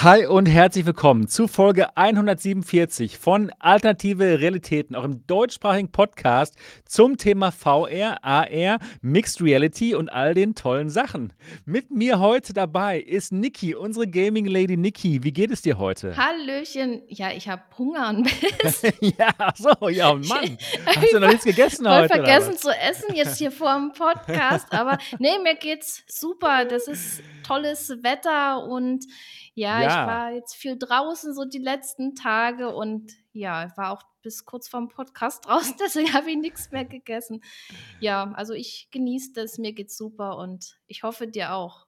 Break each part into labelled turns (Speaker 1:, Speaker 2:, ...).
Speaker 1: Hi und herzlich willkommen zu Folge 147 von Alternative Realitäten, auch im deutschsprachigen Podcast zum Thema VR, AR, Mixed Reality und all den tollen Sachen. Mit mir heute dabei ist Niki, unsere Gaming Lady Niki. Wie geht es dir heute?
Speaker 2: Hallöchen. Ja, ich habe Hunger und Biss.
Speaker 1: ja, so, ja, Mann. Hast du noch nichts gegessen
Speaker 2: Ich
Speaker 1: heute? oder
Speaker 2: vergessen zu essen jetzt hier vor dem Podcast, aber nee, mir geht's super. Das ist tolles Wetter und ja, ich
Speaker 1: Ja,
Speaker 2: war jetzt viel draußen so die letzten Tage und ja, ich war auch bis kurz vorm Podcast draußen, deswegen habe ich nichts mehr gegessen. Ja, also ich genieße das, mir geht's super und ich hoffe dir auch.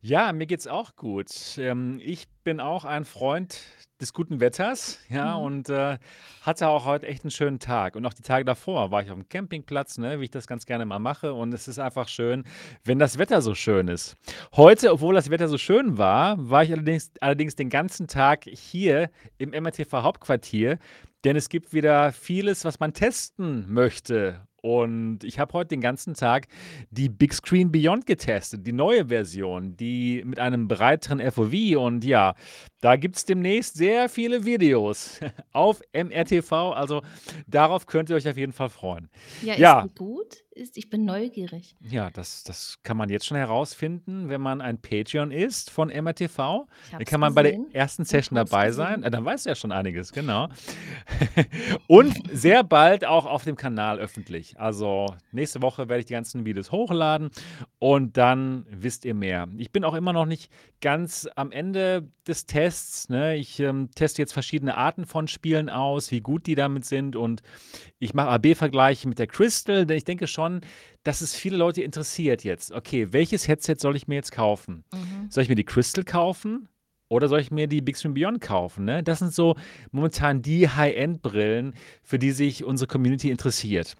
Speaker 1: ja, mir geht's auch gut. Ähm, ich bin auch ein Freund des guten Wetters, ja,
Speaker 2: Mhm.
Speaker 1: und äh, hatte auch heute echt einen schönen Tag. Und auch die Tage davor war ich auf dem Campingplatz, ne, wie ich das ganz gerne mal mache. Und es ist einfach schön, wenn das Wetter so schön ist. Heute, obwohl das Wetter so schön war, war ich allerdings, allerdings den ganzen Tag hier im MRTV Hauptquartier, denn es gibt wieder vieles, was man testen möchte. Und ich habe heute den ganzen Tag die Big Screen Beyond getestet, die neue Version, die mit einem breiteren FOV. Und ja, da gibt es demnächst sehr viele Videos auf MRTV. Also darauf könnt ihr euch auf jeden Fall freuen.
Speaker 2: Ja, ist
Speaker 1: Ja,
Speaker 2: die gut? Ist, ich bin neugierig.
Speaker 1: ja, das, das kann man jetzt schon herausfinden, wenn man ein Patreon ist von MRTV. Dann kann man bei der
Speaker 2: gesehen.
Speaker 1: ersten Session dabei sein.
Speaker 2: gesehen.
Speaker 1: Äh, Dann weißt du ja schon einiges, genau. Und sehr bald auch auf dem Kanal öffentlich. Also nächste Woche werde ich die ganzen Videos hochladen und dann wisst ihr mehr. Ich bin auch immer noch nicht ganz am Ende des Tests. Ne? Ich ähm, teste jetzt verschiedene Arten von Spielen aus, wie gut die damit sind und ich mache AB-Vergleiche mit der Crystal, denn ich denke schon, dass es viele Leute interessiert jetzt. Okay, welches Headset soll ich mir jetzt kaufen?
Speaker 2: Mhm.
Speaker 1: Soll ich mir die Crystal kaufen? Oder soll ich mir die Big Screen Beyond kaufen? Ne? Das sind so momentan die High-End-Brillen, für die sich unsere Community interessiert.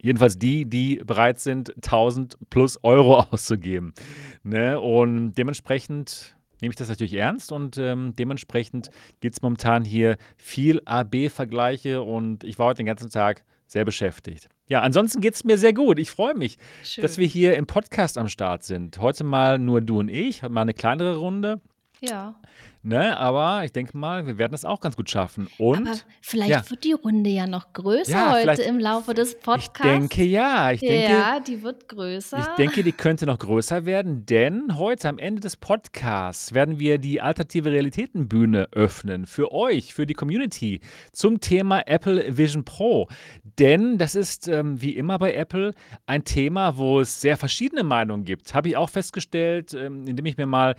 Speaker 1: Jedenfalls die, die bereit sind, 1000 plus Euro auszugeben. Ne? Und dementsprechend nehme ich das natürlich ernst und ähm, dementsprechend gibt es momentan hier viel AB-Vergleiche und ich war heute den ganzen Tag sehr beschäftigt. Ja, ansonsten geht es mir sehr gut. Ich freue mich, dass
Speaker 2: Schön.
Speaker 1: wir hier im Podcast am Start sind. Heute mal nur du und ich, mal eine kleinere Runde.
Speaker 2: Ja.
Speaker 1: Ne, aber ich denke mal, wir werden das auch ganz gut schaffen.
Speaker 2: Aber
Speaker 1: Und
Speaker 2: vielleicht
Speaker 1: ja,
Speaker 2: wird die Runde ja noch größer
Speaker 1: ja,
Speaker 2: heute
Speaker 1: vielleicht,
Speaker 2: im Laufe des
Speaker 1: ich
Speaker 2: Podcasts.
Speaker 1: denke ja, ich denke,
Speaker 2: Ja, die wird
Speaker 1: ich
Speaker 2: größer.
Speaker 1: denke, die könnte noch größer werden, denn heute am Ende des Podcasts werden wir die Alternative Realitätenbühne öffnen für euch, für die Community zum Thema Apple Vision Pro. Denn das ist ähm, wie immer bei Apple ein Thema, wo es sehr verschiedene Meinungen gibt. Habe ich auch festgestellt, ähm, indem ich mir mal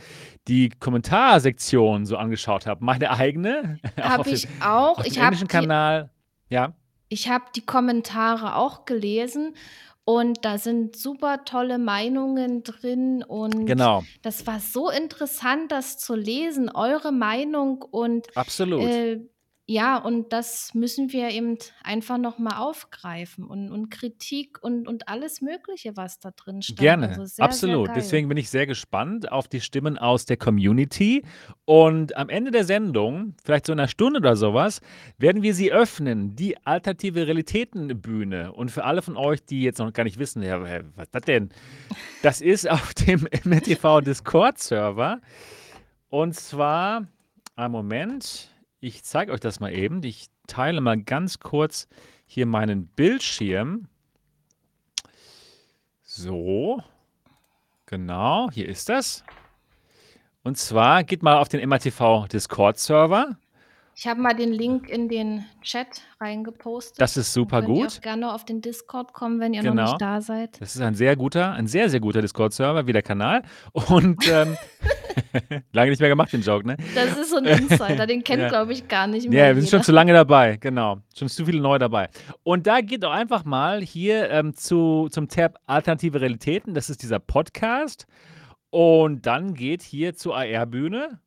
Speaker 1: die Kommentarsektion so angeschaut habe. Meine eigene, auch
Speaker 2: Habe ich auch.
Speaker 1: auf dem
Speaker 2: Ich habe
Speaker 1: Kanal. Ja,
Speaker 2: ich habe die Kommentare auch gelesen und da sind super tolle Meinungen drin und
Speaker 1: genau,
Speaker 2: das war so interessant, das zu lesen, eure Meinung und
Speaker 1: absolut.
Speaker 2: Äh, ja, und das müssen wir eben einfach noch mal aufgreifen und und Kritik und und alles Mögliche, was da drin stand.
Speaker 1: Gerne,
Speaker 2: Also, sehr, sehr
Speaker 1: absolut.
Speaker 2: geil.
Speaker 1: Deswegen bin ich sehr gespannt auf die Stimmen aus der Community. Und am Ende der Sendung, vielleicht so in einer Stunde oder sowas, werden wir sie öffnen, die alternative Realitätenbühne. Und für alle von euch, die jetzt noch gar nicht wissen, ja, was ist das denn? Das ist auf dem MTV Discord-Server. Und zwar, einen Moment, ich zeige euch das mal eben. Ich teile mal ganz kurz hier meinen Bildschirm. So, genau, hier ist das. Und zwar geht mal auf den MATV Discord-Server.
Speaker 2: Ich habe mal den Link in den Chat reingepostet.
Speaker 1: Das ist super
Speaker 2: könnt ihr auch
Speaker 1: gut.
Speaker 2: gerne auf den Discord kommen, wenn ihr noch
Speaker 1: Genau.
Speaker 2: nicht da seid.
Speaker 1: Das ist ein sehr guter, ein sehr, sehr guter Discord-Server, wie der Kanal. Und ähm, lange nicht mehr gemacht, den Joke, ne?
Speaker 2: Das ist so ein Insider, den kennt,
Speaker 1: Ja.
Speaker 2: glaube ich, gar nicht mehr
Speaker 1: Ja, wir sind schon zu lange dabei, genau. Schon zu viele neu dabei. Und da geht doch einfach mal hier ähm, zu, zum Tab Alternative Realitäten. Das ist dieser Podcast. Und dann geht hier zur AR-Bühne.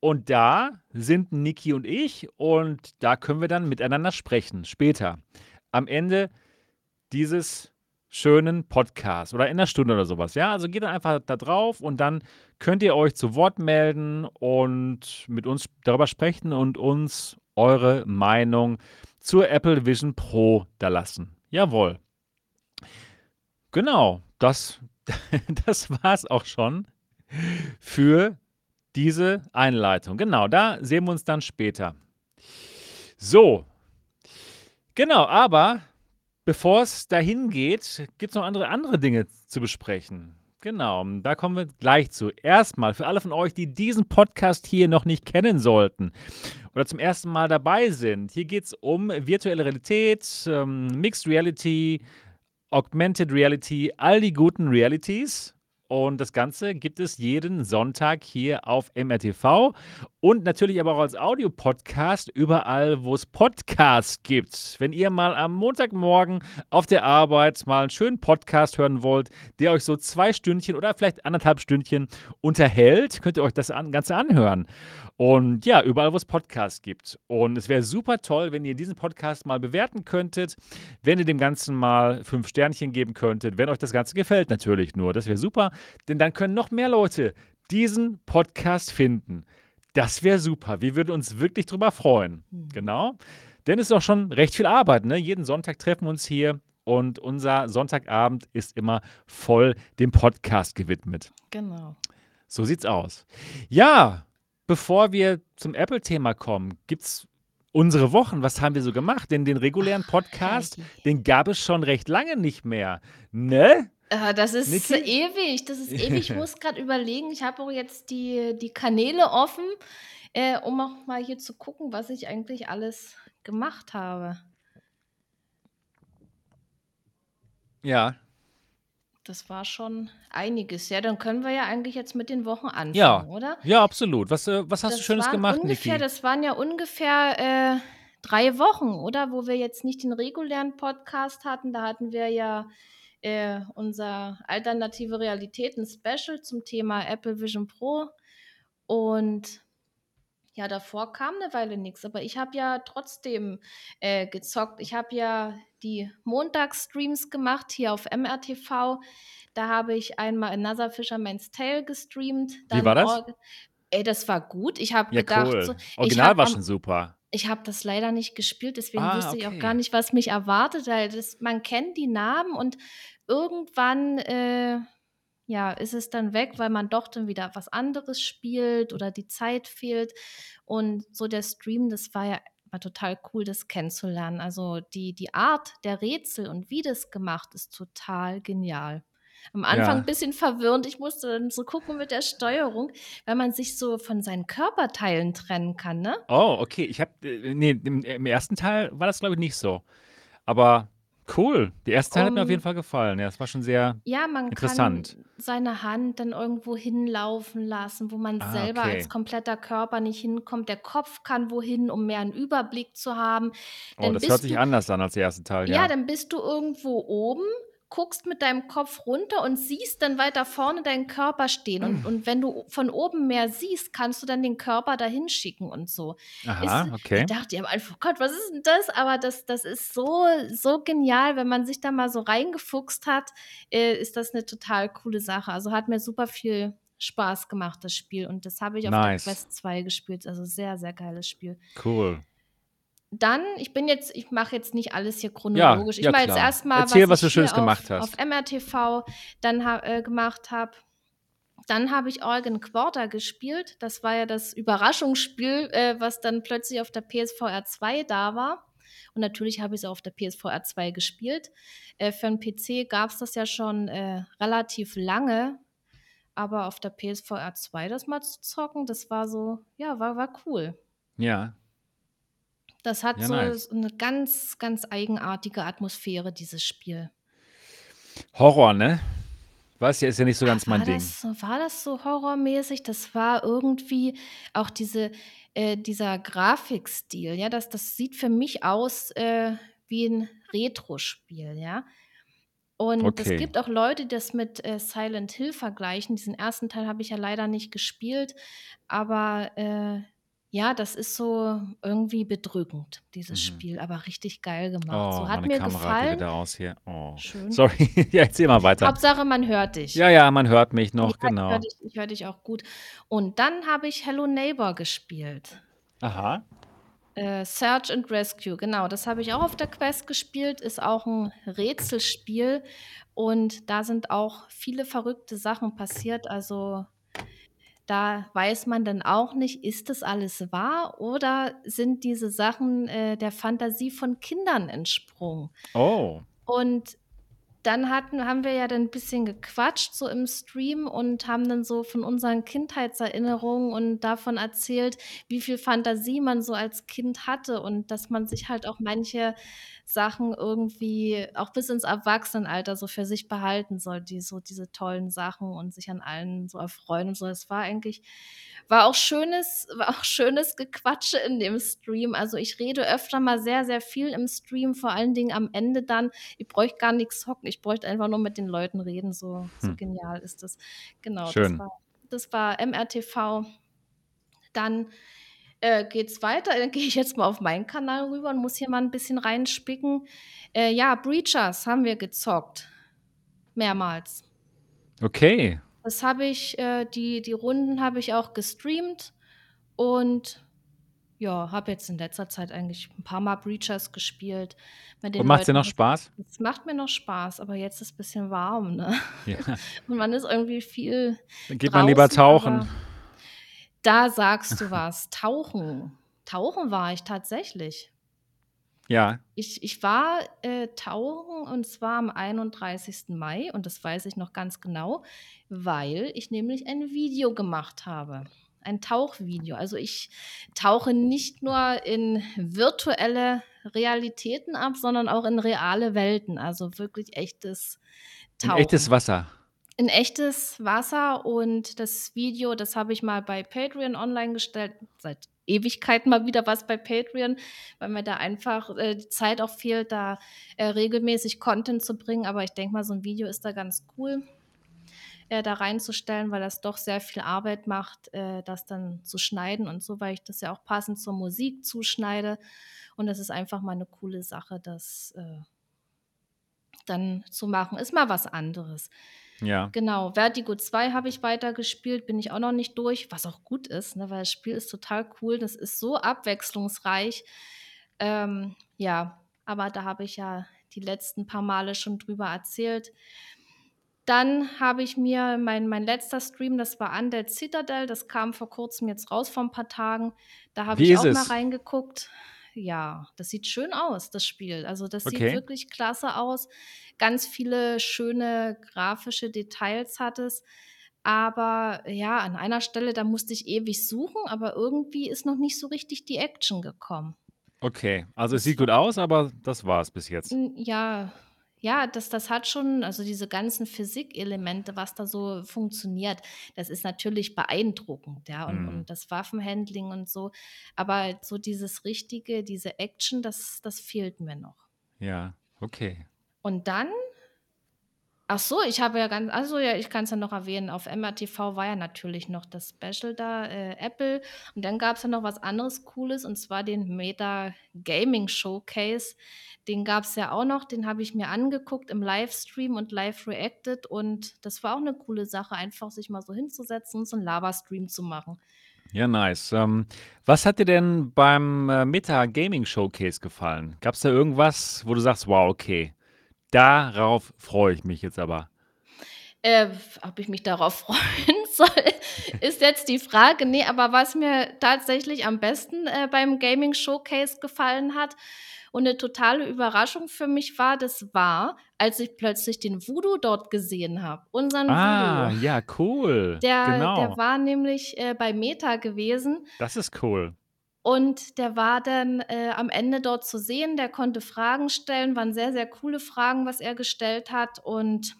Speaker 1: Und da sind Niki und ich. Und da können wir dann miteinander sprechen. Später. Am Ende dieses schönen Podcasts oder in einer Stunde oder sowas. Ja, also geht dann einfach da drauf und dann könnt ihr euch zu Wort melden und mit uns darüber sprechen und uns eure Meinung zur Apple Vision Pro da lassen. Jawohl. Genau, das, das war es auch schon für diese Einleitung. Genau, da sehen wir uns dann später. So. Genau, aber bevor es dahin geht, gibt es noch andere, andere Dinge zu besprechen. Genau, da kommen wir gleich zu. Erstmal für alle von euch, die diesen Podcast hier noch nicht kennen sollten oder zum ersten Mal dabei sind. Hier geht es um virtuelle Realität, ähm, Mixed Reality, Augmented Reality, all die guten Realities. Und das Ganze gibt es jeden Sonntag hier auf MRTV und natürlich aber auch als Audiopodcast überall, wo es Podcasts gibt. Wenn ihr mal am Montagmorgen auf der Arbeit mal einen schönen Podcast hören wollt, der euch so zwei Stündchen oder vielleicht anderthalb Stündchen unterhält, könnt ihr euch das Ganze anhören. Und ja, überall, wo es Podcasts gibt. Und es wäre super toll, wenn ihr diesen Podcast mal bewerten könntet, wenn ihr dem Ganzen mal fünf Sternchen geben könntet, wenn euch das Ganze gefällt natürlich nur. Das wäre super, denn dann können noch mehr Leute diesen Podcast finden. Das wäre super. Wir würden uns wirklich drüber freuen. Mhm. Genau. Denn es ist auch schon recht viel Arbeit. Ne? Jeden Sonntag treffen wir uns hier und unser Sonntagabend ist immer voll dem Podcast gewidmet.
Speaker 2: Genau.
Speaker 1: So sieht's aus. Ja, bevor wir zum Apple-Thema kommen, gibt es unsere Wochen. Was haben wir so gemacht? Denn den regulären Podcast, Ach, den gab es schon recht lange nicht mehr. Ne?
Speaker 2: Äh, das ist Niki? ewig. Das ist ewig. Ich muss gerade überlegen. Ich habe auch jetzt die, die Kanäle offen, äh, um auch mal hier zu gucken, was ich eigentlich alles gemacht habe.
Speaker 1: Ja,
Speaker 2: das war schon einiges. Ja, dann können wir ja eigentlich jetzt mit den Wochen anfangen,
Speaker 1: Ja,
Speaker 2: oder?
Speaker 1: ja, absolut. Was, äh, was hast du Schönes gemacht,
Speaker 2: ungefähr,
Speaker 1: Niki?
Speaker 2: das waren ja ungefähr äh, drei Wochen, oder? Wo wir jetzt nicht den regulären Podcast hatten. Da hatten wir ja äh, unser alternative Realitäten-Special zum Thema Apple Vision Pro. Und ja, davor kam eine Weile nichts, aber ich habe ja trotzdem äh, gezockt. Ich habe ja die Montagsstreams gemacht hier auf MRTV. Da habe ich einmal Another Fisherman's Tale gestreamt.
Speaker 1: Wie war das?
Speaker 2: Ey, das war gut. Ich habe
Speaker 1: Ja,
Speaker 2: gedacht,
Speaker 1: cool.
Speaker 2: so,
Speaker 1: Original war schon super.
Speaker 2: ich habe das leider nicht gespielt, deswegen
Speaker 1: Ah,
Speaker 2: wusste ich auch gar
Speaker 1: okay.
Speaker 2: nicht, was mich erwartet, weil das, man kennt die Namen und irgendwann äh, ja, ist es dann weg, weil man doch dann wieder was anderes spielt oder die Zeit fehlt. Und so der Stream, das war ja war total cool, das kennenzulernen. Also die, die Art der Rätsel und wie das gemacht ist, total genial. Am Anfang ein
Speaker 1: Ja.
Speaker 2: bisschen verwirrend. Ich musste dann so gucken mit der Steuerung, weil man sich so von seinen Körperteilen trennen kann, ne?
Speaker 1: Oh, okay. Ich habe, äh, nee, im, im ersten Teil war das, glaube ich, nicht so. Aber cool. Der erste Teil hat mir auf jeden
Speaker 2: Um,
Speaker 1: Fall gefallen. Ja, das war schon sehr
Speaker 2: Ja, man
Speaker 1: interessant.
Speaker 2: kann seine Hand dann irgendwo hinlaufen lassen, wo man
Speaker 1: Ah,
Speaker 2: selber als
Speaker 1: okay.
Speaker 2: kompletter Körper nicht hinkommt. Der Kopf kann wohin, um mehr einen Überblick zu haben.
Speaker 1: Oh,
Speaker 2: Dann
Speaker 1: das hört
Speaker 2: bist
Speaker 1: sich
Speaker 2: du
Speaker 1: anders an als der erste Teil,
Speaker 2: ja,
Speaker 1: ja.
Speaker 2: dann bist du irgendwo oben, guckst mit deinem Kopf runter und siehst dann weiter vorne deinen Körper stehen. Und, und wenn du von oben mehr siehst, kannst du dann den Körper dahin schicken und so. Ist,
Speaker 1: Aha,
Speaker 2: ich
Speaker 1: okay.
Speaker 2: dachte ja Anfang, oh Gott, was ist denn das? Aber das, das ist so, so genial, wenn man sich da mal so reingefuchst hat, äh, ist das eine total coole Sache. Also hat mir super viel Spaß gemacht, das Spiel. Und das habe ich auf der
Speaker 1: Nice.
Speaker 2: Quest 2 gespielt. Also sehr, sehr geiles Spiel.
Speaker 1: Cool.
Speaker 2: Dann, ich bin jetzt, ich mache jetzt nicht alles hier
Speaker 1: Ja,
Speaker 2: chronologisch. Ich
Speaker 1: ja
Speaker 2: mache jetzt erstmal, was
Speaker 1: was
Speaker 2: ich
Speaker 1: du Schönes gemacht
Speaker 2: auf, auf
Speaker 1: hast.
Speaker 2: MRTV dann äh, gemacht habe. Dann habe ich Organ Quarter gespielt. Das war ja das Überraschungsspiel, äh, was dann plötzlich auf der PSVR 2 da war. Und natürlich habe ich es auch auf der PSVR 2 gespielt. Äh, für einen PC gab es das ja schon äh, relativ lange. Aber auf der PSVR 2 das mal zu zocken, das war so, ja, war, war cool.
Speaker 1: Ja,
Speaker 2: Das hat
Speaker 1: ja,
Speaker 2: so
Speaker 1: nice.
Speaker 2: eine ganz, ganz eigenartige Atmosphäre, dieses Spiel.
Speaker 1: Horror, ne? Weiß ja, ist ja nicht so ganz mein
Speaker 2: war
Speaker 1: Ding.
Speaker 2: das war das so horrormäßig? Das war irgendwie auch diese äh, dieser Grafikstil, ja, das das sieht für mich aus, äh, wie 'n Retrospiel, ja? Und es
Speaker 1: Okay.
Speaker 2: gibt auch Leute, die das mit, äh, Silent Hill vergleichen. Diesen ersten Teil habe ich ja leider nicht gespielt, aber, äh, ja, das ist so irgendwie bedrückend, dieses
Speaker 1: Mhm.
Speaker 2: Spiel, aber richtig geil gemacht. So,
Speaker 1: Oh,
Speaker 2: hat
Speaker 1: meine
Speaker 2: mir
Speaker 1: Kamera geht
Speaker 2: gefallen.
Speaker 1: wieder aus hier. Oh.
Speaker 2: Schön.
Speaker 1: Sorry. Ja, erzähl mal weiter.
Speaker 2: Hauptsache, man hört dich.
Speaker 1: Ja, ja, man hört mich
Speaker 2: Ja,
Speaker 1: noch,
Speaker 2: ich höre
Speaker 1: genau.
Speaker 2: dich ich höre dich auch gut. Und dann habe ich Hello Neighbor gespielt.
Speaker 1: Aha.
Speaker 2: Äh, Search and Rescue, genau, das habe ich auch auf der Quest gespielt, ist auch 'n Rätselspiel und da sind auch viele verrückte Sachen passiert. Also da weiß man dann auch nicht, ist das alles wahr oder sind diese Sachen, äh, der Fantasie von Kindern entsprungen?
Speaker 1: Oh.
Speaker 2: Und dann hatten haben wir ja dann 'n bisschen gequatscht so im Stream und haben dann so von unseren Kindheitserinnerungen und davon erzählt, wie viel Fantasie man so als Kind hatte und dass man sich halt auch manche Sachen irgendwie auch bis ins Erwachsenenalter so für sich behalten soll, die so diese tollen Sachen und sich an allen so erfreuen und so. Es war eigentlich war auch schönes war auch schönes Gequatsche in dem Stream. Also, ich rede öfter mal sehr, sehr viel im Stream, vor allen Dingen am Ende dann. Ich bräuchte gar nix zocken, ich bräuchte einfach nur mit den Leuten reden, so so
Speaker 1: Hm.
Speaker 2: genial ist das. Genau, das
Speaker 1: Schön.
Speaker 2: war das war MRTV. Dann, äh, geht's weiter. Dann gehe ich jetzt mal auf meinen Kanal rüber und muss hier mal 'n bisschen reinspicken. Äh, ja, Breachers haben wir gezockt, mehrmals.
Speaker 1: Okay.
Speaker 2: Das habe ich äh, die die Runden habe ich auch gestreamt und ja, habe jetzt in letzter Zeit eigentlich 'n paarmal Breachers gespielt mit
Speaker 1: Und
Speaker 2: den
Speaker 1: macht's dir noch. Spaß?
Speaker 2: Es macht mir noch Spaß, aber jetzt ist bisschen warm, ne?
Speaker 1: Ja.
Speaker 2: Und man ist irgendwie viel
Speaker 1: Dann geht man lieber
Speaker 2: draußen,
Speaker 1: tauchen.
Speaker 2: Da sagst du was. Tauchen. Tauchen war ich tatsächlich.
Speaker 1: Ja.
Speaker 2: Ich ich war, äh, tauchen und zwar am 31. Mai und das weiß ich noch ganz genau, weil ich nämlich ein Video gemacht habe, ein Tauchvideo. Also, ich tauche nicht nur in virtuelle Realitäten ab, sondern auch in reale Welten, also, wirklich echtes
Speaker 1: In echtes
Speaker 2: Tauchen.
Speaker 1: Wasser.
Speaker 2: In echtes Wasser und das Video, das habe ich mal bei Patreon online gestellt, seit Ewigkeiten mal wieder was bei Patreon, weil mir da einfach, äh, die Zeit auch fehlt, da, äh, regelmäßig Content zu bringen. Aber ich denke mal, so 'n Video ist da ganz cool, äh, da reinzustellen, weil das doch sehr viel Arbeit macht, äh, das dann zu schneiden und so, weil ich das ja auch passend zur Musik zuschneide. Und das ist einfach mal 'ne coole Sache, das, äh dann zu machen. Ist mal was anderes.
Speaker 1: Ja.
Speaker 2: Genau, Vertigo 2 habe ich weitergespielt, bin ich auch noch nicht durch, was auch gut ist, ne, weil das Spiel ist total cool. Das ist so abwechslungsreich. Ähm, ja, aber da habe ich ja die letzten paar Male schon drüber erzählt. Dann habe ich mir mein mein letzter Stream, das war Undead Citadel, das kam vor Kurzem jetzt raus, vor 'n paar Tagen. Da habe ich auch mal
Speaker 1: es?
Speaker 2: reingeguckt. Ja, das sieht schön aus, das Spiel. Also, das sieht
Speaker 1: Okay.
Speaker 2: wirklich klasse aus. Ganz viele schöne grafische Details hat es. Aber ja, an einer Stelle, da musste ich ewig suchen, aber irgendwie ist noch nicht so richtig die Action gekommen.
Speaker 1: Okay, also, es sieht gut
Speaker 2: war
Speaker 1: aus, aber das war's bis jetzt.
Speaker 2: Ja. Ja, das das hat schon also, diese ganzen Physikelemente, was da so funktioniert, das ist natürlich beeindruckend, ja, und
Speaker 1: Mhm.
Speaker 2: und das Waffenhandling und so. Aber so dieses Richtige, diese Action, das das fehlt mir noch.
Speaker 1: Ja, okay.
Speaker 2: Und dann ach so, ich habe ja ganz ach so, ja, ich kann's ja noch erwähnen, auf MRTV war ja natürlich noch das Special da, äh, Apple. Und dann gab's ja noch was anderes Cooles, und zwar den Meta Gaming Showcase. Den gab's ja auch noch, den habe ich mir angeguckt im Livestream und live reacted und das war auch 'ne coole Sache, einfach sich mal so hinzusetzen und so 'n Laberstream zu machen.
Speaker 1: Ja, nice. Ähm, was hat dir denn beim, äh, Meta Gaming Showcase gefallen? Gab's da irgendwas, wo du sagst: „Wow, okay, darauf freue ich mich jetzt aber?“
Speaker 2: Äh, ob ich mich darauf freuen soll, ist jetzt die Frage. Ne, aber was mir tatsächlich am besten, äh, beim Gaming Showcase gefallen hat und 'ne totale Überraschung für mich war, das war, als ich plötzlich den Voodoo dort gesehen habe, unseren Voodoo.
Speaker 1: Ah, ja, cool.
Speaker 2: Der der
Speaker 1: Genau.
Speaker 2: war nämlich, äh, bei Meta gewesen
Speaker 1: Das ist cool.
Speaker 2: Und der war dann, äh, am Ende dort zu sehen. Der konnte Fragen stellen, waren sehr, sehr coole Fragen, was er gestellt hat. Und,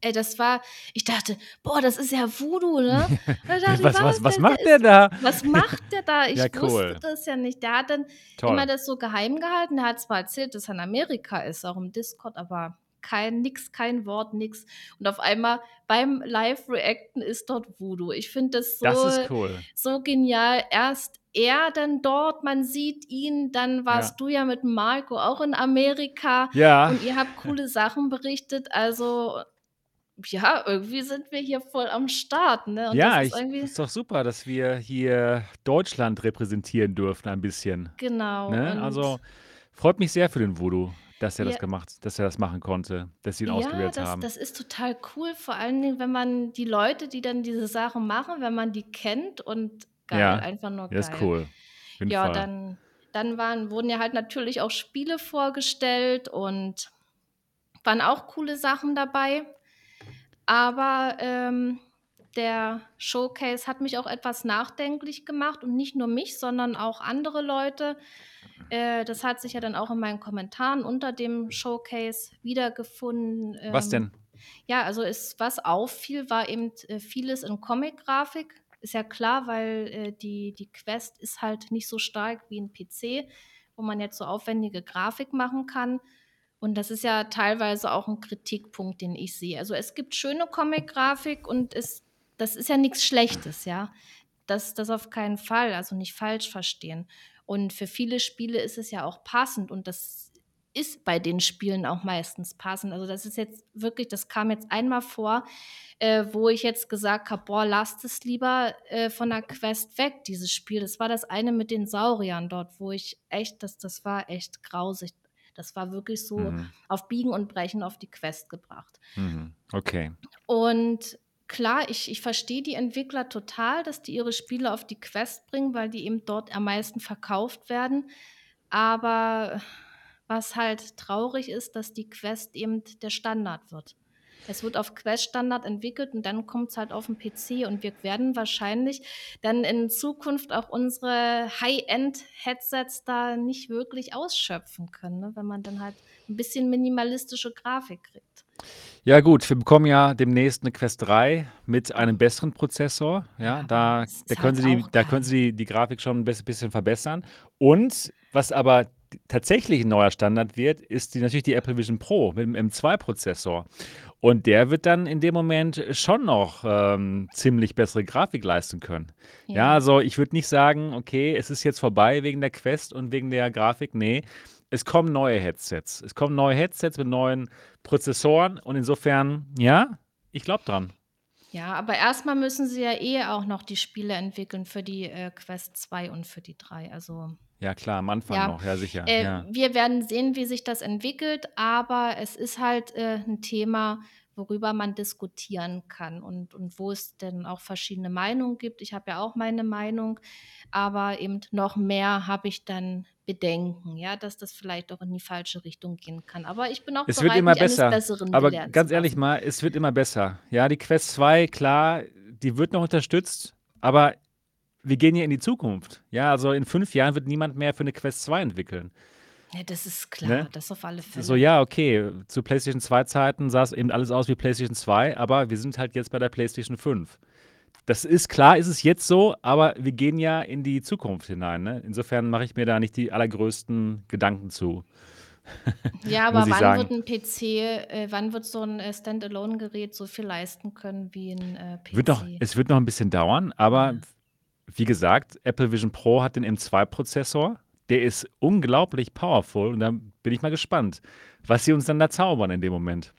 Speaker 2: ey, das war ich dachte: „Boah, das ist ja Voodoo“, ne? Dachte
Speaker 1: Was was
Speaker 2: „Was, der der
Speaker 1: macht der
Speaker 2: ist
Speaker 1: da?
Speaker 2: was macht der da?“
Speaker 1: Ja,
Speaker 2: Ich wusste
Speaker 1: cool.
Speaker 2: das ja nicht. Der hat dann immer
Speaker 1: Toll.
Speaker 2: das so geheim gehalten. Er hat zwar erzählt, dass er in Amerika ist, auch im Discord, aber kein nix, kein Wort, nix. Und auf einmal beim Live-Reacten ist dort Voodoo. Ich finde das
Speaker 1: Das
Speaker 2: so
Speaker 1: ist cool.
Speaker 2: so genial. Erst er dann dort, man sieht ihn, dann
Speaker 1: Ja.
Speaker 2: warst du ja mit Marco auch in Amerika
Speaker 1: Ja.
Speaker 2: und ihr habt coole Sachen berichtet. Also, ja, irgendwie sind wir hier voll am Start, ne? Und das
Speaker 1: Ja,
Speaker 2: ist
Speaker 1: ich ist doch super, dass wir hier Deutschland repräsentieren dürfen ein bisschen,
Speaker 2: Genau
Speaker 1: ne? Also, freut mich sehr für den Voodoo. dass er das
Speaker 2: Ja.
Speaker 1: gemacht dass er das machen konnte, dass sie ihn
Speaker 2: Ja,
Speaker 1: ausgewählt
Speaker 2: das
Speaker 1: haben.
Speaker 2: das ist total cool, vor allen Dingen, wenn man die Leute, die dann diese Sachen machen, wenn man die kennt und geil,
Speaker 1: Ja,
Speaker 2: einfach nur
Speaker 1: ja, ist
Speaker 2: geil.
Speaker 1: cool.
Speaker 2: Ja,
Speaker 1: Fall.
Speaker 2: dann dann waren wurden ja halt natürlich auch Spiele vorgestellt und waren auch coole Sachen dabei. Aber, ähm, der Showcase hat mich auch etwas nachdenklich gemacht und nicht nur mich, sondern auch andere Leute. Äh, das hat sich ja dann auch in meinen Kommentaren unter dem Showcase wiedergefunden.
Speaker 1: Was
Speaker 2: Ähm,
Speaker 1: denn?
Speaker 2: ja, also es was auffiel, war eben, äh, vieles in Comic-Grafik. Ist ja klar, weil, äh, die die Quest ist halt nicht so stark wie 'n PC, wo man jetzt so aufwendige Grafik machen kann. Und das ist ja teilweise auch 'n Kritikpunkt, den ich sehe. Also, es gibt schöne Comic-Grafik und es das ist ja nix Schlechtes, ja? Das das auf keinen Fall, also nicht falsch verstehen. Und für viele Spiele ist es ja auch passend und das ist bei den Spielen auch meistens passend. Also, das ist jetzt wirklich das kam jetzt einmal vor, äh, wo ich jetzt gesagt habe: „Boah, lasst es lieber, äh, von der Quest weg, dieses Spiel.“ Das war das eine mit den Sauriern dort, wo ich echt das das war echt grausig. Das war wirklich so
Speaker 1: Mhm.
Speaker 2: auf Biegen und Brechen auf die Quest gebracht.
Speaker 1: Mhm, okay.
Speaker 2: Und klar, ich ich verstehe die Entwickler total, dass die ihre Spiele auf die Quest bringen, weil die eben dort am meisten verkauft werden. Aber was halt traurig ist, dass die Quest eben der Standard wird. Es wird auf Quest-Standard entwickelt und dann kommt's halt auf 'n PC und wir werden wahrscheinlich dann in Zukunft auch unsere High-End-Headsets da nicht wirklich ausschöpfen können, ne, wenn man dann halt 'n bisschen minimalistische Grafik kriegt.
Speaker 1: Ja gut, wir bekommen ja demnächst 'ne Quest 3 mit einem besseren Prozessor,
Speaker 2: Ja,
Speaker 1: ja? Da
Speaker 2: es
Speaker 1: da können
Speaker 2: halt
Speaker 1: sie die da können sie die Grafik schon 'n biss bisschen verbessern. Und was aber tatsächlich 'n neuer Standard wird, ist die natürlich die Apple Vision Pro mit dem M2-Prozessor. Und der wird dann in dem Moment schon noch, ähm, ziemlich bessere Grafik leisten können. Ja,
Speaker 2: Ja.
Speaker 1: also ich würde nicht sagen: „Okay, es ist jetzt vorbei wegen der Quest und wegen der Grafik.“ Ne, es kommen neue Headsets. Es kommen neue Headsets mit neuen Prozessoren und insofern, ja, ich glaube dran.
Speaker 2: Ja, aber erst mal müssen sie ja eh auch noch die Spiele entwickeln für die, äh, Quest 2 und für die 3. Also
Speaker 1: Ja klar, am Anfang
Speaker 2: ja,
Speaker 1: noch, ja sicher,
Speaker 2: äh,
Speaker 1: ja.
Speaker 2: wir werden sehen, wie sich das entwickelt, aber es ist halt, äh, 'n Thema, worüber man diskutieren kann und und wo es denn auch verschiedene Meinungen gibt. Ich habe ja auch meine Meinung, aber eben noch mehr habe ich dann Bedenken, ja, dass das vielleicht auch in die falsche Richtung gehen kann. Aber ich bin auch
Speaker 1: Es wird
Speaker 2: bereit,
Speaker 1: immer
Speaker 2: mich eines
Speaker 1: besser.
Speaker 2: Besseren
Speaker 1: Aber
Speaker 2: belehren zu
Speaker 1: ganz ehrlich
Speaker 2: lassen.
Speaker 1: mal, es wird immer besser. Ja, die Quest 2, klar, die wird noch unterstützt, aber wir gehen ja in die Zukunft. Ja, also in 5 Jahren wird niemand mehr für 'ne Quest 2 entwickeln.
Speaker 2: Ja, das ist klar,
Speaker 1: Ne?
Speaker 2: das auf alle
Speaker 1: So,
Speaker 2: Fälle.
Speaker 1: ja, okay, zu PlayStation 2 Zeiten sah's eben alles aus wie PlayStation 2, aber wir sind halt jetzt bei der PlayStation 5. Das ist klar ist es jetzt so, aber wir gehen ja in die Zukunft hinein, ne? Insofern mache ich mir da nicht die allergrößten Gedanken zu.
Speaker 2: Ja, aber wann wird
Speaker 1: sagen.
Speaker 2: 'n PC äh, wann wird so 'n, äh, Stand-alone-Gerät so viel leisten können wie 'n, äh,
Speaker 1: Wird noch
Speaker 2: PC?
Speaker 1: es wird noch 'n bisschen dauern, aber wie gesagt, Apple Vision Pro hat den M2-Prozessor. Der ist unglaublich powerful und da bin ich mal gespannt, was sie uns dann da zaubern in dem Moment.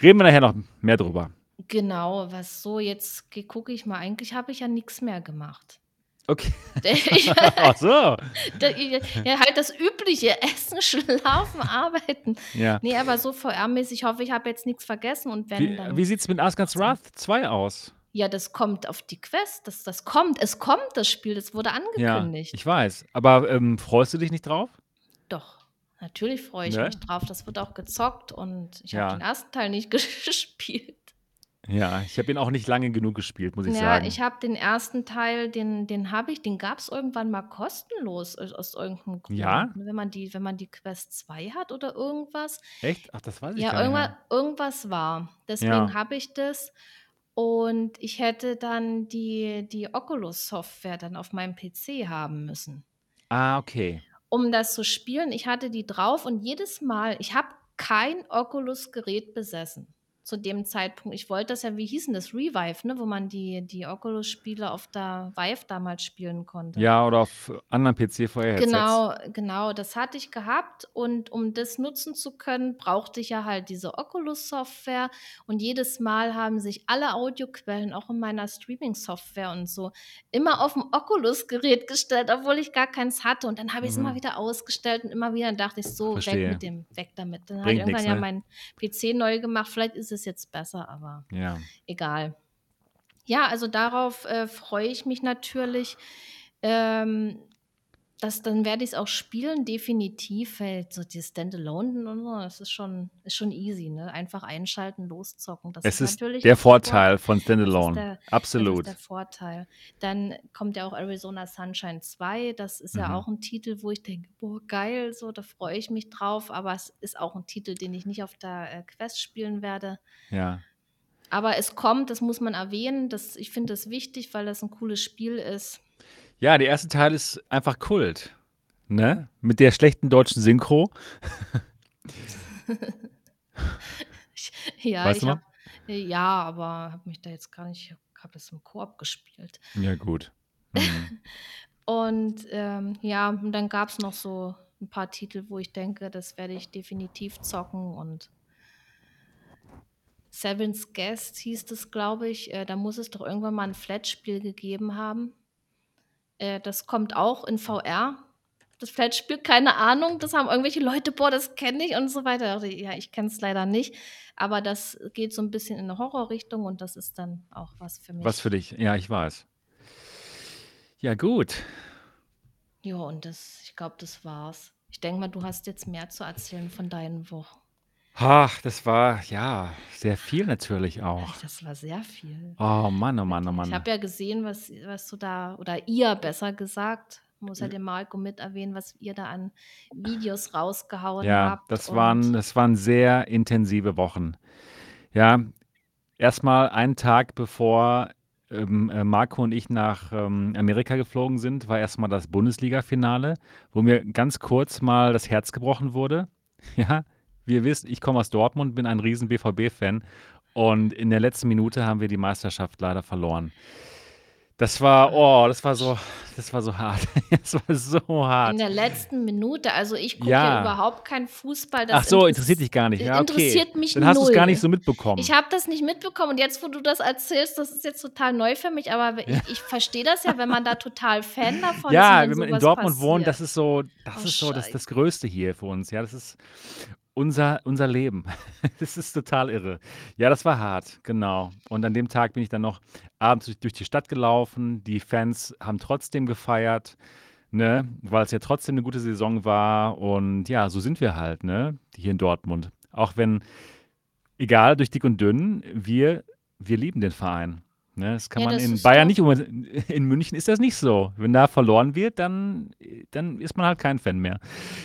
Speaker 1: Reden wir nachher noch mehr drüber.
Speaker 2: Genau, was so jetzt gucke ich mal, eigentlich habe ich ja nix mehr gemacht.
Speaker 1: Okay. Ach so.
Speaker 2: ja, halt das Übliche, Essen, Schlafen, Arbeiten.
Speaker 1: Ja.
Speaker 2: Ne, aber so VR-mäßig, ich hoffe, ich habe jetzt nix vergessen und wenn,
Speaker 1: Wie
Speaker 2: dann
Speaker 1: wie sieht's mit Asgard's Wrath 2 aus?
Speaker 2: Ja, das kommt auf die Quest. Das das kommt. Es kommt, das Spiel, das wurde
Speaker 1: Ja,
Speaker 2: angekündigt.
Speaker 1: ich weiß. Aber, ähm, freust du dich nicht drauf?
Speaker 2: Doch, natürlich freue ich
Speaker 1: Ne?
Speaker 2: mich drauf. Das wird auch gezockt und ich habe
Speaker 1: Ja.
Speaker 2: den 1. Teil nicht gespielt.
Speaker 1: Ja, ich habe ihn auch nicht lange genug gespielt, muss ich
Speaker 2: Ja,
Speaker 1: sagen.
Speaker 2: ich habe den 1. Teil, den den habe ich den gab's irgendwann mal kostenlos aus aus irgend 'nem Grund,
Speaker 1: Ja?
Speaker 2: ne, wenn man die wenn man die Quest 2 hat oder irgendwas.
Speaker 1: Echt? Ach, das weiß ich
Speaker 2: Ja,
Speaker 1: gar nicht mehr.
Speaker 2: irgendwas war. Deswegen
Speaker 1: Ja.
Speaker 2: habe ich das und ich hätte dann die die Oculus-Software dann auf meinem PC haben müssen
Speaker 1: Ah, okay.
Speaker 2: um das zu spielen. Ich hatte die drauf und jedes Mal ich habe kein Oculus-Gerät besessen. Zu dem Zeitpunkt. Ich wollte das ja, wie hieß denn das? Revive, ne? Wo man die, die Oculus-Spiele auf der Vive damals spielen konnte.
Speaker 1: Ja, oder auf anderen PC-VR-Headsets.
Speaker 2: Genau, genau, das hatte ich gehabt und um das nutzen zu können, brauchte ich ja halt diese Oculus-Software und jedes Mal haben sich alle Audioquellen, auch in meiner Streaming-Software und so, immer auf dem Oculus-Gerät gestellt, obwohl ich gar keins hatte und dann habe ich es
Speaker 1: Mhm.
Speaker 2: immer wieder ausgestellt und immer wieder dachte ich so, weg
Speaker 1: Verstehe.
Speaker 2: mit dem, weg damit. Dann habe ich irgendwann
Speaker 1: nix,
Speaker 2: ja
Speaker 1: ne?
Speaker 2: meinen PC neu gemacht, vielleicht ist es jetzt besser, aber
Speaker 1: Ja.
Speaker 2: egal. Ja, also darauf, äh, freue ich mich natürlich. Ähm, das dann werde ich's auch spielen, definitiv, weil so die Standalone und so, das ist schon ist schon easy, ne? Einfach einschalten, loszocken. Das
Speaker 1: Es
Speaker 2: ist
Speaker 1: ist
Speaker 2: natürlich
Speaker 1: der
Speaker 2: ein.
Speaker 1: Vorteil von Standalone.
Speaker 2: der das ist
Speaker 1: Absolut.
Speaker 2: der Vorteil. Dann kommt ja auch Arizona Sunshine 2. Das ist ja
Speaker 1: Mhm.
Speaker 2: auch 'n Titel, wo ich denke: „Boah, geil, so, da freue ich mich drauf“, aber es ist auch 'n Titel, den ich nicht auf der, äh, Quest spielen werde.
Speaker 1: Ja.
Speaker 2: Aber es kommt, das muss man erwähnen. Das ich finde das wichtig, weil das 'n cooles Spiel ist.
Speaker 1: Ja, der erste Teil ist einfach Kult, ne? Mit der schlechten deutschen Synchro.
Speaker 2: Ja,
Speaker 1: Weißt du
Speaker 2: ich habe ja, aber habe mich da jetzt gar nicht ich habe das im Koop gespielt.
Speaker 1: Ja, gut. Mhm.
Speaker 2: Und, ähm, ja, und dann gab's noch so 'n paar Titel, wo ich denke, das werde ich definitiv zocken und Seven's Guest hieß das, glaube ich. Äh, da muss es doch irgendwann mal 'n Flat-Spiel gegeben haben. Äh, das kommt auch in VR. Das Flat-Spiel, keine Ahnung, das haben irgendwelche Leute: „Boah, das kenne ich“ und so weiter. Ich: „Ja, ich kenne es leider nicht.“ Aber das geht so 'n bisschen in 'ne Horrorrichtung und das ist dann auch was für
Speaker 1: Was für
Speaker 2: mich.
Speaker 1: dich. Ja, ich weiß. Ja, gut.
Speaker 2: Ja, und das ich glaube, das war's. Ich denke mal, du hast jetzt mehr zu erzählen von deinen Wochen.
Speaker 1: Ach, das war, ja, sehr viel natürlich auch.
Speaker 2: Das war sehr viel.
Speaker 1: Oh Mann, oh Mann, oh
Speaker 2: Wirklich. Ich
Speaker 1: Mann.
Speaker 2: habe ja gesehen, was was du da oder ihr besser gesagt, muss ja den Marco mit erwähnen, was ihr da an Videos rausgehauen
Speaker 1: Ja,
Speaker 2: habt
Speaker 1: das
Speaker 2: und
Speaker 1: waren das waren sehr intensive Wochen. Ja, erst mal einen Tag bevor, ähm, äh, Marco und ich nach, ähm, Amerika geflogen sind, war erst mal das Bundesligafinale, wo mir ganz kurz mal das Herz gebrochen wurde. Ja, wie ihr wisst, ich komme aus Dortmund, bin ein riesen BVB-Fan und in der letzten Minute haben wir die Meisterschaft leider verloren. Das war oh, das war so das war so hart. Das war so
Speaker 2: In
Speaker 1: hart.
Speaker 2: der letzten Minute. Also, ich gucke ja
Speaker 1: Ja.
Speaker 2: überhaupt keinen Fußball.
Speaker 1: Ach
Speaker 2: Das
Speaker 1: so, interessiert
Speaker 2: interess
Speaker 1: dich gar nicht. Ja, okay.
Speaker 2: interessiert mich
Speaker 1: Dann hast du's gar nicht so
Speaker 2: Ich
Speaker 1: mitbekommen.
Speaker 2: habe das nicht mitbekommen und jetzt, wo du das erzählst, das ist jetzt total neu für mich, aber
Speaker 1: Ja.
Speaker 2: ich ich verstehe das ja, wenn man da total Fan davon ist und
Speaker 1: Ja,
Speaker 2: wenn
Speaker 1: wenn man in Dortmund wohnt, das
Speaker 2: passiert.
Speaker 1: ist so das
Speaker 2: Oh,
Speaker 1: ist so das das Größte hier für uns. Ja, das ist unser unser Leben. Das ist total irre. Ja, das war hart, genau. Und an dem Tag bin ich dann noch abends durch durch die Stadt gelaufen. Die Fans haben trotzdem gefeiert, ne, weil's ja trotzdem 'ne gute Saison war und ja, so sind wir halt, ne, hier in Dortmund. Auch wenn egal durch dick und dünn, wir wir lieben den Verein, ne? Das kann
Speaker 2: Ja,
Speaker 1: man
Speaker 2: das
Speaker 1: in
Speaker 2: ist
Speaker 1: Bayern
Speaker 2: doch
Speaker 1: nicht unbedingt in München ist das nicht so. Wenn da verloren wird, dann dann ist man halt kein Fan mehr.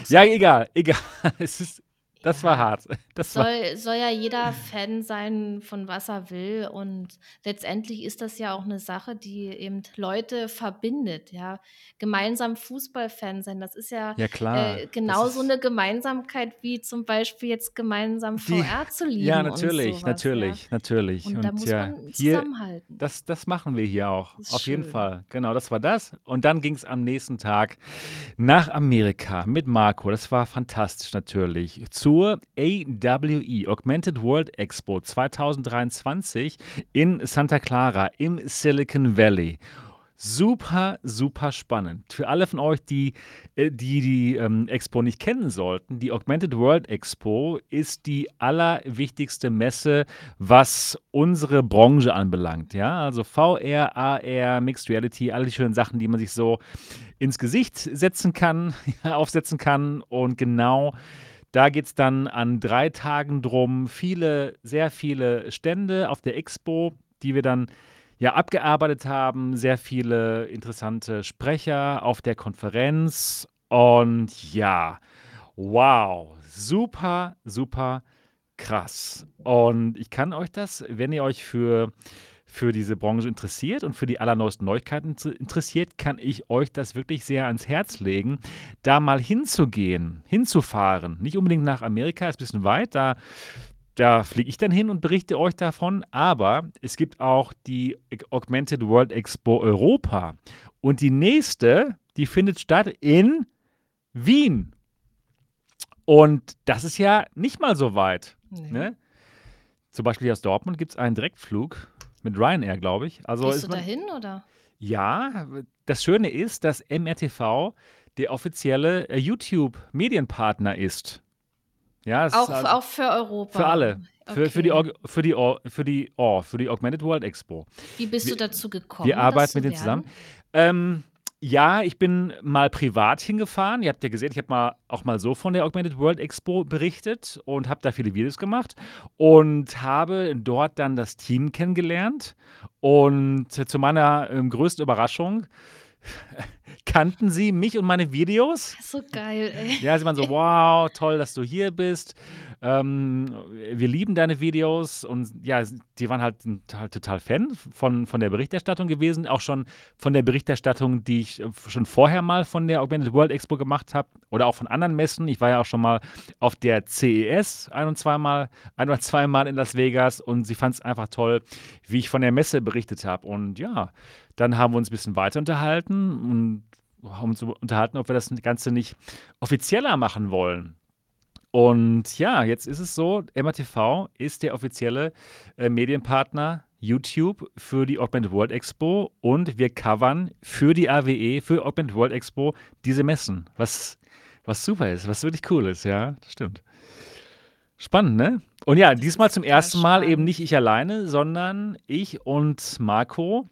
Speaker 1: Ja, egal, egal. Es ist das war
Speaker 2: Ja,
Speaker 1: hart. Das war
Speaker 2: soll soll ja jeder Fan sein, von was er will und letztendlich ist das ja auch 'ne Sache, die eben Leute verbindet, ja. Gemeinsam Fußballfan sein, das ist ja,
Speaker 1: Ja klar,
Speaker 2: äh,
Speaker 1: das
Speaker 2: genauso
Speaker 1: ist
Speaker 2: 'ne Gemeinsamkeit wie zum Beispiel jetzt gemeinsam
Speaker 1: Die
Speaker 2: VR zu
Speaker 1: ja,
Speaker 2: lieben und
Speaker 1: natürlich,
Speaker 2: so was, ja.
Speaker 1: natürlich, natürlich.
Speaker 2: Und da
Speaker 1: Und
Speaker 2: muss
Speaker 1: ja,
Speaker 2: man
Speaker 1: hier
Speaker 2: zusammenhalten.
Speaker 1: das das machen wir hier auch, auf jeden
Speaker 2: schön.
Speaker 1: Fall. Genau, das war das. Und dann ging's am nächsten Tag nach Amerika mit Marco. Das war fantastisch natürlich. Zur AWE, Augmented World Expo 2023 in Santa Clara im Silicon Valley. Super, super spannend. Für alle von euch, die äh, die die, ähm, Expo nicht kennen sollten, die Augmented World Expo ist die allerwichtigste Messe, was unsere Branche anbelangt, ja? Also VR, AR, Mixed Reality, all die schönen Sachen, die man sich so ins Gesicht setzen kann aufsetzen kann. Und genau da geht's dann an 3 Tagen drum. Viele sehr viele Stände auf der Expo, die wir dann, ja, abgearbeitet haben. Sehr viele interessante Sprecher auf der Konferenz. Und ja, wow, super, super krass. Und ich kann euch das, wenn ihr euch für für diese Branche interessiert und für die allerneuesten Neuigkeiten int interessiert, kann ich euch das wirklich sehr ans Herz legen, da mal hinzugehen, hinzufahren. Nicht unbedingt nach Amerika, ist bisschen weit, da da fliege ich dann hin und berichte euch davon. Aber es gibt auch die Augmented World Expo Europa. Und die nächste, die findet statt in Wien. Und das ist ja nicht mal so weit.
Speaker 2: Nee.
Speaker 1: Ne? Zum Beispiel hier aus Dortmund gibt es einen Direktflug mit Ryanair, glaube ich. Also
Speaker 2: Gehst du
Speaker 1: man,
Speaker 2: dahin oder?
Speaker 1: ja, das Schöne ist, dass MRTV der offizielle äh, YouTube-Medienpartner ist. Ja,
Speaker 2: Auch,
Speaker 1: also
Speaker 2: auch für
Speaker 1: für
Speaker 2: Europa.
Speaker 1: alle. Für, für, die,
Speaker 2: Okay.
Speaker 1: Für, die, für, die, oh, für die Augmented World Expo.
Speaker 2: Wie bist du
Speaker 1: Wir,
Speaker 2: dazu gekommen,
Speaker 1: wir arbeiten mit denen zusammen. Ähm, ja, ich bin mal privat hingefahren. Ihr habt ja gesehen, ich habe mal auch mal so von der Augmented World Expo berichtet und habe da viele Videos gemacht und habe dort dann das Team kennengelernt. Und zu meiner ähm, größten Überraschung kannten sie mich und meine Videos.
Speaker 2: So geil, ey.
Speaker 1: Ja, sie waren so, wow, toll, dass du hier bist. Ähm, wir lieben deine Videos und ja, die waren halt, halt total Fan von, von der Berichterstattung gewesen, auch schon von der Berichterstattung, die ich äh, schon vorher mal von der Augmented World Expo gemacht habe oder auch von anderen Messen. Ich war ja auch schon mal auf der CES ein und zweimal, ein oder zweimal in Las Vegas und sie fand es einfach toll, wie ich von der Messe berichtet habe. Und ja, dann haben wir uns ein bisschen weiter unterhalten und haben uns unterhalten, ob wir das Ganze nicht offizieller machen wollen. Und ja, jetzt ist es so, MRTV ist der offizielle äh, Medienpartner YouTube für die Augmented World Expo und wir covern für die AWE, für Augmented World Expo diese Messen, was, was super ist, was wirklich cool ist, ja, das stimmt. Spannend, ne? Und ja, diesmal zum ersten Mal eben nicht ich alleine, sondern ich und Marco,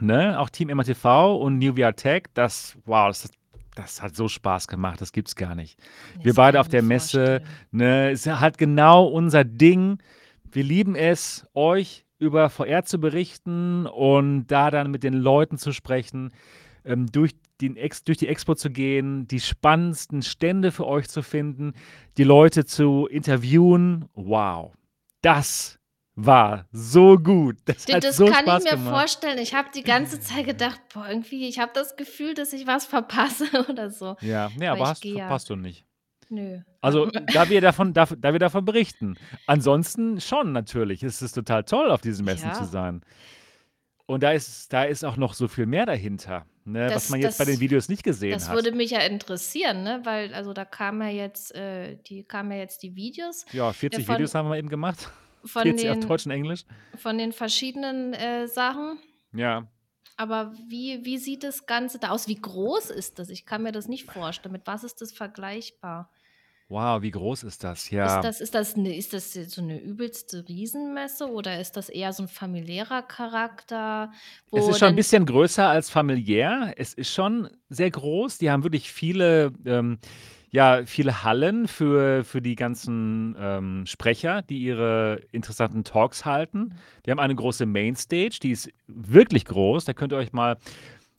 Speaker 1: ne? Auch Team MRTV und New VR Tech, das, wow, das, das hat so Spaß gemacht, das gibt's gar nicht.
Speaker 2: Nee,
Speaker 1: Wir
Speaker 2: das
Speaker 1: beide auf der Messe,
Speaker 2: vorstellen.
Speaker 1: ne, ist halt genau unser Ding. Wir lieben es, euch über VR zu berichten und da dann mit den Leuten zu sprechen, ähm, durch, den Ex durch die Expo zu gehen, die spannendsten Stände für euch zu finden, die Leute zu interviewen. Wow, das war so gut. Das
Speaker 2: Du,
Speaker 1: hat
Speaker 2: das
Speaker 1: so
Speaker 2: kann
Speaker 1: Spaß
Speaker 2: ich mir
Speaker 1: gemacht.
Speaker 2: vorstellen. Ich habe die ganze Zeit gedacht, boah, irgendwie, ich habe das Gefühl, dass ich was verpasse oder so.
Speaker 1: Ja, nee, aber
Speaker 2: ich
Speaker 1: hast,
Speaker 2: gehe ja,
Speaker 1: verpasst du nicht.
Speaker 2: nö.
Speaker 1: Also, da wir davon, da, da wir davon berichten. Ansonsten schon natürlich. Es ist total toll, auf diesen Messen zu
Speaker 2: Ja,
Speaker 1: sein. Und da ist, da ist auch noch so viel mehr dahinter, ne, was
Speaker 2: das,
Speaker 1: man jetzt bei den
Speaker 2: das,
Speaker 1: Videos nicht gesehen
Speaker 2: das
Speaker 1: hat.
Speaker 2: würde mich ja interessieren, ne? Weil, also da kamen ja jetzt, äh, die kamen ja jetzt die Videos
Speaker 1: Ja,
Speaker 2: äh,
Speaker 1: 40
Speaker 2: von,
Speaker 1: Videos haben wir eben gemacht.
Speaker 2: Von
Speaker 1: 40 auf
Speaker 2: den,
Speaker 1: Deutsch und Englisch.
Speaker 2: von den verschiedenen äh, Sachen.
Speaker 1: Ja.
Speaker 2: Aber wie, wie sieht das Ganze da aus? Wie groß ist das? Ich kann mir das nicht vorstellen. Mit was ist das vergleichbar?
Speaker 1: Wow, wie groß ist das?
Speaker 2: Ist
Speaker 1: Ja.
Speaker 2: das, ist das, eine, ist das so eine übelste Riesenmesse oder ist das eher so ein familiärer Charakter,
Speaker 1: Es ist schon ein bisschen größer als familiär. Es ist schon sehr groß. Die haben wirklich viele, ähm, ja, viele Hallen für, für die ganzen ähm, Sprecher, die ihre interessanten Talks halten. Die haben eine große Mainstage, die ist wirklich groß. Da könnt ihr euch mal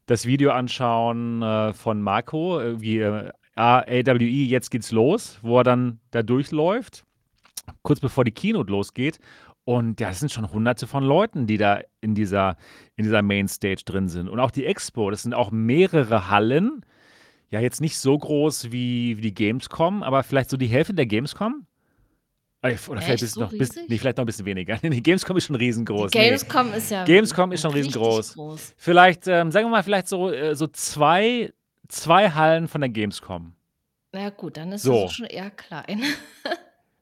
Speaker 1: das Video anschauen äh, von Marco, äh, wie äh, AWE, jetzt geht's los, wo er dann da durchläuft, kurz bevor die Keynote losgeht. Und ja, das sind schon hunderte von Leuten, die da in dieser, in dieser Mainstage drin sind. Und auch die Expo, das sind auch mehrere Hallen. Ja, jetzt nicht so groß wie, wie die Gamescom, aber vielleicht so die Hälfte der Gamescom. Oder vielleicht
Speaker 2: echt so
Speaker 1: noch, bis, nee, vielleicht noch ein bisschen weniger. Die Gamescom ist schon
Speaker 2: Die
Speaker 1: riesengroß. Nee,
Speaker 2: Gamescom ist ja
Speaker 1: Gamescom ist schon riesengroß.
Speaker 2: groß.
Speaker 1: Vielleicht, ähm, sagen wir mal, vielleicht so, äh, so zwei, zwei Hallen von der Gamescom.
Speaker 2: Na gut, dann ist es
Speaker 1: So.
Speaker 2: schon eher klein.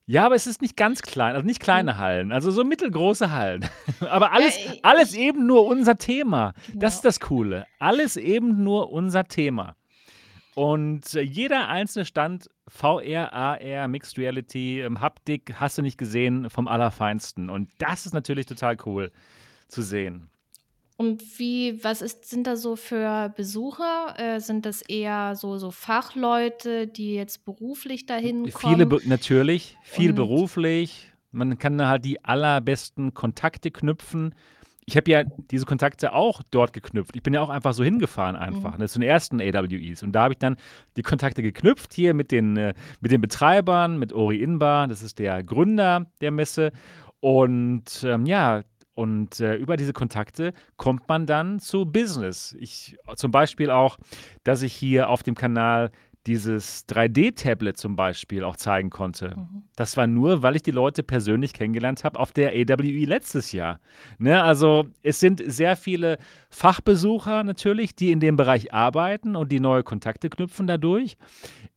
Speaker 1: Ja, aber es ist nicht ganz klein, also nicht
Speaker 2: Hm.
Speaker 1: kleine Hallen, also so mittelgroße Hallen. Aber
Speaker 2: Ja,
Speaker 1: alles,
Speaker 2: ich,
Speaker 1: alles eben nur unser Thema. Das ist
Speaker 2: genau.
Speaker 1: das Coole. Alles eben nur unser Thema. Und äh, jeder einzelne Stand, VR, AR, Mixed Reality, ähm, Haptik, hast du nicht gesehen, vom Allerfeinsten. Und das ist natürlich total cool zu sehen.
Speaker 2: Und wie, was ist, sind da so für Besucher? Äh, sind das eher so, so Fachleute, die jetzt beruflich dahin
Speaker 1: Viele,
Speaker 2: kommen?
Speaker 1: be- natürlich, viel
Speaker 2: Und
Speaker 1: beruflich. Man kann halt die allerbesten Kontakte knüpfen. Ich habe ja diese Kontakte auch dort geknüpft. Ich bin ja auch einfach so hingefahren, einfach,
Speaker 2: mhm.
Speaker 1: ne, zu den ersten AWEs. Und da habe ich dann die Kontakte geknüpft hier mit den, äh, mit den Betreibern, mit Ori Inbar, das ist der Gründer der Messe. Und ähm, ja, und äh, über diese Kontakte kommt man dann zu Business. Ich zum Beispiel auch, dass ich hier auf dem Kanal dieses 3D-Tablet zum Beispiel auch zeigen konnte.
Speaker 2: Mhm.
Speaker 1: Das war nur, weil ich die Leute persönlich kennengelernt habe auf der AWE letztes Jahr. Ne, also es sind sehr viele Fachbesucher natürlich, die in dem Bereich arbeiten und die neue Kontakte knüpfen dadurch.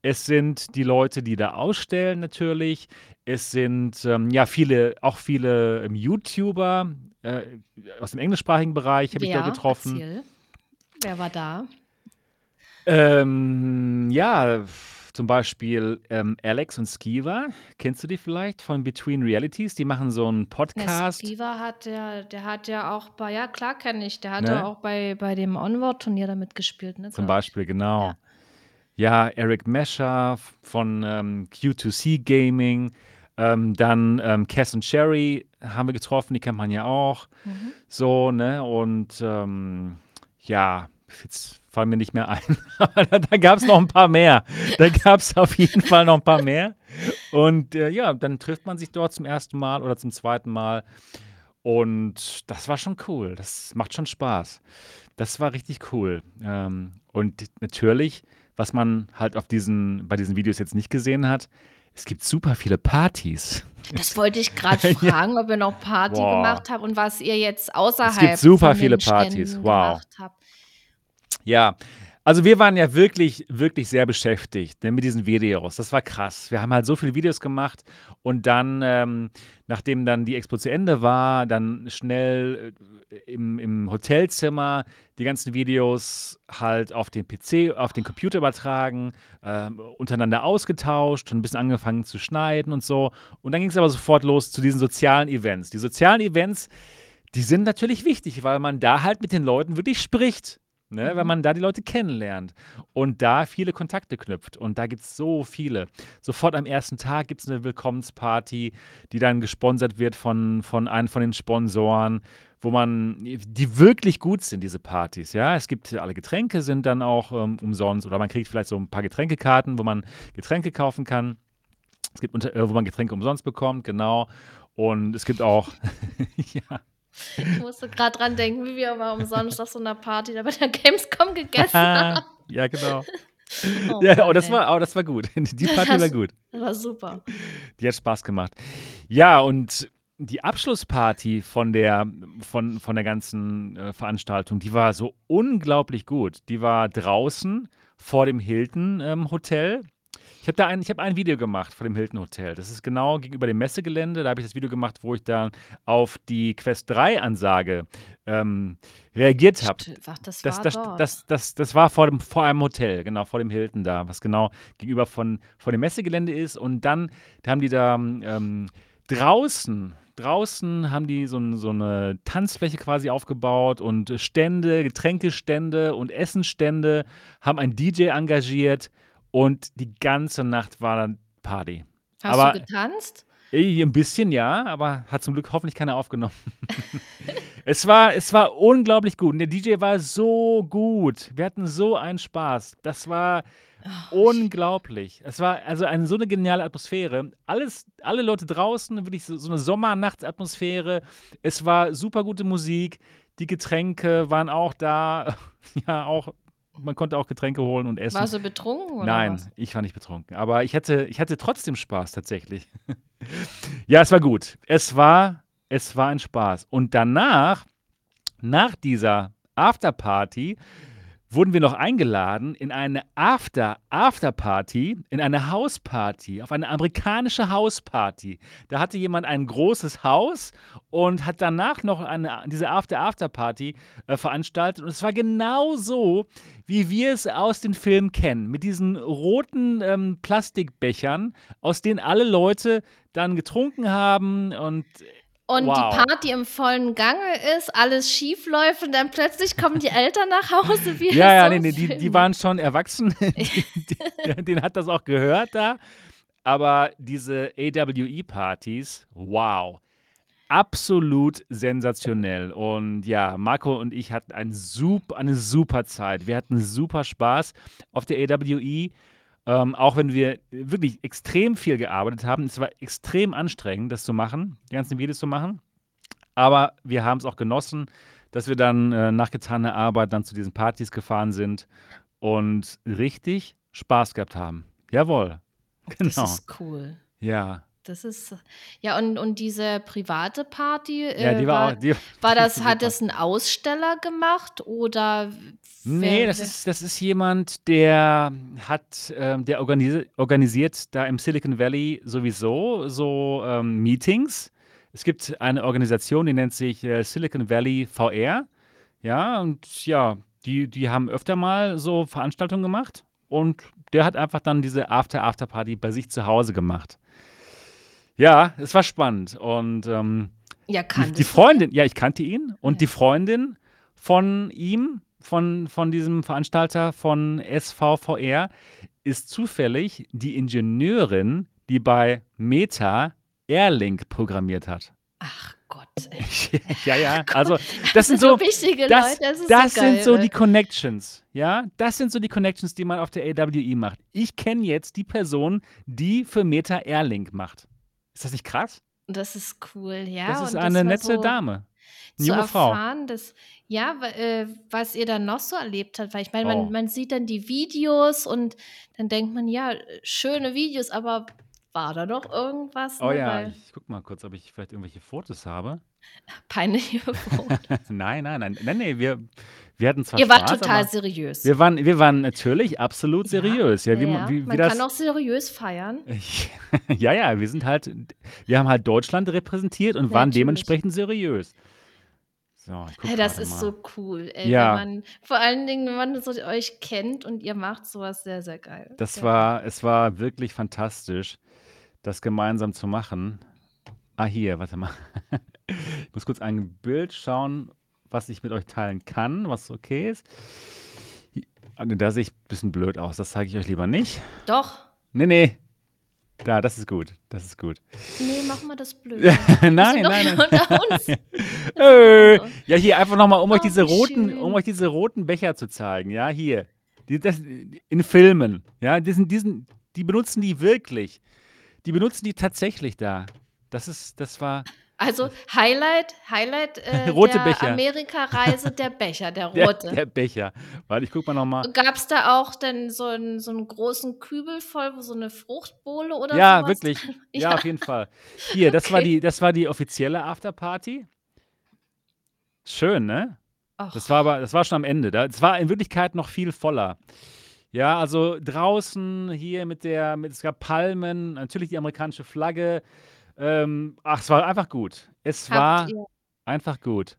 Speaker 1: Es sind die Leute, die da ausstellen natürlich. Es sind ähm, ja viele, auch viele ähm, YouTuber äh, aus dem englischsprachigen Bereich habe ich da getroffen.
Speaker 2: Erzähl. Wer war da?
Speaker 1: Ähm, ja, zum Beispiel ähm, Alex und Skiva. Kennst du die vielleicht von Between Realities? Die machen so einen
Speaker 2: Ne,
Speaker 1: Podcast.
Speaker 2: Skiva hat der der hat ja auch bei ja klar kenne ich, der hatte
Speaker 1: Ne?
Speaker 2: auch bei bei dem Onward-Turnier da mitgespielt, ne,
Speaker 1: Zum
Speaker 2: glaube ich.
Speaker 1: Beispiel, genau.
Speaker 2: Ja.
Speaker 1: Ja, Eric Mescher f- von ähm, Q2C Gaming. Ähm, dann ähm, Cass und Sherry haben wir getroffen, die kennt man ja auch.
Speaker 2: Mhm.
Speaker 1: So, ne? Und ähm, ja, jetzt fallen mir nicht mehr ein. Aber da, da gab es noch ein paar mehr. Da gab es auf jeden Fall noch ein paar mehr. Und äh, ja, dann trifft man sich dort zum ersten Mal oder zum zweiten Mal. Und das war schon cool. Das macht schon Spaß. Das war richtig cool. Ähm, und natürlich, was man halt auf diesen, bei diesen Videos jetzt nicht gesehen hat, es gibt super viele Partys.
Speaker 2: Das wollte ich gerade
Speaker 1: Ja.
Speaker 2: fragen, ob ihr noch Party
Speaker 1: Boah.
Speaker 2: gemacht habt und was ihr jetzt
Speaker 1: Es gibt
Speaker 2: außerhalb
Speaker 1: super
Speaker 2: von
Speaker 1: viele Partys.
Speaker 2: Ständen
Speaker 1: Wow.
Speaker 2: gemacht habt.
Speaker 1: Ja, also wir waren ja wirklich, wirklich sehr beschäftigt ne, mit diesen Videos. Das war krass. Wir haben halt so viele Videos gemacht und dann, ähm, nachdem dann die Expo zu Ende war, dann schnell äh, im, im Hotelzimmer die ganzen Videos halt auf den PC, auf den Computer übertragen, ähm, untereinander ausgetauscht und ein bisschen angefangen zu schneiden und so. Und dann ging es aber sofort los zu diesen sozialen Events. Die sozialen Events, die sind natürlich wichtig, weil man da halt mit den Leuten wirklich spricht. Ne, Wenn
Speaker 2: Mhm.
Speaker 1: man da die Leute kennenlernt und da viele Kontakte knüpft. Und da gibt es so viele. Sofort am ersten Tag gibt es eine Willkommensparty, die dann gesponsert wird von, von einem von den Sponsoren, wo man, die wirklich gut sind, diese Partys. Ja, es gibt alle Getränke sind dann auch ähm, umsonst oder man kriegt vielleicht so ein paar Getränkekarten, wo man Getränke kaufen kann. Es gibt, unter, äh, wo man Getränke umsonst bekommt, genau. Und es gibt auch, ja,
Speaker 2: Ich musste gerade dran denken, wie wir mal umsonst auf so einer Party da bei der Gamescom gegessen haben.
Speaker 1: ja, genau.
Speaker 2: Oh
Speaker 1: Ja, oh, das
Speaker 2: ey.
Speaker 1: war, oh, das war gut. Die Party war
Speaker 2: Das-
Speaker 1: gut.
Speaker 2: Das war super.
Speaker 1: Die hat Spaß gemacht. Ja, und die Abschlussparty von der, von, von der ganzen äh, Veranstaltung, die war so unglaublich gut. Die war draußen vor dem Hilton ähm, Hotel. Ich habe da ein, ich hab ein Video gemacht vor dem Hilton Hotel. Das ist genau gegenüber dem Messegelände. Da habe ich das Video gemacht, wo ich dann auf die Quest 3 Ansage ähm, reagiert habe.
Speaker 2: Das,
Speaker 1: Das,
Speaker 2: war
Speaker 1: das, das, das, das war vor, dem, vor einem Hotel, genau, vor dem Hilton da, was genau gegenüber von, von dem Messegelände ist. Und dann da haben die da ähm, draußen, draußen haben die so, so eine Tanzfläche quasi aufgebaut und Stände, Getränkestände und Essenstände, haben einen DJ engagiert und die ganze Nacht war dann Party.
Speaker 2: Hast
Speaker 1: aber-
Speaker 2: du getanzt?
Speaker 1: Ein bisschen ja, aber hat zum Glück hoffentlich keiner aufgenommen. es, war, es war unglaublich gut. Und der DJ war so gut. Wir hatten so einen Spaß. Das war
Speaker 2: Oh,
Speaker 1: unglaublich. Es war also eine, so eine geniale Atmosphäre. Alles, alle Leute draußen, wirklich so, so eine Sommernachtsatmosphäre. Es war super gute Musik. Die Getränke waren auch da. ja, auch. Man konnte auch Getränke holen und essen.
Speaker 2: Warst du betrunken oder
Speaker 1: Nein,
Speaker 2: was?
Speaker 1: ich war nicht betrunken. Aber ich hatte, ich hatte trotzdem Spaß tatsächlich. ja, es war gut. Es war, es war ein Spaß. Und danach, nach dieser Afterparty, wurden wir noch eingeladen in eine After-After-Party, in eine Hausparty, auf eine amerikanische Hausparty. Da hatte jemand ein großes Haus und hat danach noch eine, diese After-After-Party äh, veranstaltet. Und es war genau so, wie wir es aus den Filmen kennen, mit diesen roten ähm, Plastikbechern, aus denen alle Leute dann getrunken haben und
Speaker 2: Und
Speaker 1: Wow.
Speaker 2: die Party im vollen Gange ist, alles schief läuft und dann plötzlich kommen die Eltern nach Hause. Wie
Speaker 1: ja, ja, nee, nee, die, die waren schon erwachsen. die, die, denen hat das auch gehört da. Aber diese AWE-Partys, wow. Absolut sensationell. Und ja, Marco und ich hatten ein super, eine super Zeit. Wir hatten super Spaß auf der AWE. Ähm, auch wenn wir wirklich extrem viel gearbeitet haben. Es war extrem anstrengend, das zu machen, die ganzen Videos zu machen. Aber wir haben es auch genossen, dass wir dann äh, nach getaner Arbeit dann zu diesen Partys gefahren sind und richtig Spaß gehabt haben. Jawohl.
Speaker 2: Das
Speaker 1: Genau.
Speaker 2: ist cool.
Speaker 1: Ja.
Speaker 2: Das ist ja, und und diese private Party,
Speaker 1: Ja, die
Speaker 2: äh,
Speaker 1: war auch
Speaker 2: war
Speaker 1: die
Speaker 2: war das hat das 'n Aussteller gemacht oder
Speaker 1: Ne,
Speaker 2: wer
Speaker 1: das ist das ist jemand, der hat ähm, der organisi organisiert da im Silicon Valley sowieso so, ähm, Meetings. Es gibt eine Organisation, die nennt sich, äh, Silicon Valley VR. Ja, und ja, die die haben öfter mal so Veranstaltungen gemacht und der hat einfach dann diese After-After-Party bei sich zu Hause gemacht. Ja, es war spannend und, ähm,
Speaker 2: Ja,
Speaker 1: die die? Freundin ja, ich kannte ihn und die
Speaker 2: Ja.
Speaker 1: Freundin von ihm, von von diesem Veranstalter von SVVR, ist zufällig die Ingenieurin, die bei Meta Airlink programmiert hat.
Speaker 2: Ach Gott, ey.
Speaker 1: Ja, ja, also, das
Speaker 2: das
Speaker 1: sind so
Speaker 2: wichtige
Speaker 1: das
Speaker 2: Leute, das ist so
Speaker 1: das sind so
Speaker 2: geil,
Speaker 1: die. Connections, ja? Das sind so die Connections, die man auf der AWE macht. Ich kenne jetzt die Person, die für Meta Airlink macht. Ist das nicht krass?
Speaker 2: Das ist cool,
Speaker 1: Das
Speaker 2: ja,
Speaker 1: ist
Speaker 2: und
Speaker 1: eine
Speaker 2: das
Speaker 1: nette
Speaker 2: so
Speaker 1: Dame. 'Ne
Speaker 2: zu
Speaker 1: junge Frau.
Speaker 2: erfahren, dass ja, äh, was ihr dann noch so erlebt habt, weil ich meine, man
Speaker 1: Oh.
Speaker 2: man sieht dann die Videos und dann denkt man: „Ja, schöne Videos“, aber war da noch irgendwas,
Speaker 1: Oh
Speaker 2: ne,
Speaker 1: ja,
Speaker 2: weil
Speaker 1: ich gucke mal kurz, ob ich vielleicht irgendwelche Fotos habe.
Speaker 2: peinliche Fotos.
Speaker 1: Nein, nein, nein. Ne, ne, wir wir hatten zwar
Speaker 2: Ihr wart
Speaker 1: Spaß,
Speaker 2: total
Speaker 1: aber
Speaker 2: seriös.
Speaker 1: wir waren wir waren natürlich absolut
Speaker 2: Ja,
Speaker 1: seriös. Ja, wie ma
Speaker 2: ja,
Speaker 1: wie wie
Speaker 2: man
Speaker 1: das
Speaker 2: kann auch seriös feiern.
Speaker 1: Ja, ja, wir sind halt wir haben halt Deutschland repräsentiert und waren
Speaker 2: Natürlich.
Speaker 1: dementsprechend seriös. So, ich
Speaker 2: Hey, das ist
Speaker 1: mal.
Speaker 2: so cool, ey, wenn
Speaker 1: Ja.
Speaker 2: man vor allen Dingen, wenn man so euch kennt und ihr macht so was sehr, sehr geil.
Speaker 1: Das
Speaker 2: Sehr geil.
Speaker 1: war es war wirklich fantastisch, das gemeinsam zu machen. Ah, hier, warte mal. Ich muss kurz ein Bild schauen, was ich mit euch teilen kann, was okay ist. Ah, da sehe ich bisschen blöd aus. Das zeige ich euch lieber nicht.
Speaker 2: Doch.
Speaker 1: Ne, ne. Da, das ist gut. Das ist gut.
Speaker 2: Ne, mach mal das blöd.
Speaker 1: Nein, nein, nein.
Speaker 2: unter
Speaker 1: Äh, ja, hier einfach noch mal, um euch
Speaker 2: Oh,
Speaker 1: diese
Speaker 2: wie
Speaker 1: roten
Speaker 2: schön.
Speaker 1: um euch diese roten Becher zu zeigen, ja, hier. Die das in Filmen, ja, diesen diesen die benutzen die wirklich. Die benutzen die tatsächlich da. Das ist das war
Speaker 2: Also, Highlight Highlight, äh,
Speaker 1: Rote
Speaker 2: der
Speaker 1: Becher.
Speaker 2: Amerikareise, der Becher, der
Speaker 1: Der
Speaker 2: rote.
Speaker 1: der Becher. Warte, ich gucke mal noch mal.
Speaker 2: Gab's da auch denn so 'n so 'n großen Kübel voll, wo so 'ne Fruchtbowle oder so
Speaker 1: Ja,
Speaker 2: was
Speaker 1: wirklich. Ja,
Speaker 2: ja.
Speaker 1: auf jeden Fall. Hier, das war
Speaker 2: Okay.
Speaker 1: die das war die offizielle Afterparty. Schön, ne? Das war
Speaker 2: Och.
Speaker 1: aber das war schon am Ende. Es war in Wirklichkeit noch viel voller. Ja, also draußen hier mit der mit es gab Palmen, natürlich die amerikanische Flagge. Ähm, ach, es war einfach gut. Es
Speaker 2: Habt
Speaker 1: war
Speaker 2: ihr
Speaker 1: einfach gut.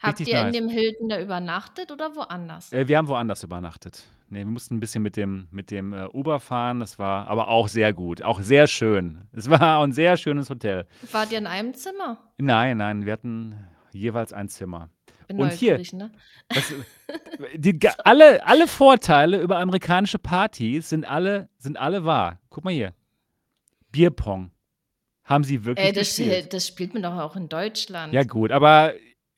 Speaker 2: habt
Speaker 1: Richtig
Speaker 2: ihr in
Speaker 1: nice.
Speaker 2: dem Hilton da übernachtet oder woanders?
Speaker 1: Äh, wir haben woanders übernachtet. Ne, wir mussten 'n bisschen mit dem mit dem, äh, Uber fahren. Das war aber auch sehr gut, auch sehr schön. Es war 'n sehr schönes Hotel.
Speaker 2: Wart ihr in einem Zimmer?
Speaker 1: Nein, nein, wir hatten jeweils ein Zimmer.
Speaker 2: Bin
Speaker 1: Und hier,
Speaker 2: ne?
Speaker 1: das die alle alle Vorteile über amerikanische Partys sind alle sind alle wahr. Guck mal hier. Bierpong haben sie wirklich
Speaker 2: Ey, das
Speaker 1: gespielt.
Speaker 2: das spielt man doch auch in
Speaker 1: Ja
Speaker 2: Deutschland.
Speaker 1: gut, aber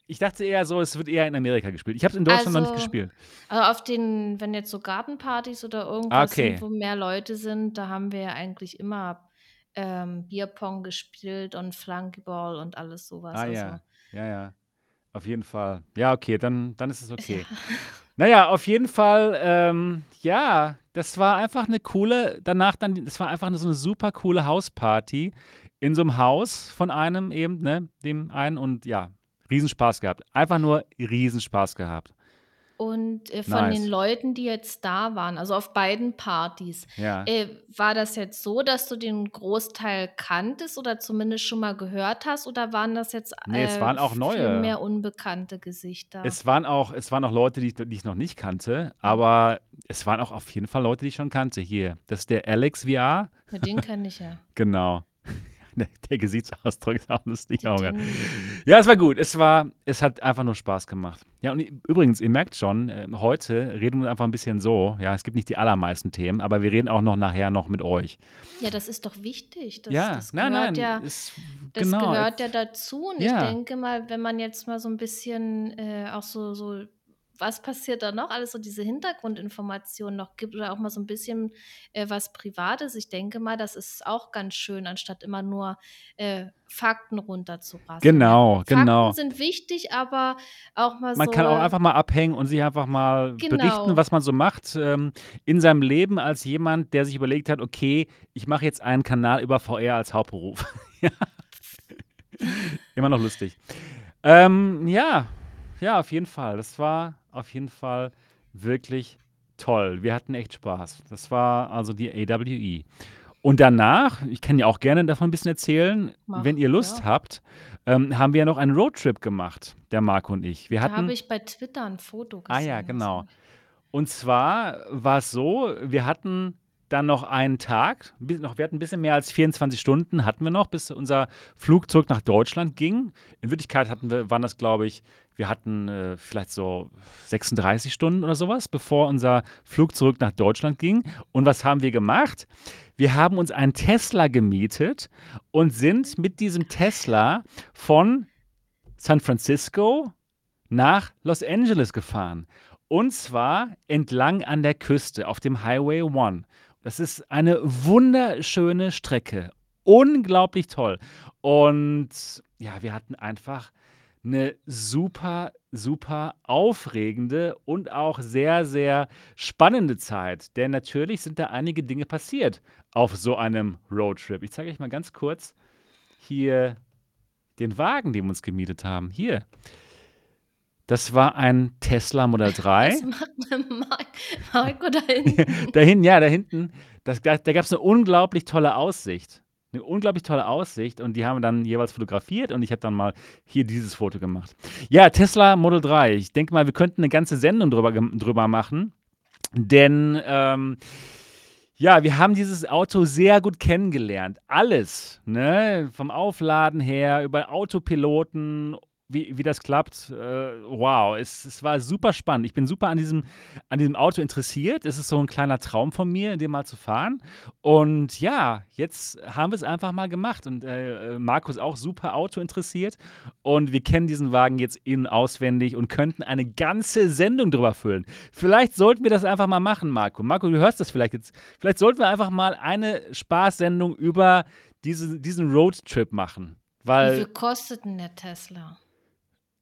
Speaker 1: ich dachte eher so, es wird eher in Amerika gespielt. Ich habe es in Deutschland noch nicht
Speaker 2: Also
Speaker 1: gespielt.
Speaker 2: also, auf den wenn jetzt so Gartenpartys oder irgendwas sind,
Speaker 1: okay.
Speaker 2: wo mehr Leute sind, da haben wir ja eigentlich immer, ähm, Bierpong gespielt und Flunkyball und alles so was,
Speaker 1: Ah
Speaker 2: also
Speaker 1: ja, ja, ja. Auf jeden Fall. Ja, okay, dann dann ist es okay. Na ja, auf jeden Fall, ähm, ja, das war einfach 'ne coole danach dann es war einfach so 'ne super coole Hausparty in so 'nem Haus von einem eben, ne, dem einen und ja, Riesenspaß gehabt. Einfach nur Riesenspaß gehabt.
Speaker 2: Und, äh, von den
Speaker 1: Nice.
Speaker 2: Leuten, die jetzt da waren, also auf beiden Partys,
Speaker 1: Ja.
Speaker 2: äh, war das jetzt so, dass du den Großteil kanntest oder zumindest schon mal gehört hast oder waren das jetzt,
Speaker 1: Ne, es
Speaker 2: äh,
Speaker 1: waren auch
Speaker 2: viel
Speaker 1: neue.
Speaker 2: mehr unbekannte Gesichter?
Speaker 1: Es waren auch es waren auch Leute, die ich die ich noch nicht kannte, aber es waren auch auf jeden Fall Leute, die ich schon kannte. Hier, das ist der Alex VR.
Speaker 2: Ja, den kenne ich ja.
Speaker 1: Genau. Der der Gesichtsausdruck ist auch lustig. Gott.
Speaker 2: den
Speaker 1: Ja, es war gut. Es war es hat einfach nur Spaß gemacht. Ja, und übrigens, ihr merkt schon, ähm, heute reden wir einfach 'n bisschen so. Ja, es gibt nicht die allermeisten Themen, aber wir reden auch noch nachher noch mit euch.
Speaker 2: Ja, das ist doch wichtig. Das
Speaker 1: Ja,
Speaker 2: das
Speaker 1: nein,
Speaker 2: gehört
Speaker 1: nein,
Speaker 2: ja
Speaker 1: ist
Speaker 2: das
Speaker 1: genau.
Speaker 2: gehört ja dazu und ich
Speaker 1: Ja.
Speaker 2: denke mal, wenn man jetzt mal so 'n bisschen, äh, auch so so was passiert da noch? Alles so diese Hintergrundinformationen noch gibt oder auch mal so 'n bisschen, äh, was Privates. Ich denke mal, das ist auch ganz schön, anstatt immer nur, äh, Fakten runterzurasseln.
Speaker 1: Genau,
Speaker 2: Fakten
Speaker 1: genau.
Speaker 2: sind wichtig, aber auch mal
Speaker 1: Man kann auch
Speaker 2: so
Speaker 1: einfach mal abhängen und sich einfach mal berichten,
Speaker 2: Genau.
Speaker 1: was man so macht, ähm, in seinem Leben als jemand, der sich überlegt hat: „Okay, ich mache jetzt einen Kanal über VR als Hauptberuf.“ Ja. Immer noch lustig. Ähm, ja, ja, auf jeden Fall. Das war auf jeden Fall wirklich toll. Wir hatten echt Spaß. Das war also die AWE. Und danach, ich kann ja auch gerne davon 'n bisschen erzählen, wenn
Speaker 2: Mach,
Speaker 1: ihr Lust
Speaker 2: ja.
Speaker 1: habt, ähm, haben wir ja noch einen Roadtrip gemacht, der Marco und ich. Wir
Speaker 2: Da habe
Speaker 1: hatten
Speaker 2: ich bei Twitter 'n Foto
Speaker 1: Ah ja,
Speaker 2: gesehen,
Speaker 1: genau. Und zwar war's so, wir hatten dann noch einen Tag, noch wir hatten 'n bisschen mehr als 24 Stunden hatten wir noch, bis unser Flug zurück nach Deutschland ging. In Wirklichkeit hatten wir waren das, glaube ich wir hatten, äh, vielleicht so 36 Stunden oder so was, bevor unser Flug zurück nach Deutschland ging. Und was haben wir gemacht? Wir haben uns einen Tesla gemietet und sind mit diesem Tesla von San Francisco nach Los Angeles gefahren. Und zwar entlang an der Küste auf dem Highway 1. Das ist eine wunderschöne Strecke. Unglaublich toll. Und ja, wir hatten einfach 'ne super, super aufregende und auch sehr, sehr spannende Zeit. Denn natürlich sind da einige Dinge passiert auf so einem Roadtrip. Ich zeige euch mal ganz kurz hier den Wagen, den wir uns gemietet haben. Hier. Das war ein Tesla Model
Speaker 2: Was
Speaker 1: 3.
Speaker 2: macht denn Mar Marco da hinten?
Speaker 1: Da hinten, ja, da hinten, das da da gab's 'ne unglaublich tolle Aussicht. 'Ne unglaublich tolle Aussicht und die haben dann jeweils fotografiert und ich habe dann mal hier dieses Foto gemacht. Ja, Tesla Model 3. Ich denke mal, wir könnten 'ne ganze Sendung drüber drüber machen, denn, ähm, ja, wir haben dieses Auto sehr gut kennengelernt. Alles, ne, vom Aufladen her, über Autopiloten, wie wie das klappt, äh, wow, es es war super spannend. Ich bin super an diesem an diesem Auto interessiert. Es ist so 'n kleiner Traum von mir, in dem mal zu fahren. Und ja, jetzt haben wir's einfach mal gemacht und, äh, äh, Marco ist auch super autointeressiert und wir kennen diesen Wagen jetzt in auswendig und könnten eine ganze Sendung drüber füllen. Vielleicht sollten wir das einfach mal machen, Marco. Marco, du hörst das vielleicht jetzt. Vielleicht sollten wir einfach mal eine Spaßsendung über diese diesen Roadtrip machen,
Speaker 2: Wie viel
Speaker 1: weil
Speaker 2: kostet 'n der Tesla?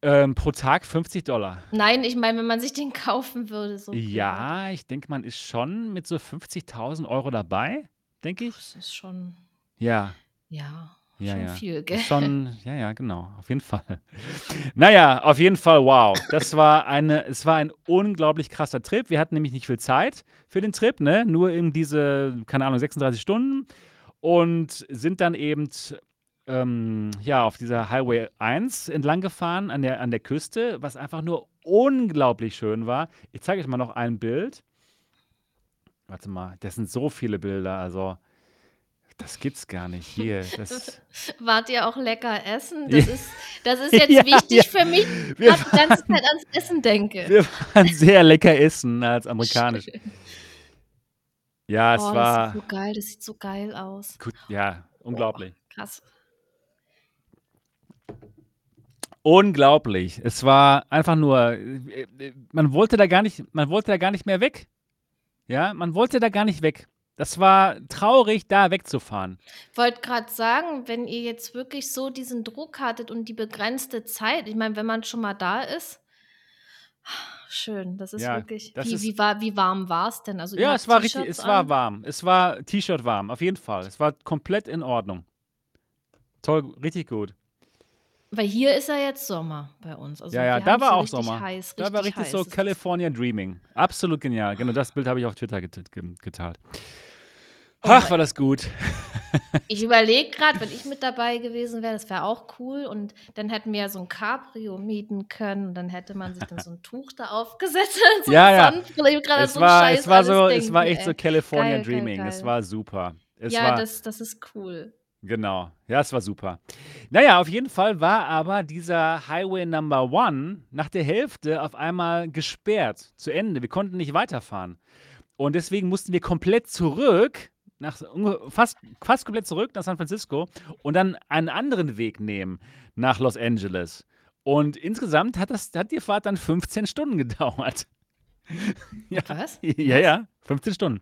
Speaker 1: Ähm, pro Tag 50 $.
Speaker 2: Nein, ich meine, wenn man sich den kaufen würde, so.
Speaker 1: Ja, ich denke, man ist schon mit so 50.000 € dabei, denke ich.
Speaker 2: Das ist schon
Speaker 1: Ja.
Speaker 2: ja,
Speaker 1: Ja,
Speaker 2: schon
Speaker 1: ja.
Speaker 2: viel Geld.
Speaker 1: schon ja, ja, genau, auf jeden Fall. Na ja, auf jeden Fall, wow. Das war eine es war ein unglaublich krasser Trip. Wir hatten nämlich nicht viel Zeit für den Trip, ne? Nur eben diese, keine Ahnung, 36 Stunden und sind dann eben, ähm, ja, auf dieser Highway 1 entlang gefahren an der an der Küste, was einfach nur unglaublich schön war. Ich zeige euch mal noch ein Bild. Warte mal, das sind so viele Bilder, also das gibt's gar nicht. Hier, das
Speaker 2: Wart ihr auch lecker essen?
Speaker 1: Ja.
Speaker 2: Das ist das ist jetzt
Speaker 1: Ja, ja.
Speaker 2: wichtig für mich,
Speaker 1: Wir
Speaker 2: grad die ganze Zeit ans Essen denke.
Speaker 1: wir waren sehr lecker essen als amerikanisch.
Speaker 2: Schön.
Speaker 1: Ja, es
Speaker 2: Oh, das
Speaker 1: war
Speaker 2: ist so geil, das sieht so geil aus.
Speaker 1: gut, ja, unglaublich.
Speaker 2: krass.
Speaker 1: Unglaublich. Es war einfach nur äh, man wollte da gar nicht man wollte da gar nicht mehr weg. Ja, man wollte da gar nicht weg. Das war traurig, da wegzufahren.
Speaker 2: Wollte grad sagen, wenn ihr jetzt wirklich so diesen Druck hattet und die begrenzte Zeit ich meine, wenn man schon mal da ist schön, das ist
Speaker 1: Ja,
Speaker 2: wirklich
Speaker 1: das
Speaker 2: wie
Speaker 1: ist
Speaker 2: wie war wie warm war's denn? Also,
Speaker 1: Ja, es war richtig es war
Speaker 2: an?
Speaker 1: warm. Es war T-Shirt warm, auf jeden Fall. Es war komplett in Ordnung. Toll, richtig gut.
Speaker 2: Weil hier ist ja jetzt Sommer bei uns. Also,
Speaker 1: Ja, ja, da war auch Sommer.
Speaker 2: heiß,
Speaker 1: Da war
Speaker 2: richtig
Speaker 1: so
Speaker 2: heiß. Es ist
Speaker 1: California Dreaming. Absolut genial. Genau, das Bild habe ich auf Twitter get ge geteilt.
Speaker 2: Oh
Speaker 1: Ach, war das gut.
Speaker 2: Ich überlege grad, wenn ich mit dabei gewesen wäre, das wäre auch cool und dann hätten wir ja so 'n Cabrio mieten können und dann hätte man sich dann so 'n Tuch da aufgesetzt so
Speaker 1: Ja, ja. Es
Speaker 2: so
Speaker 1: war es war so es war
Speaker 2: denken,
Speaker 1: echt so
Speaker 2: ey.
Speaker 1: California
Speaker 2: Geil, geil,
Speaker 1: Dreaming. Es
Speaker 2: geil.
Speaker 1: war super. Es
Speaker 2: Ja,
Speaker 1: war
Speaker 2: das das ist cool.
Speaker 1: Genau. Ja, es war super. Na ja, auf jeden Fall war aber dieser Highway Number 1 nach der Hälfte auf einmal gesperrt, zu Ende. Wir konnten nicht weiterfahren. Und deswegen mussten wir komplett zurück nach fast fast komplett zurück nach San Francisco und dann einen anderen Weg nehmen nach Los Angeles. Und insgesamt hat das hat die Fahrt dann 15 Stunden gedauert. Ja,
Speaker 2: Was?
Speaker 1: ja, ja, 15 Stunden.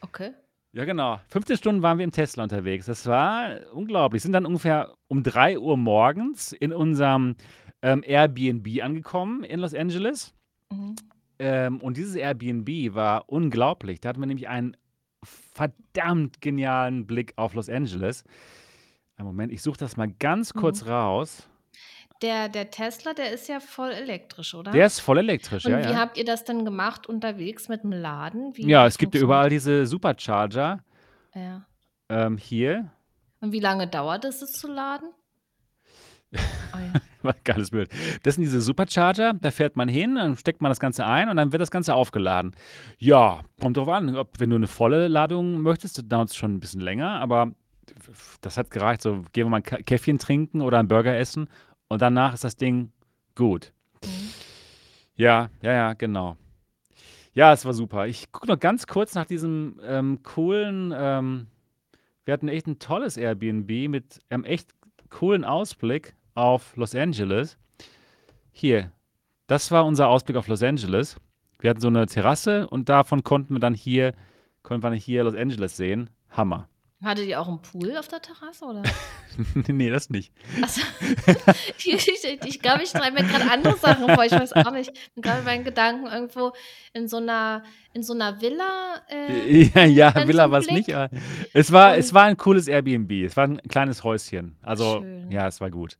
Speaker 2: Okay.
Speaker 1: Ja, genau. 15 Stunden waren wir im Tesla unterwegs. Das war unglaublich. Sind dann ungefähr um 3 Uhr morgens in unserem ähm, Airbnb angekommen in Los Angeles.
Speaker 2: Mhm.
Speaker 1: Ähm, und dieses Airbnb war unglaublich. Da hatten wir nämlich einen verdammt genialen Blick auf Los Angeles. Einen Moment, ich suche das mal ganz kurz
Speaker 2: Mhm.
Speaker 1: raus.
Speaker 2: Der der Tesla, der ist ja voll elektrisch, oder?
Speaker 1: Der ist voll elektrisch, ja,
Speaker 2: Und wie
Speaker 1: ja.
Speaker 2: habt ihr das denn gemacht unterwegs mit dem Laden? Wie
Speaker 1: Ja, es gibt ja überall diese Supercharger
Speaker 2: Ja.
Speaker 1: ähm, hier.
Speaker 2: Und wie lange dauert es, es zu laden? Ah ja.
Speaker 1: War geiles Bild. Das sind diese Supercharger, da fährt man hin, dann steckt man das Ganze ein und dann wird das Ganze aufgeladen. Ja, kommt drauf an, ob wenn du 'ne volle Ladung möchtest, dann dauert's schon 'n bisschen länger, aber das hat gereicht. So, gehen wir mal 'n Ka Käffchen trinken oder 'n Burger essen und danach ist das Ding gut.
Speaker 2: Mhm.
Speaker 1: Ja, ja, ja, genau. Ja, es war super. Ich gucke noch ganz kurz nach diesem, ähm, coolen ähm, wir hatten echt 'n tolles Airbnb mit einem echt coolen Ausblick auf Los Angeles. Hier, das war unser Ausblick auf Los Angeles. Wir hatten so 'ne Terrasse und davon konnten wir dann hier konnten wir dann hier Los Angeles sehen. Hammer.
Speaker 2: Hattet ihr auch 'n Pool auf der Terrasse, oder?
Speaker 1: Ne, das nicht.
Speaker 2: Ach so. Ich ich ich glaube, ich stelle mir grad andere Sachen vor. Ich weiß auch nicht. Bin grade bei den Gedanken irgendwo in so 'ner in so 'ner Villa, äh,
Speaker 1: Ja, ja, Villa
Speaker 2: zum
Speaker 1: war's nicht, es war es war 'n cooles Airbnb. Es war 'n kleines Häuschen. Also,
Speaker 2: Schön.
Speaker 1: ja, es war gut.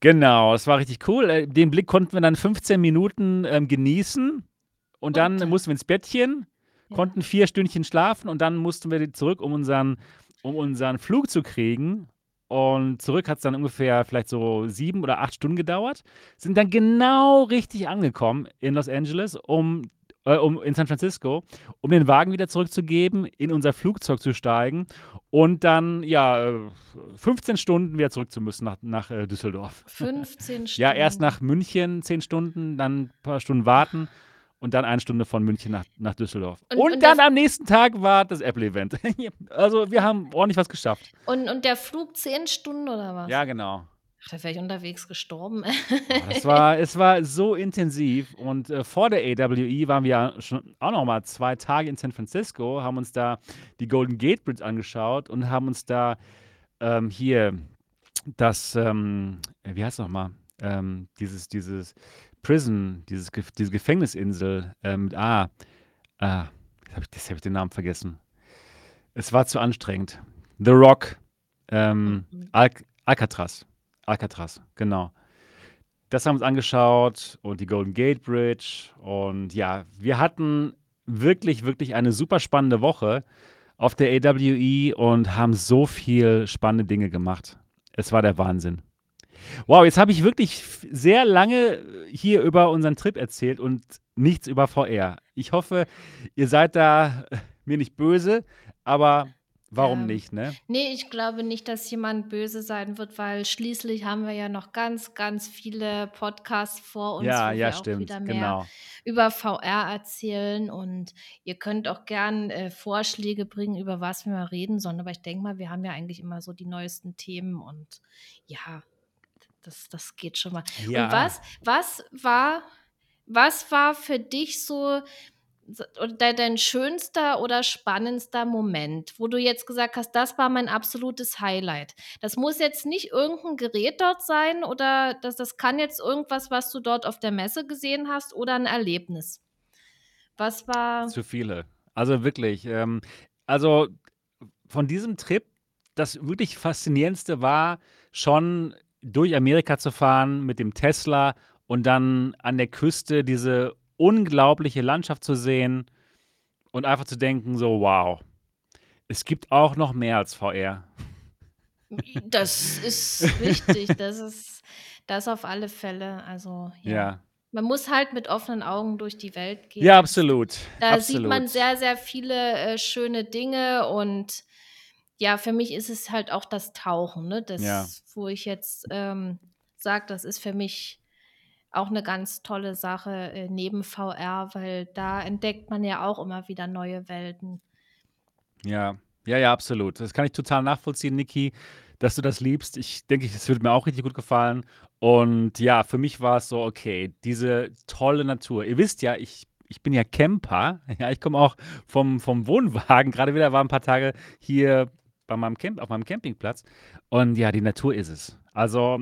Speaker 1: Genau, es war richtig cool. Äh, den Blick konnten wir dann 15 Minuten, ähm, genießen und dann mussten wir ins Bettchen. Konnten 4 Stündchen schlafen und dann mussten wir zurück, um unseren um unseren Flug zu kriegen. Und zurück hat's dann ungefähr vielleicht so 7 oder 8 Stunden gedauert. Sind dann genau richtig angekommen in Los Angeles, um äh, um in San Francisco, um den Wagen wieder zurückzugeben, in unser Flugzeug zu steigen und dann, ja, äh, 15 Stunden wieder zurück zu müssen nach nach, äh, Düsseldorf.
Speaker 2: 15
Speaker 1: Ja, erst
Speaker 2: Stunden.
Speaker 1: nach München 10 Stunden, dann 'n paar Stunden warten und dann 1 Stunde von München nach nach Düsseldorf.
Speaker 2: Und
Speaker 1: Und
Speaker 2: und
Speaker 1: dann am nächsten Tag war das Apple-Event. Also, wir haben ordentlich was geschafft.
Speaker 2: Und und der Flug 10 Stunden oder was?
Speaker 1: Ja, genau.
Speaker 2: Ach, da wäre ich unterwegs gestorben.
Speaker 1: Oh, das war es war so intensiv und, äh, vor der AWE waren wir ja schon auch noch mal 2 Tage in San Francisco, haben uns da die Golden Gate Bridge angeschaut und haben uns da, ähm, hier das, ähm wie heißt's noch mal? Ähm, dieses dieses Prison, dieses diese Gefängnisinsel, ähm, mit A. Ah, jetzt habe ich jetzt habe ich den Namen vergessen. Es war zu anstrengend. The Rock, ähm,
Speaker 2: Mhm.
Speaker 1: Alc Alcatraz. Alcatraz, genau. Das haben wir uns angeschaut und die Golden Gate Bridge und ja, wir hatten wirklich, wirklich eine super spannende Woche auf der AWE und haben so viel spannende Dinge gemacht. Es war der Wahnsinn. Wow, jetzt habe ich wirklich sehr lange hier über unseren Trip erzählt und nichts über VR. Ich hoffe, ihr seid da mir nicht böse, aber warum
Speaker 2: Ähm,
Speaker 1: nicht, ne?
Speaker 2: ne, ich glaube nicht, dass jemand böse sein wird, weil schließlich haben wir ja noch ganz, ganz viele Podcasts vor uns,
Speaker 1: Ja,
Speaker 2: wo
Speaker 1: ja,
Speaker 2: wir auch
Speaker 1: stimmt,
Speaker 2: wieder mehr
Speaker 1: genau.
Speaker 2: über VR erzählen und ihr könnt auch gern, äh, Vorschläge bringen, über was wir mal reden sollen. Aber ich denke mal, wir haben ja eigentlich immer so die neuesten Themen und ja, das das geht schon mal. Und
Speaker 1: Ja.
Speaker 2: was was war was war für dich so dein schönster oder spannendster Moment, wo du jetzt gesagt hast: „Das war mein absolutes Highlight?“ Das muss jetzt nicht irgend 'n Gerät dort sein oder das das kann jetzt irgendwas, was du dort auf der Messe gesehen hast oder 'n Erlebnis. Was war
Speaker 1: Zu viele. Also, wirklich, ähm also, von diesem Trip, das wirklich Faszinierendste war schon, durch Amerika zu fahren mit dem Tesla und dann an der Küste diese unglaubliche Landschaft zu sehen und einfach zu denken so: „Wow, es gibt auch noch mehr als VR.“
Speaker 2: I das ist richtig. Das ist das auf alle Fälle. Also, ja.
Speaker 1: Ja.
Speaker 2: Man muss halt mit offenen Augen durch die Welt gehen.
Speaker 1: Ja, absolut,
Speaker 2: da sieht man
Speaker 1: absolut.
Speaker 2: sehr, sehr viele, äh, schöne Dinge und ja, für mich ist es halt auch das Tauchen, ne?
Speaker 1: Ja.
Speaker 2: Das, wo ich jetzt, ähm, sage, das ist für mich auch 'ne ganz tolle Sache, äh, neben VR, weil da entdeckt man ja auch immer wieder neue Welten.
Speaker 1: Ja. Ja, ja, absolut. Das kann ich total nachvollziehen, Niki, dass du das liebst. Ich denke, das würde mir auch richtig gut gefallen. Und ja, für mich war es so, okay, diese tolle Natur. Ihr wisst ja, ich, ich bin ja Camper. Ja, ich komme auch vom, vom Wohnwagen. Gerade wieder war ein paar Tage hier bei meinem Camp, auf meinem Campingplatz. Und ja, die Natur ist es. Also,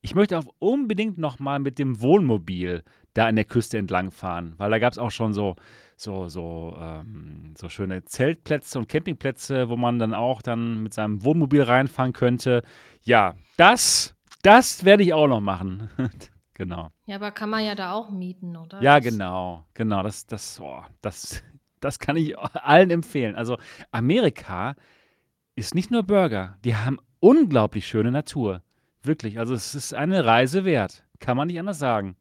Speaker 1: ich möchte auch unbedingt noch mal mit dem Wohnmobil da an der Küste entlang fahren, weil da gab es auch schon so so so, ähm, so schöne Zeltplätze und Campingplätze, wo man dann auch dann mit seinem Wohnmobil reinfahren könnte. Ja, das das werde ich auch noch machen. Genau.
Speaker 2: Ja, aber kann man ja da auch mieten, oder?
Speaker 1: Ja, genau, genau. Das das oh, das das kann ich allen empfehlen. Also, Amerika ist nicht nur Burger, die haben unglaublich schöne Natur. Wirklich, also es ist eine Reise wert. Kann man nicht anders sagen.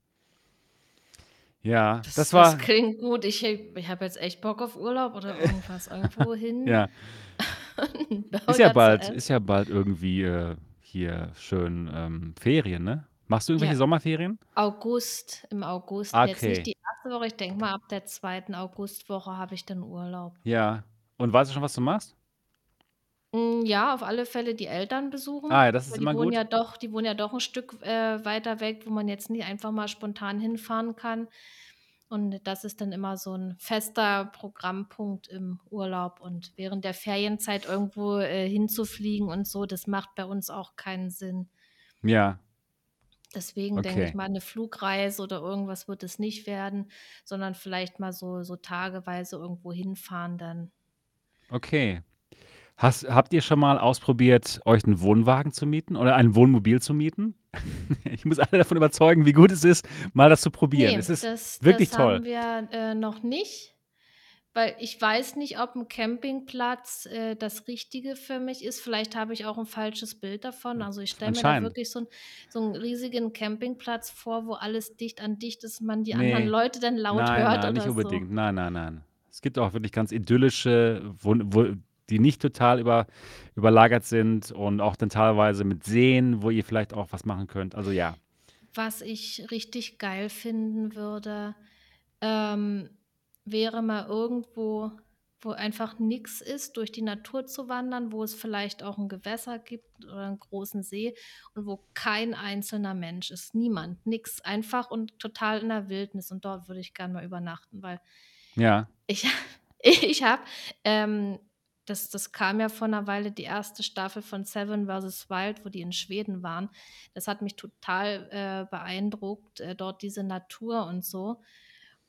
Speaker 1: Ja,
Speaker 2: Das
Speaker 1: das
Speaker 2: das
Speaker 1: war
Speaker 2: klingt gut. Ich ich habe jetzt echt Bock auf Urlaub oder irgendwas. Irgendwo hin,
Speaker 1: ja, ist ja bald ist ja bald irgendwie, äh, hier schön, ähm, Ferien, ne? Machst du irgendwelche
Speaker 2: Ja,
Speaker 1: Sommerferien?
Speaker 2: August im August.
Speaker 1: Ah,
Speaker 2: Jetzt nicht
Speaker 1: okay.
Speaker 2: die erste Woche, ich denke mal, ab der zweiten Augustwoche habe ich dann Urlaub.
Speaker 1: Ja. Und weißt du schon, was du machst?
Speaker 2: Hm, ja, auf alle Fälle die Eltern besuchen,
Speaker 1: Ah ja, das ist
Speaker 2: weil die
Speaker 1: immer
Speaker 2: wohnen
Speaker 1: gut.
Speaker 2: ja doch die wohnen ja doch 'n Stück, äh, weiter weg, wo man jetzt nie einfach mal spontan hinfahren kann. Und das ist dann immer so 'n fester Programmpunkt im Urlaub. Und während der Ferienzeit irgendwo, äh, hinzufliegen und so, das macht bei uns auch keinen Sinn.
Speaker 1: Ja.
Speaker 2: Deswegen denke ich
Speaker 1: Okay.
Speaker 2: mal, 'ne Flugreise oder irgendwas wird es nicht werden, sondern vielleicht mal so so tageweise irgendwo hinfahren dann.
Speaker 1: Okay. Hast habt ihr schon mal ausprobiert, euch 'n Wohnwagen zu mieten oder ein Wohnmobil zu mieten? Ich muss alle davon überzeugen, wie gut es ist, mal das zu probieren. Es
Speaker 2: Ne,
Speaker 1: ist
Speaker 2: das
Speaker 1: wirklich
Speaker 2: das
Speaker 1: toll.
Speaker 2: haben wir, äh, noch nicht, weil ich weiß nicht, ob 'n Campingplatz, äh, das Richtige für mich ist. Vielleicht habe ich auch 'n falsches Bild davon. Also, ich stelle mir da wirklich so 'n so 'n riesigen Campingplatz vor, wo alles dicht an dicht ist, man die anderen
Speaker 1: Ne.
Speaker 2: Leute dann laut
Speaker 1: Nein,
Speaker 2: hört
Speaker 1: nein, nicht
Speaker 2: oder so.
Speaker 1: unbedingt. Nein, nein, nein. Es gibt auch wirklich ganz idyllische, wun wo die nicht total über überlagert sind und auch dann teilweise mit Seen, wo ihr vielleicht auch was machen könnt. Also, ja.
Speaker 2: Was ich richtig geil finden würde, ähm, wäre mal irgendwo, wo einfach nix ist, durch die Natur zu wandern, wo es vielleicht auch 'n Gewässer gibt oder 'n großen See und wo kein einzelner Mensch ist. Niemand, nix. Einfach und total in der Wildnis und dort würde ich gern mal übernachten, weil
Speaker 1: Ja.
Speaker 2: ich ich habe, ähm das das kam ja vor 'ner Weile die 1. Staffel von Seven vs. Wild, wo die in Schweden waren. Das hat mich total, äh, beeindruckt, äh, dort diese Natur und so.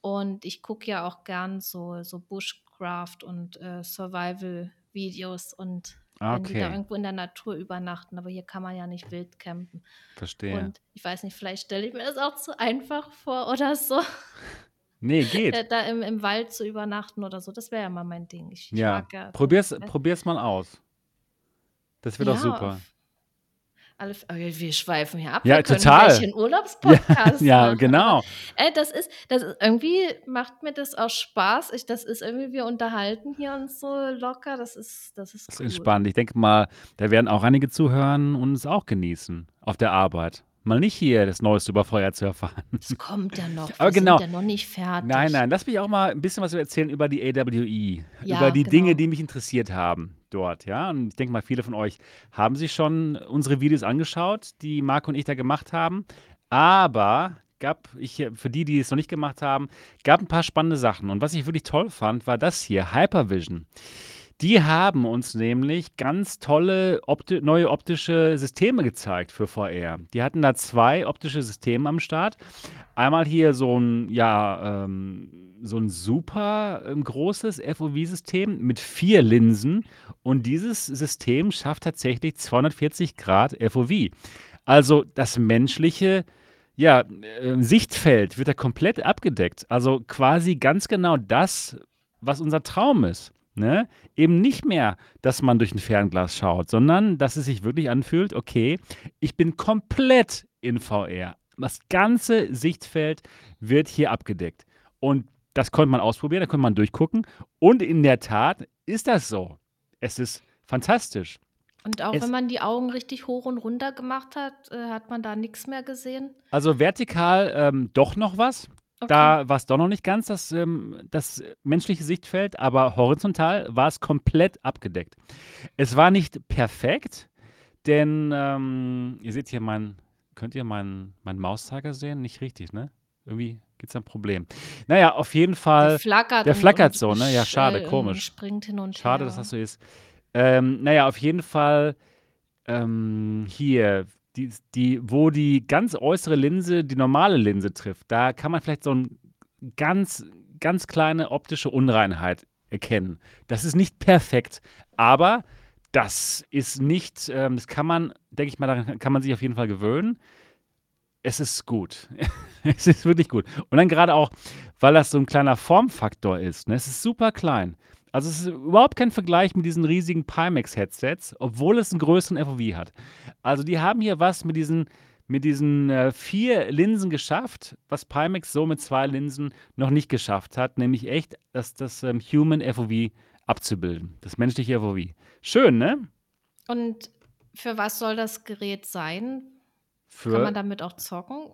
Speaker 2: Und ich gucke ja auch gern so so Bushcraft und, äh, Survival-Videos und
Speaker 1: Ah,
Speaker 2: wenn die da
Speaker 1: okay.
Speaker 2: irgendwo in der Natur übernachten, aber hier kann man ja nicht wild campen.
Speaker 1: Verstehe.
Speaker 2: Und ich weiß nicht, vielleicht stelle ich mir das auch zu einfach vor oder so.
Speaker 1: Ne, geht.
Speaker 2: Äh, da im im Wald zu übernachten oder so, das wäre ja mal mein Ding. Ich ich
Speaker 1: Ja,
Speaker 2: mag ja
Speaker 1: probier's probier's mal aus. Das wird
Speaker 2: Ja,
Speaker 1: super.
Speaker 2: auf alle F wir schweifen hier ab. Wir
Speaker 1: Ja,
Speaker 2: können gleich
Speaker 1: total.
Speaker 2: 'n
Speaker 1: Ja,
Speaker 2: Urlaubspodcast
Speaker 1: ja,
Speaker 2: machen, aber,
Speaker 1: genau.
Speaker 2: äh, das ist das ist irgendwie macht mir das auch Spaß. Ich das ist irgendwie wir unterhalten hier uns so locker. Das ist das ist
Speaker 1: Ist
Speaker 2: cool.
Speaker 1: entspannt. Ich denke mal, da werden auch einige zuhören und es auch genießen auf der Arbeit. Mal nicht hier das Neueste über Feuerzeug erfahren.
Speaker 2: Es kommt ja noch.
Speaker 1: Aber
Speaker 2: Wir sind
Speaker 1: genau.
Speaker 2: ja noch nicht
Speaker 1: Nein,
Speaker 2: fertig.
Speaker 1: nein, lass mich auch mal 'n bisschen was erzählen über die AWE, über
Speaker 2: Ja,
Speaker 1: die Dinge,
Speaker 2: genau.
Speaker 1: die mich interessiert haben dort, ja? Und ich denke mal, viele von euch haben sich schon unsere Videos angeschaut, die Marco und ich da gemacht haben. Aber gab ich für die, die es noch nicht gemacht haben, gab 'n paar spannende Sachen. Und was ich wirklich toll fand, war das hier, Hypervision. Die haben uns nämlich ganz tolle opti neue optische Systeme gezeigt für VR. Die hatten da 2 optische Systeme am Start. Einmal hier so 'n ja, ähm, so 'n super, ähm, großes FOV-System mit 4 Linsen und dieses System schafft tatsächlich 240° FOV. Also, das menschliche, ja, äh, Sichtfeld wird da komplett abgedeckt. Also, quasi ganz genau das, was unser Traum ist, ne? Eben nicht mehr, dass man durch 'n Fernglas schaut, sondern dass es sich wirklich anfühlt: „Okay, ich bin komplett in VR.“ Das ganze Sichtfeld wird hier abgedeckt. Und das konnte man ausprobieren, da konnte man durchgucken. Und in der Tat ist das so. Es ist fantastisch.
Speaker 2: Und auch wenn
Speaker 1: Es
Speaker 2: man die Augen richtig hoch und runter gemacht hat, äh, hat man da nix mehr gesehen?
Speaker 1: Also, vertikal, ähm, doch noch was.
Speaker 2: Okay.
Speaker 1: Da war's doch noch nicht ganz das, ähm das menschliche Sichtfeld, aber horizontal war es komplett abgedeckt. Es war nicht perfekt, denn, ähm ihr seht hier meinen könnt ihr meinen meinen Mauszeiger sehen? Nicht richtig, ne? Irgendwie gibt's da 'n Problem. Na ja, auf jeden
Speaker 2: Der
Speaker 1: Fall
Speaker 2: flackert
Speaker 1: der flackert so, ne? Ja,
Speaker 2: sch
Speaker 1: schade, komisch.
Speaker 2: springt hin und
Speaker 1: Schade, dass das
Speaker 2: her.
Speaker 1: so ist. Ähm, na ja, auf jeden Fall, ähm, hier, dies die wo die ganz äußere Linse die normale Linse trifft, da kann man vielleicht so 'n ganz ganz kleine optische Unreinheit erkennen. Das ist nicht perfekt, aber das ist nicht ähm, das kann man denke ich mal, daran kann man sich auf jeden Fall gewöhnen. Es ist gut. Es ist wirklich gut. Und dann grade auch, weil das so 'n kleiner Formfaktor ist, ne? Es ist super klein. Also, es ist überhaupt kein Vergleich mit diesen riesigen Pimax-Headsets, obwohl es 'n größeren FOV hat. Also, die haben hier was mit diesen mit diesen, äh, 4 Linsen geschafft, was Pimax so mit 2 Linsen noch nicht geschafft hat, nämlich echt das das, ähm, Human FOV abzubilden, das menschliche FOV. Schön, ne?
Speaker 2: Und für was soll das Gerät sein? Kann man
Speaker 1: Für
Speaker 2: damit auch zocken?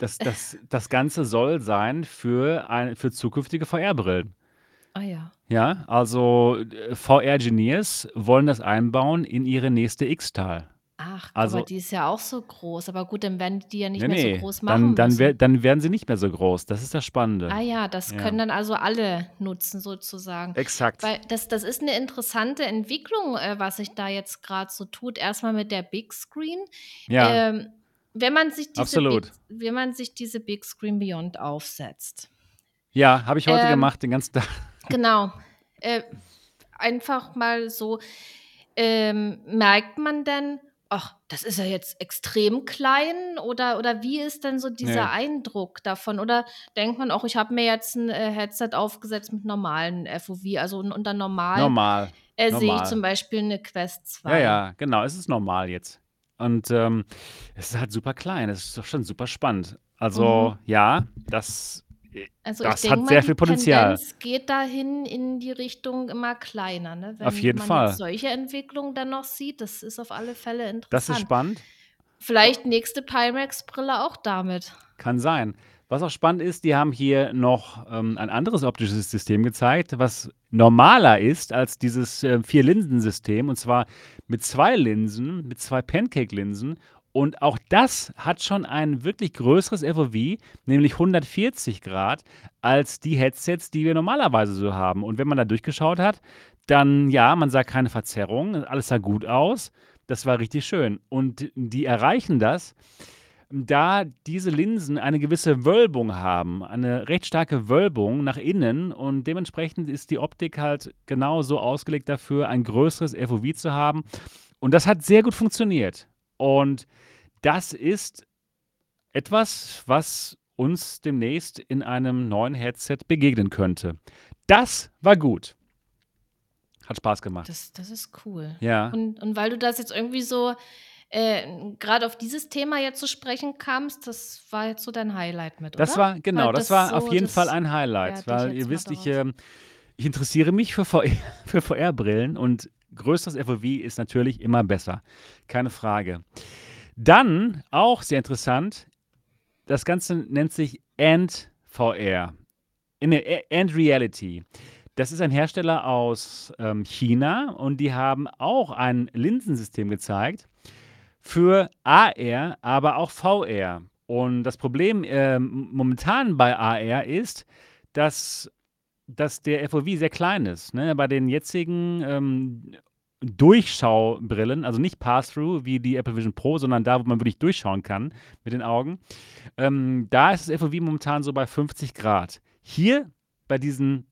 Speaker 1: Das das das Ganze soll sein für ein für zukünftige VR-Brillen.
Speaker 2: Ah ja.
Speaker 1: Ja, also, äh, VR-Genius wollen das einbauen in ihre nächste X-Tal.
Speaker 2: Ach, aber
Speaker 1: Also
Speaker 2: die ist ja auch so groß. Aber gut, dann werden die ja nicht
Speaker 1: Ne,
Speaker 2: mehr so groß
Speaker 1: dann
Speaker 2: machen
Speaker 1: dann wär
Speaker 2: müssen.
Speaker 1: dann werden sie nicht mehr so groß. Das ist das Spannende.
Speaker 2: Ah ja, das
Speaker 1: Ja.
Speaker 2: können dann also alle nutzen sozusagen.
Speaker 1: Exakt.
Speaker 2: Weil das das ist 'ne interessante Entwicklung, äh, was sich da jetzt grad so tut. Erst mal mit der Big Screen.
Speaker 1: Ja.
Speaker 2: Ähm, wenn man sich diese Big wenn man sich diese Big Screen Beyond aufsetzt
Speaker 1: Ja, habe ich heute
Speaker 2: ähm,
Speaker 1: gemacht, den ganzen Tag.
Speaker 2: Genau. Äh, einfach mal so, ähm, merkt man denn: „Ach, das ist ja jetzt extrem klein“, oder oder wie ist denn so dieser
Speaker 1: Ne.
Speaker 2: Eindruck davon? Oder denkt man: „Ach, ich habe mir jetzt 'n, äh, Headset aufgesetzt mit normalen FOV“, also un unter normal,
Speaker 1: Normal,
Speaker 2: äh, sehe ich
Speaker 1: normal.
Speaker 2: zum Beispiel 'ne Quest
Speaker 1: Ja,
Speaker 2: 2.
Speaker 1: ja, genau, es ist normal jetzt. Und, ähm, es ist halt super klein. Es ist doch schon super spannend. Also,
Speaker 2: Mhm.
Speaker 1: ja, das
Speaker 2: Also, ich
Speaker 1: das
Speaker 2: denke
Speaker 1: hat
Speaker 2: mal,
Speaker 1: sehr
Speaker 2: die
Speaker 1: viel Potenzial.
Speaker 2: Tendenz geht dahin in die Richtung immer kleiner, ne?
Speaker 1: Auf
Speaker 2: Wenn
Speaker 1: jeden
Speaker 2: man
Speaker 1: Fall.
Speaker 2: solche Entwicklungen dann noch sieht, das ist auf alle Fälle
Speaker 1: Das ist
Speaker 2: interessant.
Speaker 1: spannend.
Speaker 2: Vielleicht nächste Pimax-Brille auch damit.
Speaker 1: Kann sein. Was auch spannend ist, die haben hier noch, ähm, ein anderes optisches System gezeigt, was normaler ist als dieses, äh, 4-Linsen-System, und zwar mit 2 Linsen, mit 2 Pancake-Linsen. Und auch das hat schon ein wirklich größeres FOV, nämlich 140°, als die Headsets, die wir normalerweise so haben. Und wenn man da durchgeschaut hat, dann ja, man sah keine Verzerrung, alles sah gut aus. Das war richtig schön. Und die erreichen das, da diese Linsen eine gewisse Wölbung haben, eine recht starke Wölbung nach innen und dementsprechend ist die Optik halt genau so ausgelegt dafür, ein größeres FOV zu haben. Und das hat sehr gut funktioniert. Und das ist etwas, was uns demnächst in einem neuen Headset begegnen könnte. Das war gut. Hat Spaß gemacht.
Speaker 2: Das das ist cool.
Speaker 1: Ja.
Speaker 2: Und und weil du das jetzt irgendwie so, äh, grad auf dieses Thema jetzt zu sprechen kamst, das war jetzt so dein Highlight mit,
Speaker 1: Das
Speaker 2: oder?
Speaker 1: war genau,
Speaker 2: Weil
Speaker 1: das
Speaker 2: das
Speaker 1: war auf
Speaker 2: so
Speaker 1: jeden Fall
Speaker 2: das
Speaker 1: ein Highlight, weil ihr wisst, ich, ähm ich interessiere mich für VR für VR-Brillen und größeres FOV ist natürlich immer besser, keine Frage. Dann, auch sehr interessant, das Ganze nennt sich Ant VR. Äh, ne, A Ant Reality. Das ist ein Hersteller aus, ähm, China und die haben auch ein Linsensystem gezeigt für AR, aber auch VR. Und das Problem, ähm, momentan bei AR ist, dass dass der FOV sehr klein ist, ne? Bei den jetzigen, ähm, Durchschaubrillen, also nicht Pass-Through wie die Apple Vision Pro, sondern da, wo man wirklich durchschauen kann mit den Augen, ähm, da ist das FOV momentan so bei 50°. Hier bei diesen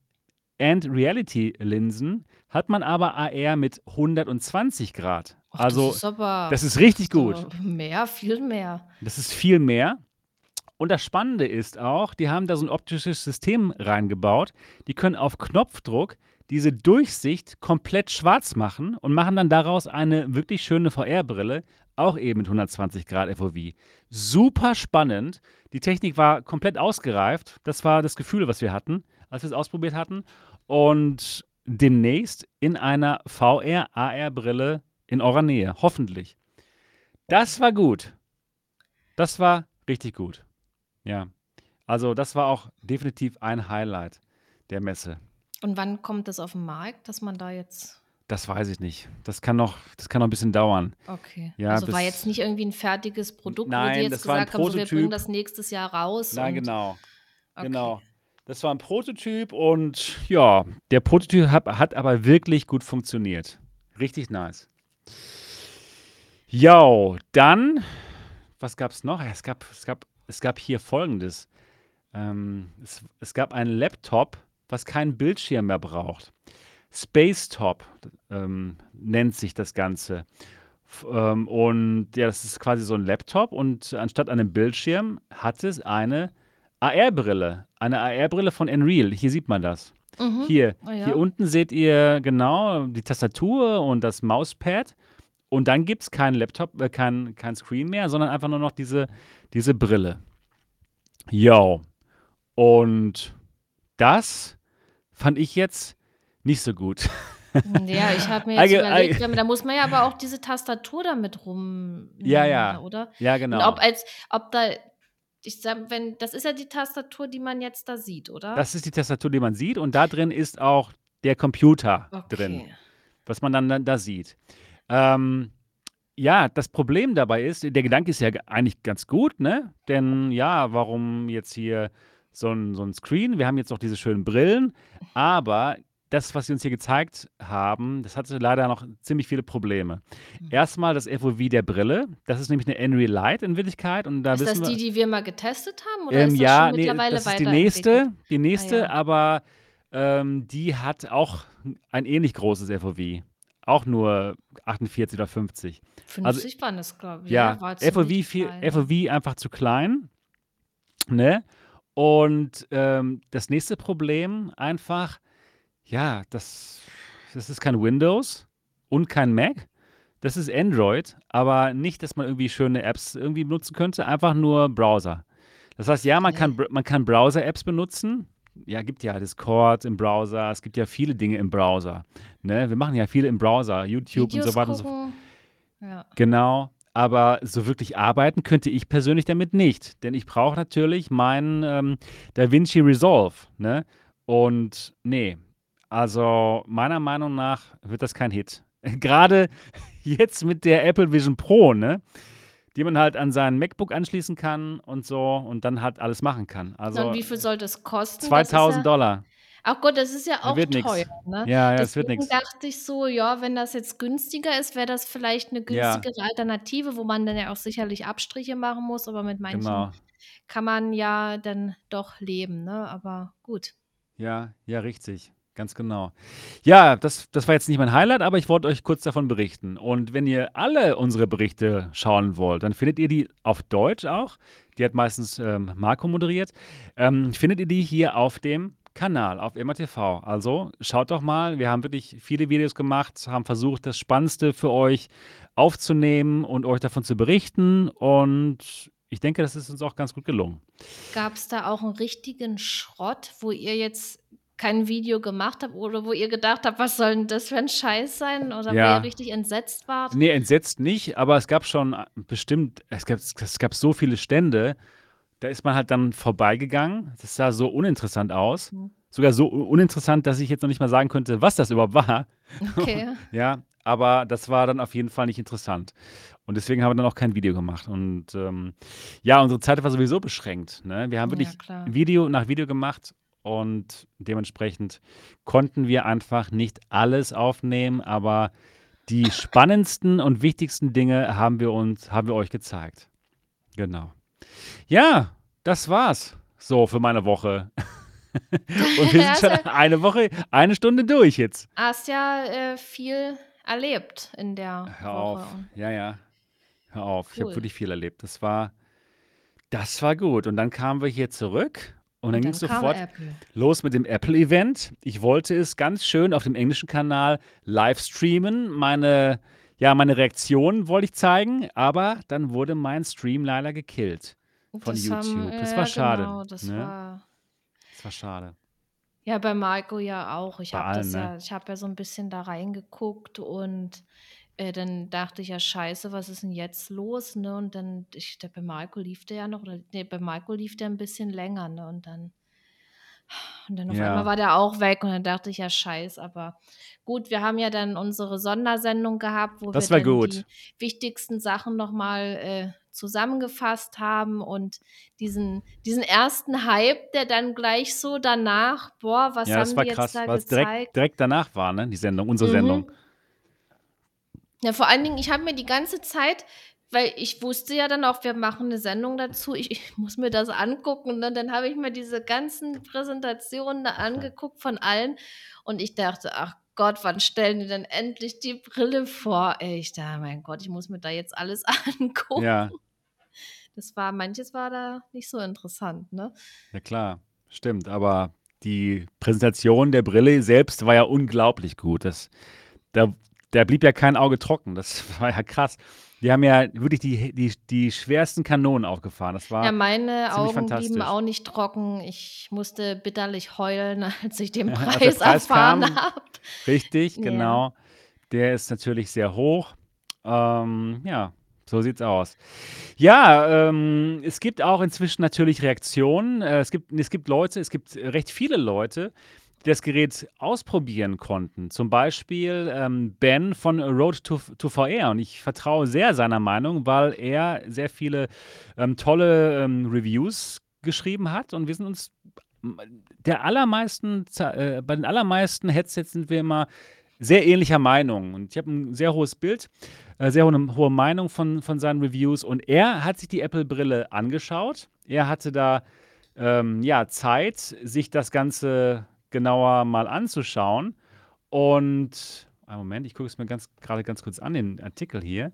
Speaker 1: Ant Reality Linsen hat man aber AR mit 120°.
Speaker 2: Ach, das
Speaker 1: Also,
Speaker 2: ist aber
Speaker 1: das ist richtig gut.
Speaker 2: mehr, viel mehr.
Speaker 1: Das ist viel mehr. Und das Spannende ist auch, die haben da so 'n optisches System reingebaut. Die können auf Knopfdruck diese Durchsicht komplett schwarz machen und machen dann daraus eine wirklich schöne VR-Brille, auch eben mit 120° FOV. Super spannend. Die Technik war komplett ausgereift. Das war das Gefühl, was wir hatten, als wir's ausprobiert hatten. Und demnächst in einer VR, AR-Brille in eurer Nähe, hoffentlich. Das war gut. Das war richtig gut. Ja. Also, das war auch definitiv ein Highlight der Messe.
Speaker 2: Und wann kommt das auf 'n Markt, dass man da jetzt
Speaker 1: Das weiß ich nicht. Das kann noch das kann noch 'n bisschen dauern.
Speaker 2: Okay.
Speaker 1: Ja,
Speaker 2: Also, war jetzt nicht irgendwie 'n fertiges Produkt, wo die
Speaker 1: nein,
Speaker 2: jetzt gesagt haben: „So, wir bringen das nächstes Jahr raus“
Speaker 1: Nein, genau.
Speaker 2: okay.
Speaker 1: Genau. Das war 'n Prototyp und ja, der Prototyp hat hat aber wirklich gut funktioniert. Richtig nice. Jo, dann was gab's noch? Ja, es gab es gab es gab hier Folgendes. Ähm, es es gab einen Laptop, was keinen Bildschirm mehr braucht. Spacetop, ähm, nennt sich das Ganze. F ähm, und ja, das ist quasi so 'n Laptop und anstatt einem Bildschirm hat es eine AR-Brille. Eine AR-Brille von Nreal. Hier sieht man das.
Speaker 2: Mhm.
Speaker 1: Hier hier
Speaker 2: ja.
Speaker 1: unten seht ihr genau die Tastatur und das Mauspad und dann gibt's keinen Laptop äh, kein kein Screen mehr, sondern einfach nur noch diese diese Brille. Jo. Und das fand ich jetzt nicht so gut.
Speaker 2: Hm, ja, ich habe mir jetzt
Speaker 1: Eige
Speaker 2: überlegt,
Speaker 1: ei
Speaker 2: ja, da muss man ja aber auch diese Tastatur damit
Speaker 1: Ja,
Speaker 2: rumnehmen,
Speaker 1: ja.
Speaker 2: oder?
Speaker 1: Ja,
Speaker 2: Und ob
Speaker 1: genau.
Speaker 2: als ob da ich sage, wenn das ist ja die Tastatur, die man jetzt da sieht, oder?
Speaker 1: Das ist die Tastatur, die man sieht und da drin ist auch der Computer drin,
Speaker 2: Okay.
Speaker 1: was man dann da sieht. Ähm, ja, das Problem dabei ist der Gedanke ist ja eigentlich ganz gut, ne? Denn ja, warum jetzt hier so 'n so 'n Screen? Wir haben jetzt auch diese schönen Brillen, aber das, was sie uns hier gezeigt haben, das hatte leider noch ziemlich viele Probleme.
Speaker 2: Mhm.
Speaker 1: Erst mal das FOV der Brille. Das ist nämlich 'ne Nreal Lite in Wirklichkeit und da
Speaker 2: Ist das
Speaker 1: wissen
Speaker 2: die,
Speaker 1: wir
Speaker 2: die wir mal getestet haben oder
Speaker 1: Ähm,
Speaker 2: ist das schon
Speaker 1: ja, ne,
Speaker 2: mittlerweile
Speaker 1: das ist die nächste die
Speaker 2: Ah
Speaker 1: nächste,
Speaker 2: ja.
Speaker 1: aber, ähm, die hat auch ein ähnlich großes FOV. Auch nur 48 oder 50. Also
Speaker 2: 50 waren das, glaube ich.
Speaker 1: ja,
Speaker 2: Ja, war
Speaker 1: FOV viel
Speaker 2: ja.
Speaker 1: FOV einfach zu klein, ne? Und, ähm, das nächste Problem einfach, ja, das das ist kein Windows und kein Mac. Das ist Android, aber nicht, dass man irgendwie schöne Apps irgendwie benutzen könnte, einfach nur Browser. Das heißt, ja, man kann man kann Browser-Apps benutzen. Ja, gibt ja Discord im Browser, es gibt ja viele Dinge im Browser, ne? Wir machen ja viel im Browser, YouTube und so
Speaker 2: Videos
Speaker 1: weiter und so f
Speaker 2: gucken. Ja.
Speaker 1: Genau, aber so wirklich arbeiten könnte ich persönlich damit nicht, denn ich brauche natürlich meinen, ähm, DaVinci Resolve, ne? Und ne, also meiner Meinung nach wird das kein Hit. Grade jetzt mit der Apple Vision Pro, ne, die man halt an sein MacBook anschließen kann und so und dann halt alles machen kann.
Speaker 2: Na, und
Speaker 1: Also
Speaker 2: wie viel soll das kosten? Das ist ja
Speaker 1: $2.000.
Speaker 2: ach Gott, das ist ja auch
Speaker 1: wird
Speaker 2: teuer, ne?
Speaker 1: Ja, ja, das wird
Speaker 2: Deswegen
Speaker 1: nix.
Speaker 2: dachte ich so, ja, wenn das jetzt günstiger ist, wäre das vielleicht 'ne
Speaker 1: Ja.
Speaker 2: günstigere Alternative, wo man dann ja auch sicherlich Abstriche machen muss, aber mit manchen
Speaker 1: Genau.
Speaker 2: kann man ja dann doch leben, ne? Aber gut.
Speaker 1: Ja, ja, richtig. Ganz genau. Ja, das das war jetzt nicht mein Highlight, aber ich wollte euch kurz davon berichten. Und wenn ihr alle unsere Berichte schauen wollt, dann findet ihr die auf Deutsch auch. Die hat meistens, ähm, Marco moderiert. Ähm, findet ihr die hier auf dem Kanal, auf immerTV. Also, schaut doch mal, wir haben wirklich viele Videos gemacht, haben versucht, das Spannendste für euch aufzunehmen und euch davon zu berichten und ich denke, das ist uns auch ganz gut gelungen.
Speaker 2: Gab's da auch 'n richtigen Schrott, wo ihr jetzt kein Video gemacht habt oder wo ihr gedacht habt: „Was soll 'n das für 'n Scheiß sein?“ oder wo ihr
Speaker 1: Ja.
Speaker 2: richtig entsetzt wart?
Speaker 1: Ne, entsetzt nicht, aber es gab schon bestimmt es gab es gab so viele Stände, da ist man halt dann vorbeigegangen. Das sah so uninteressant aus.
Speaker 2: Mhm.
Speaker 1: Sogar so uninteressant, dass ich jetzt noch nicht mal sagen könnte, was das überhaupt war.
Speaker 2: Okay.
Speaker 1: Ja, aber das war dann auf jeden Fall nicht interessant. Und deswegen haben wir dann auch kein Video gemacht. Und, ähm, ja, unsere Zeit war sowieso beschränkt, ne? Wir haben
Speaker 2: Ja,
Speaker 1: wirklich
Speaker 2: klar.
Speaker 1: Video nach Video gemacht und dementsprechend konnten wir einfach nicht alles aufnehmen, aber die spannendsten und wichtigsten Dinge haben wir uns haben wir euch gezeigt. Genau. Ja, das war's so für meine Woche. Und wir sind schon eine Woche eine Stunde durch jetzt.
Speaker 2: hast ja, äh, viel erlebt in der
Speaker 1: Hör
Speaker 2: Woche
Speaker 1: auf. Ja, ja. Hör auf. Ich habe
Speaker 2: Cool.
Speaker 1: wirklich viel erlebt. Das war das war gut. Und dann kamen wir hier zurück und dann
Speaker 2: dann kam
Speaker 1: sofort
Speaker 2: Apple.
Speaker 1: los mit dem Apple-Event. Ich wollte es ganz schön auf dem englischen Kanal live streamen. Meine ja, meine Reaktion wollte ich zeigen, aber dann wurde mein Stream leider gekillt von
Speaker 2: Das haben
Speaker 1: YouTube. Das
Speaker 2: ja,
Speaker 1: war schade,
Speaker 2: genau, das
Speaker 1: ne?
Speaker 2: war
Speaker 1: Das war schade.
Speaker 2: Ja, bei Marco ja auch. Ich habe das
Speaker 1: ne?
Speaker 2: ja ich habe ja so 'n bisschen da reingeguckt und äh, dann dachte ich: „Ja, scheiße, was ist 'n jetzt los“, ne? Und dann ich der bei Marco lief der ja noch oder ne, bei Marco lief der 'n bisschen länger, ne? Und dann und dann auf einmal
Speaker 1: Ja.
Speaker 2: war der auch weg und dann dachte ich: „Ja, scheiße“, aber gut, wir haben ja dann unsere Sondersendung gehabt, wo wir
Speaker 1: Das gut.
Speaker 2: die wichtigsten Sachen noch mal, äh, zusammengefasst haben und diesen diesen 1. Hype, der dann gleich so danach: „Boah, was
Speaker 1: Ja, das
Speaker 2: haben
Speaker 1: war
Speaker 2: die jetzt
Speaker 1: krass,
Speaker 2: da
Speaker 1: weil's direkt
Speaker 2: gezeigt?“
Speaker 1: direkt danach war, ne, die Sendung unsere Sendung.
Speaker 2: Mhm. Ja, vor allen Dingen, ich habe mir die ganze Zeit weil ich wusste ja dann auch, wir machen 'ne Sendung dazu. Ich ich muss mir das angucken, ne? Dann habe ich mir diese ganzen Präsentationen da angeguckt von allen und ich dachte: „Ach Gott, wann stellen die denn endlich die Brille vor?“ Ey, ich da mein Gott, ich muss mir da jetzt alles
Speaker 1: Ja.
Speaker 2: Das war manches war da nicht so interessant, ne?
Speaker 1: Ja klar, stimmt, aber die Präsentation der Brille selbst war ja unglaublich gut. Das da da blieb ja kein Auge trocken. Das war ja krass. Die haben ja wirklich die die die schwersten Kanonen aufgefahren. Das
Speaker 2: Ja,
Speaker 1: war
Speaker 2: meine
Speaker 1: ziemlich
Speaker 2: Augen blieben auch nicht trocken. Ich musste bitterlich heulen, als ich den
Speaker 1: Als
Speaker 2: Preis
Speaker 1: Preis
Speaker 2: erfahren habe.
Speaker 1: richtig,
Speaker 2: Ja.
Speaker 1: genau. Der ist natürlich sehr hoch. Ähm, ja, so sieht's aus. Ja, ähm, es gibt auch inzwischen natürlich Reaktionen. Äh, es gibt es gibt Leute es gibt recht viele Leute, die das Gerät ausprobieren konnten. Zum Beispiel, ähm, Ben von Road to to VR und ich vertraue sehr seiner Meinung, weil er sehr viele, ähm, tolle, ähm, Reviews geschrieben hat und wir sind uns der allermeisten äh, bei den allermeisten Headsets sind wir immer sehr ähnlicher Meinung und ich habe 'n sehr hohes Bild äh, sehr hohe hohe Meinung von von seinen Reviews und er hat sich die Apple-Brille angeschaut. Er hatte da, ähm, ja, Zeit, sich das Ganze genauer mal anzuschauen und einen Moment, ich gucke es mir ganz grade ganz kurz an, den Artikel hier,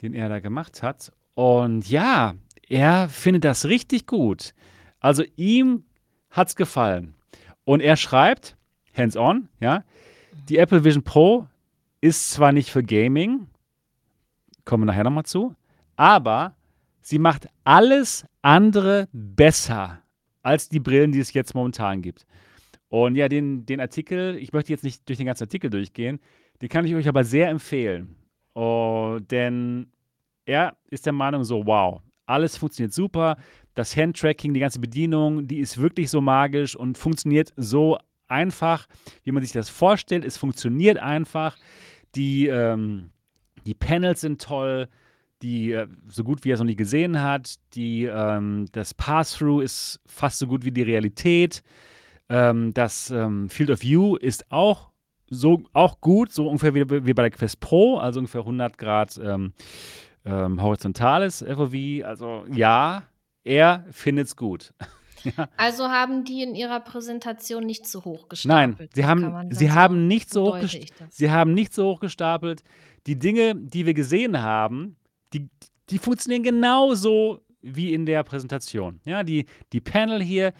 Speaker 1: den er da gemacht hat. Und ja, er findet das richtig gut. Also, ihm hat's gefallen. Und er schreibt, hands on, ja: „Die Apple Vision Pro ist zwar nicht für Gaming“ kommen wir nachher noch mal zu, „aber sie macht alles andere besser als die Brillen, die es jetzt momentan gibt.“ Und ja, den den Artikel ich möchte jetzt nicht durch den ganzen Artikel durchgehen, den kann ich euch aber sehr empfehlen. Oh, denn er ist der Meinung so: „Wow, alles funktioniert super. Das Handtracking, die ganze Bedienung, die ist wirklich so magisch und funktioniert so einfach, wie man sich das vorstellt. Es funktioniert einfach. Die, ähm die Panels sind toll, die äh, so gut wie er es noch nie gesehen hat. Die, ähm das Pass-Through ist fast so gut wie die Realität. Ähm, das, ähm, Field of View ist auch so auch gut, so ungefähr wie wie bei der Quest Pro, also ungefähr 100 ähm, ähm, horizontales FOV. Also ja, er findet's gut. Ja.
Speaker 2: Also, haben die in ihrer Präsentation nicht zu hoch
Speaker 1: Nein,
Speaker 2: gestapelt,
Speaker 1: sie
Speaker 2: ne? Kann
Speaker 1: haben sie
Speaker 2: so
Speaker 1: haben nicht
Speaker 2: so
Speaker 1: so hoch sie haben nicht so hoch gestapelt. Die Dinge, die wir gesehen haben, die die funktionieren genauso wie in der Präsentation. Ja, die die Panel hier,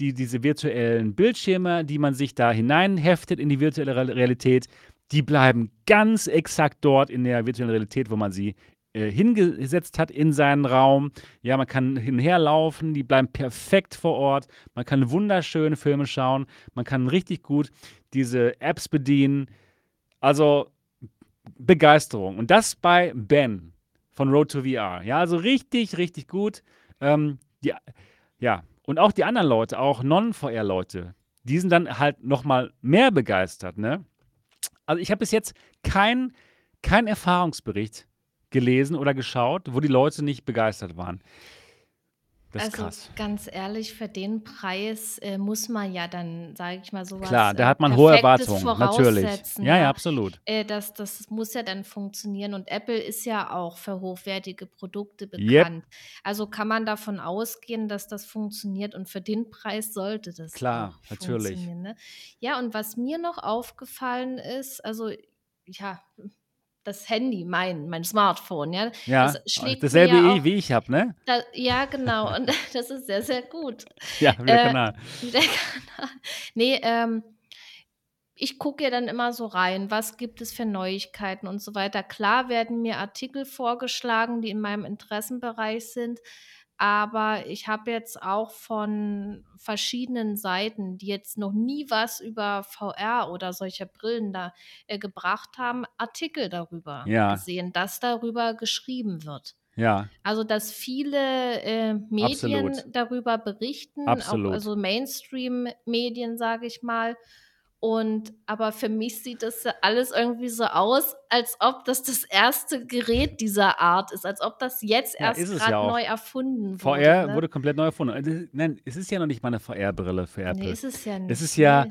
Speaker 1: die diese virtuellen Bildschirme, die man sich da hineinheftet in die virtuelle Real Realität, die bleiben ganz exakt dort in der virtuellen Realität, wo man sie, hingesetzt hat in seinen Raum. Ja, man kann hin und herlaufen, die bleiben perfekt vor Ort. Man kann wunderschöne Filme schauen. Man kann richtig gut diese Apps bedienen. Also, Begeisterung. Und das bei Ben von Road to VR. Ja, also richtig, richtig gut. Ähm, die ja, und auch die anderen Leute, auch Non-VR-Leute, die sind dann halt noch mal mehr begeistert, ne? Also, ich habe bis jetzt keinen keinen Erfahrungsbericht gelesen oder geschaut, wo die Leute nicht begeistert waren. Das ist
Speaker 2: Also,
Speaker 1: krass.
Speaker 2: ganz ehrlich, für den Preis, äh, muss man ja dann, sage ich mal, so was,
Speaker 1: Klar, da
Speaker 2: äh,
Speaker 1: hat man hohe Erwartungen, natürlich. Ja, ja, absolut.
Speaker 2: Äh, das das muss ja dann funktionieren und Apple ist ja auch für hochwertige Produkte bekannt. Also, kann man davon ausgehen, dass das funktioniert und für den Preis sollte das
Speaker 1: Klar, natürlich.
Speaker 2: funktionieren, ne? Ja, und was mir noch aufgefallen ist, also ja, das Handy, mein mein Smartphone, ja, das
Speaker 1: Ja, äh,
Speaker 2: schlägt mir
Speaker 1: dasselbe i
Speaker 2: auch
Speaker 1: wie ich habe, ne?
Speaker 2: da ja, genau und das ist sehr, sehr gut.
Speaker 1: Ja, wie der
Speaker 2: Äh,
Speaker 1: Kanal.
Speaker 2: wie der Kanal. Ne, ähm ich gucke ja dann immer so rein, was gibt es für Neuigkeiten und so weiter. Klar werden mir Artikel vorgeschlagen, die in meinem Interessenbereich sind, aber ich habe jetzt auch von verschiedenen Seiten, die jetzt noch nie was über VR oder solche Brillen da, äh, gebracht haben, Artikel darüber
Speaker 1: Ja.
Speaker 2: gesehen, dass darüber geschrieben wird.
Speaker 1: Ja.
Speaker 2: Also, dass viele, äh, Medien
Speaker 1: Absolut.
Speaker 2: darüber berichten, also Mainstream-Medien, sage ich mal. Und aber für mich sieht das ja alles irgendwie so aus, als ob das das erste Gerät dieser Art ist, als ob das jetzt
Speaker 1: Ja,
Speaker 2: erst
Speaker 1: ja
Speaker 2: grad
Speaker 1: auch.
Speaker 2: neu erfunden wurde,
Speaker 1: VR
Speaker 2: ne?
Speaker 1: wurde komplett neu erfunden. D nein, es ist ja noch nicht mal 'ne VR-Brille für Apple.
Speaker 2: ist es ja
Speaker 1: Es ist
Speaker 2: nicht,
Speaker 1: ja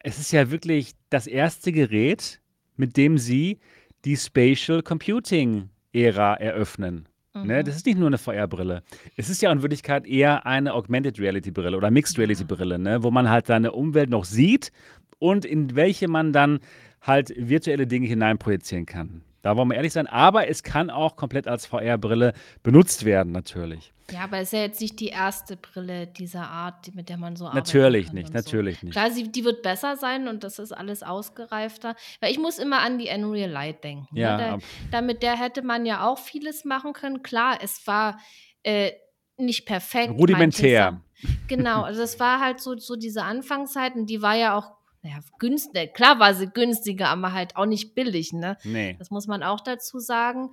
Speaker 1: es ist ja wirklich das erste Gerät, mit dem sie die Spatial Computing-Ära eröffnen, ne? Das ist nicht nur 'ne VR-Brille. Es ist ja in Wirklichkeit eher eine Augmented Reality-Brille oder Mixed. Reality-Brille, ne, wo man halt seine Umwelt noch sieht und in welche man dann halt virtuelle Dinge hineinprojizieren kann. Da wollen wir ehrlich sein, aber es kann auch komplett als VR-Brille benutzt werden natürlich.
Speaker 2: Ja, aber ist ja jetzt nicht die erste Brille dieser Art, mit der man so arbeiten
Speaker 1: Natürlich nicht,
Speaker 2: so.
Speaker 1: natürlich nicht.
Speaker 2: Klar, sie die wird besser sein und das ist alles ausgereifter. Weil ich muss immer an die Nreal Light denken, ne?
Speaker 1: Ja, ab
Speaker 2: da mit der hätte man ja auch vieles machen können. Klar, es war, äh, nicht perfekt,
Speaker 1: Rudimentär.
Speaker 2: Genau, also es war halt so so diese Anfangszeit und die war ja auch, na ja, günst ne, klar war sie günstiger, aber halt auch nicht billig, ne?
Speaker 1: Ne.
Speaker 2: Das muss man auch dazu sagen.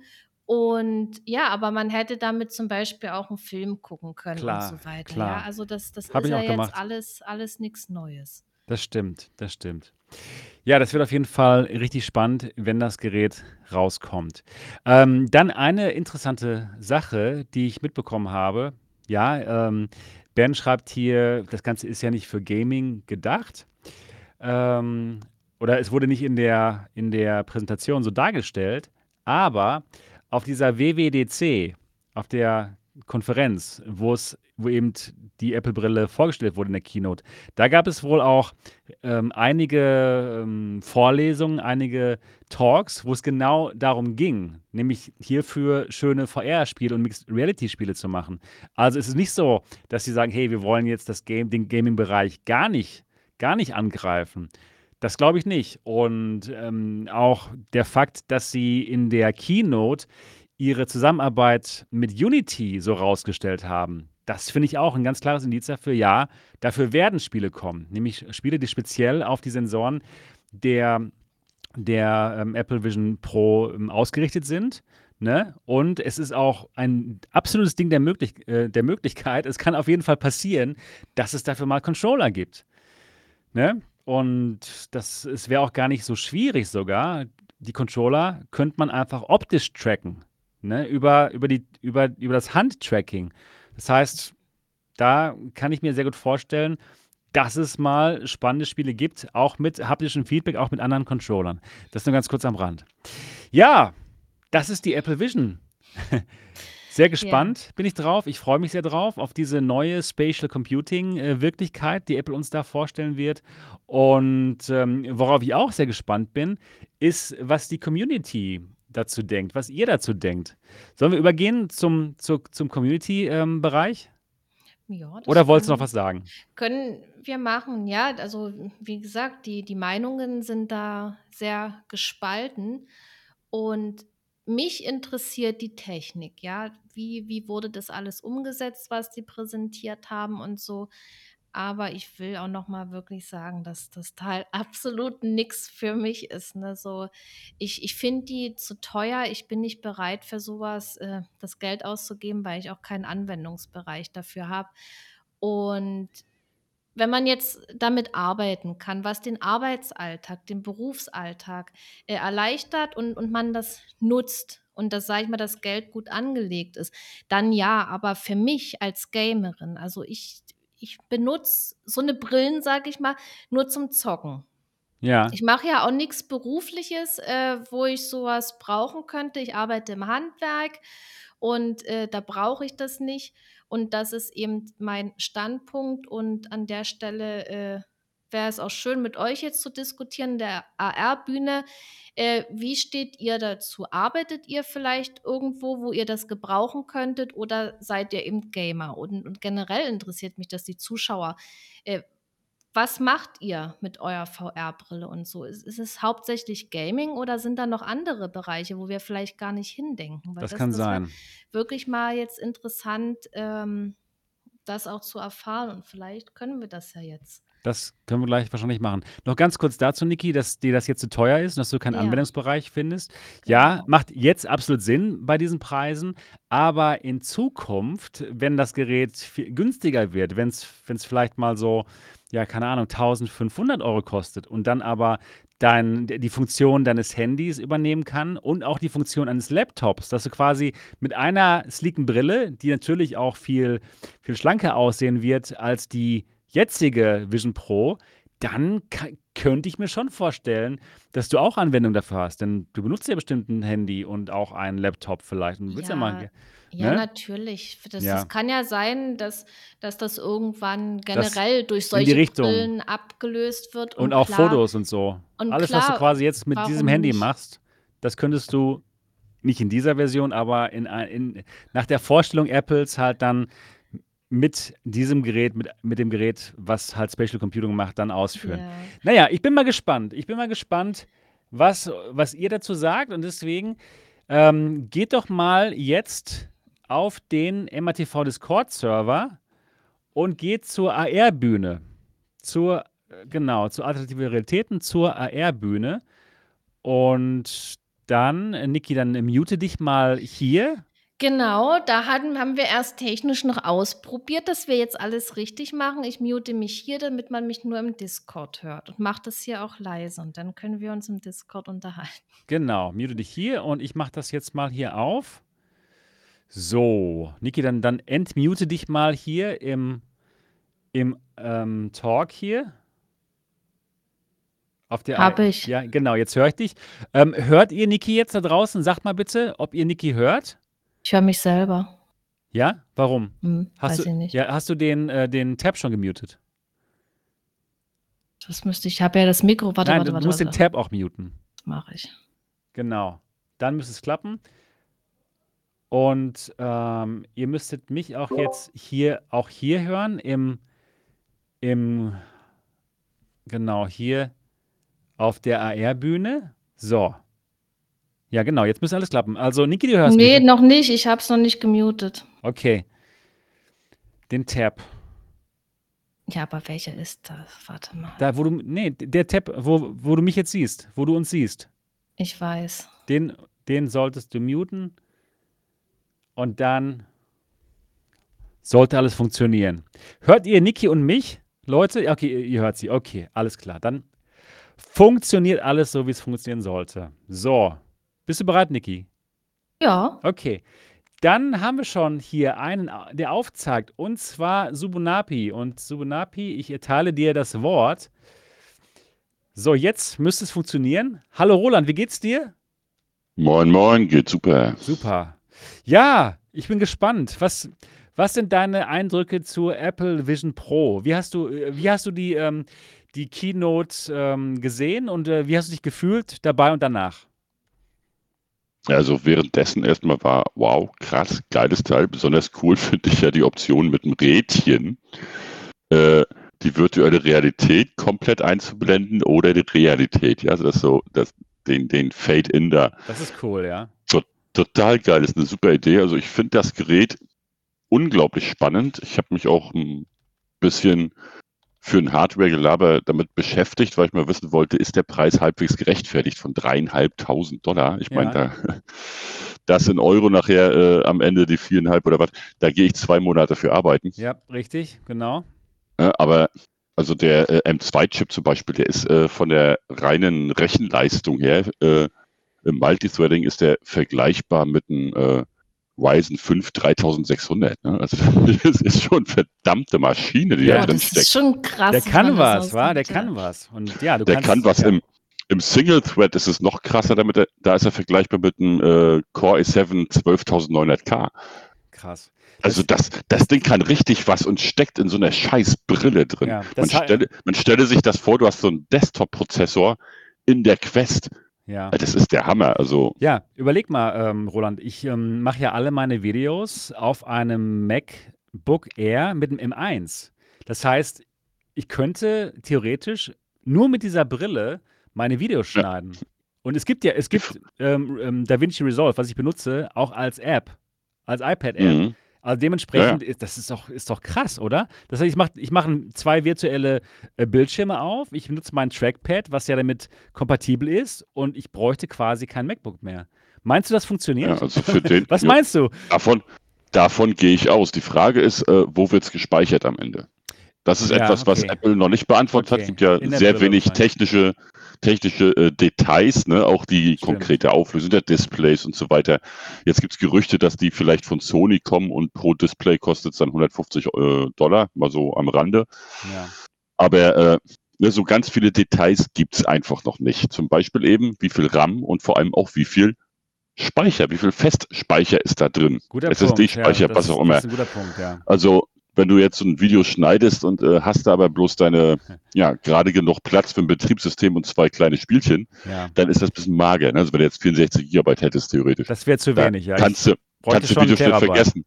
Speaker 2: Und ja, aber man hätte damit zum Beispiel auch 'n Film gucken können und
Speaker 1: Klar,
Speaker 2: so weiter, ja?
Speaker 1: klar.
Speaker 2: Also, das das ist ja jetzt
Speaker 1: gemacht.
Speaker 2: alles alles nix Neues.
Speaker 1: Das stimmt, das stimmt. Ja, das wird auf jeden Fall richtig spannend, wenn das Gerät rauskommt. Ähm, dann eine interessante Sache, die ich mitbekommen habe. Ja, ähm, Ben schreibt hier, das Ganze ist ja nicht für Gaming gedacht. Ähm, oder es wurde nicht in der in der Präsentation so dargestellt, aber auf dieser WWDC, auf der Konferenz, wo's wo eben die Apple-Brille vorgestellt wurde in der Keynote, da gab es wohl auch, ähm, einige, ähm, Vorlesungen, einige Talks, wo es genau darum ging, nämlich hierfür schöne VR-Spiele und Mixed-Reality-Spiele zu machen. Also, es ist nicht so, dass sie sagen: „Hey, wir wollen jetzt das Game den Gaming-Bereich gar nicht gar nicht angreifen.“ Das glaube ich nicht. Und, ähm, auch der Fakt, dass sie in der Keynote ihre Zusammenarbeit mit Unity so rausgestellt haben, das finde ich auch 'n ganz klares Indiz dafür, ja, dafür werden Spiele kommen, nämlich Spiele, die speziell auf die Sensoren der der, ähm, Apple Vision Pro, ähm, ausgerichtet sind, ne? Und es ist auch ein absolutes Ding der Möglich äh, der Möglichkeit. Es kann auf jeden Fall passieren, dass es dafür mal Controller gibt, ne? Und das es wäre auch gar nicht so schwierig sogar. Die Controller könnte man einfach optisch tracken, ne, über über die über über das Handtracking. Das heißt, da kann ich mir sehr gut vorstellen, dass es mal spannende Spiele gibt, auch mit haptischem Feedback, auch mit anderen Controllern. Das nur ganz kurz am Rand. Ja, das ist die Apple Vision. Sehr
Speaker 2: Ja.
Speaker 1: gespannt bin ich drauf. Ich freue mich sehr drauf, auf diese neue Spatial Computing, äh, Wirklichkeit, die Apple uns da vorstellen wird. Und, ähm, worauf ich auch sehr gespannt bin, ist, was die Community dazu denkt, was ihr dazu denkt. Sollen wir übergehen zum zur zum Community, ähm?
Speaker 2: Ja,
Speaker 1: Oder wolltest du noch was sagen?
Speaker 2: können wir machen, ja. Also, wie gesagt, die die Meinungen sind da sehr gespalten. Und mich interessiert die Technik, ja. Wie wie wurde das alles umgesetzt, was die präsentiert haben und so. Aber ich will auch noch mal wirklich sagen, dass das Teil absolut nix für mich ist, ne, so. Ich ich finde die zu teuer. Ich bin nicht bereit, für so was, äh, das Geld auszugeben, weil ich auch keinen Anwendungsbereich dafür habe. Und wenn man jetzt damit arbeiten kann, was den Arbeitsalltag, den Berufsalltag, äh, erleichtert und und man das nutzt und das, sage ich mal, das Geld gut angelegt ist, dann ja. Aber für mich als Gamerin, also ich ich benutze so 'ne Brillen, sage ich mal, nur zum Zocken.
Speaker 1: Ja.
Speaker 2: Ich mache ja auch nix Berufliches, äh, wo ich so was brauchen könnte. Ich arbeite im Handwerk und, äh, da brauche ich das nicht. Und das ist eben mein Standpunkt. Und an der Stelle, äh, wäre es auch schön, mit euch jetzt zu diskutieren, der AR-Bühne. Äh, wie steht ihr dazu? Arbeitet ihr vielleicht irgendwo, wo ihr das gebrauchen könntet oder seid ihr eben Gamer? Und und generell interessiert mich das, die Zuschauer. Äh, was macht ihr mit eurer VR-Brille und so? Ist ist es hauptsächlich Gaming oder sind da noch andere Bereiche, wo wir vielleicht gar nicht hindenken?
Speaker 1: Das
Speaker 2: das
Speaker 1: kann
Speaker 2: das
Speaker 1: sein.
Speaker 2: wirklich mal jetzt interessant, ähm, das auch zu erfahren und vielleicht können wir das ja jetzt.
Speaker 1: Das können wir gleich wahrscheinlich machen. Noch ganz kurz dazu, Niki, dass dir das jetzt zu teuer ist und dass du keinen
Speaker 2: Ja,
Speaker 1: Anwendungsbereich findest. Ja,
Speaker 2: genau.
Speaker 1: macht jetzt absolut Sinn bei diesen Preisen, aber in Zukunft, wenn das Gerät viel günstiger wird, wenn es vielleicht mal so, ja, keine Ahnung, 1.500 Euro kostet und dann aber dein die Funktion deines Handys übernehmen kann und auch die Funktion eines Laptops, dass du quasi mit einer sleeken Brille, die natürlich auch viel viel schlanker aussehen wird als die jetzige Vision Pro, dann könnte ich mir schon vorstellen, dass du auch Anwendung dafür hast, denn du benutzt ja bestimmt 'n Handy und auch einen Laptop vielleicht und willst ja mal
Speaker 2: Ja,
Speaker 1: ge
Speaker 2: ja,
Speaker 1: ne?
Speaker 2: natürlich. Das das
Speaker 1: Ja.
Speaker 2: kann ja sein, dass dass das irgendwann
Speaker 1: Das
Speaker 2: generell durch
Speaker 1: in die
Speaker 2: solche. Brillen abgelöst wird
Speaker 1: Und
Speaker 2: und
Speaker 1: auch
Speaker 2: klar
Speaker 1: Fotos und so.
Speaker 2: und
Speaker 1: Alles, was du
Speaker 2: klar,
Speaker 1: quasi jetzt mit diesem Handy
Speaker 2: nicht?
Speaker 1: machst, das könntest du nicht in dieser Version, aber in in nach der Vorstellung Apples halt dann mit diesem Gerät, mit mit dem Gerät, was halt Spatial Computing macht, dann ausführen.
Speaker 2: Ja.
Speaker 1: Na ja, ich bin mal gespannt. Ich bin mal gespannt, was was ihr dazu sagt und deswegen, ähm, geht doch mal jetzt auf den MATV Discord Server und geht zur AR-Bühne. Zur genau, zur Alternative Realitäten, zur AR-Bühne. Und dann, Niki, dann mute dich mal hier.
Speaker 2: Genau, da hatten haben wir erst technisch noch ausprobiert, dass wir jetzt alles richtig machen. Ich mute mich hier, damit man mich nur im Discord hört und mache das hier auch leise und dann können wir uns im Discord unterhalten.
Speaker 1: Genau, mute dich hier und ich mache das jetzt mal hier auf. So, Niki, dann dann entmute dich mal hier im im, ähm, Talk hier. Auf der
Speaker 2: Habe
Speaker 1: ei
Speaker 2: ich.
Speaker 1: ja, genau, jetzt höre ich dich. Ähm, hört ihr Niki jetzt da draußen? Sagt mal bitte, ob ihr Niki hört?
Speaker 2: Ich höre mich selber.
Speaker 1: Ja? Warum?
Speaker 2: Hm,
Speaker 1: Hast
Speaker 2: weiß
Speaker 1: du
Speaker 2: ich nicht.
Speaker 1: ja, hast du den äh, den Tab schon gemutet?
Speaker 2: Das müsste ich habe ja das Mikro warte,
Speaker 1: Nein,
Speaker 2: warte,
Speaker 1: du
Speaker 2: warte,
Speaker 1: musst den
Speaker 2: warte.
Speaker 1: Tab auch muten.
Speaker 2: Mache ich.
Speaker 1: Genau. Dann müsste es klappen. Und, ähm, ihr müsstet mich auch jetzt hier auch hier hören im im genau, hier auf der AR-Bühne. So. Ja, genau, jetzt müsste alles klappen. Also, Niki, du hörst
Speaker 2: Ne,
Speaker 1: mich?
Speaker 2: noch nicht. Ich habe es noch nicht gemutet.
Speaker 1: Okay. Den Tab.
Speaker 2: Ja, aber welcher ist das? Warte mal.
Speaker 1: Da, wo du ne, der Tab, wo wo du mich jetzt siehst, wo du uns siehst.
Speaker 2: Ich weiß.
Speaker 1: Den den solltest du muten. Und dann sollte alles funktionieren. Hört ihr Niki und mich? Leute? Okay, ihr hört sie. Okay, alles klar. Dann funktioniert alles so, wie es funktionieren sollte. So. Bist du bereit, Niki?
Speaker 2: Ja.
Speaker 1: Okay. Dann haben wir schon hier einen, der aufzeigt, und zwar Subunapi. Und Subunapi, ich erteile dir das Wort. So, jetzt müsste es funktionieren. Hallo Roland, wie geht's dir?
Speaker 3: Moin, moin, geht super.
Speaker 1: Super. Ja, ich bin gespannt. Was was sind deine Eindrücke zur Apple Vision Pro? Wie hast du äh, wie hast du die, ähm die Keynote, ähm, gesehen und, äh, wie hast du dich gefühlt dabei und danach?
Speaker 3: Also, währenddessen erst mal war: „Wow, krass, geiles Teil.“ Besonders cool finde ich ja die Option mit 'm Rädchen, äh, die virtuelle Realität komplett einzublenden oder die Realität, ja, also das so das den den Fade-in da.
Speaker 1: Das ist cool, ja.
Speaker 3: To total geil, ist 'ne super Idee. Also, ich finde das Gerät unglaublich spannend. Ich habe mich auch 'n bisschen für 'n Hardware-Gelaber damit beschäftigt, weil ich mal wissen wollte, ist der Preis halbwegs gerechtfertigt von 3.500 Ich meine,
Speaker 1: Ja.
Speaker 3: da das in Euro nachher, äh, am Ende die 4,5 oder was, da gehe ich 2 Monate für arbeiten.
Speaker 1: Ja, richtig, genau.
Speaker 3: Aber also der, äh, M2-Chip zum Beispiel, der ist, äh, von der reinen Rechenleistung her, äh, Multithreading ist der vergleichbar mit 'n, äh, Ryzen 5 3600, ne? Also, das ist schon verdammte Maschine, die da
Speaker 1: Ja.
Speaker 3: drin
Speaker 2: Das ist
Speaker 3: steckt.
Speaker 2: schon krass,
Speaker 1: Der kann was, wa? Der kann was. Und ja, du
Speaker 3: Der
Speaker 1: kannst
Speaker 3: kann was.
Speaker 1: ja.
Speaker 3: Im im Single-Thread ist es noch krasser, damit er da ist er vergleichbar mit 'm, äh, Core i7 12900K.
Speaker 1: Krass.
Speaker 3: Also,
Speaker 1: Das
Speaker 3: das Ding kann richtig was und steckt in so 'ner scheiß Brille drin.
Speaker 1: Ja,
Speaker 3: Man stelle man stelle sich das vor, du hast so 'n Desktop-Prozessor in der Quest.
Speaker 1: Ja.
Speaker 3: Das ist der Hammer, also
Speaker 1: Ja, überleg mal, ähm, Roland, ich, ähm, mache ja alle meine Videos auf einem MacBook Air mit 'm M1. Das heißt, ich könnte theoretisch nur mit dieser Brille meine Videos
Speaker 3: Ja.
Speaker 1: schneiden. Und es gibt ja, es gibt ähm, ähm, DaVinci Resolve, was ich benutze, auch als App, als iPad-App.
Speaker 3: Mhm.
Speaker 1: Also dementsprechend, ist, das ist doch, ist doch krass, oder? Das heißt, ich mache ich mach zwei virtuelle äh, Bildschirme auf, ich benutze mein Trackpad, was ja damit kompatibel ist, und ich bräuchte quasi kein MacBook mehr. Meinst du, das funktioniert?
Speaker 3: Ja, also für den,
Speaker 1: was
Speaker 3: ja,
Speaker 1: meinst du?
Speaker 3: davon, davon gehe ich aus. Die Frage ist, äh, wo wird es gespeichert am Ende? Das ist
Speaker 1: Ja,
Speaker 3: etwas, was
Speaker 1: okay.
Speaker 3: Apple noch nicht beantwortet hat.
Speaker 1: Okay.
Speaker 3: Es gibt ja
Speaker 1: In
Speaker 3: sehr wenig technische, technische äh, Details, ne? auch die
Speaker 1: Stimmt.
Speaker 3: konkrete Auflösung der Displays und so weiter. Jetzt gibt es Gerüchte, dass die vielleicht von Sony kommen und pro Display kostet es dann 150 äh, Dollar, mal so am Rande.
Speaker 1: Ja.
Speaker 3: Aber äh, ne, so ganz viele Details gibt es einfach noch nicht. Zum Beispiel eben, wie viel RAM und vor allem auch wie viel Speicher, wie viel Festspeicher ist da drin.
Speaker 1: Guter
Speaker 3: SSD-Speicher,
Speaker 1: Punkt.
Speaker 3: was auch immer.
Speaker 1: Das ist ein guter Punkt, ja.
Speaker 3: Also, wenn du jetzt so ein Video schneidest und äh, hast da aber bloß deine, ja, gerade genug Platz für ein Betriebssystem und zwei kleine Spielchen,
Speaker 1: ja.
Speaker 3: dann ist das ein bisschen mager. Ne? Also, wenn du jetzt 64 Gigabyte hättest, theoretisch.
Speaker 1: Das wäre zu wenig, ja.
Speaker 3: kannst du, kannst du Videoschnitt vergessen.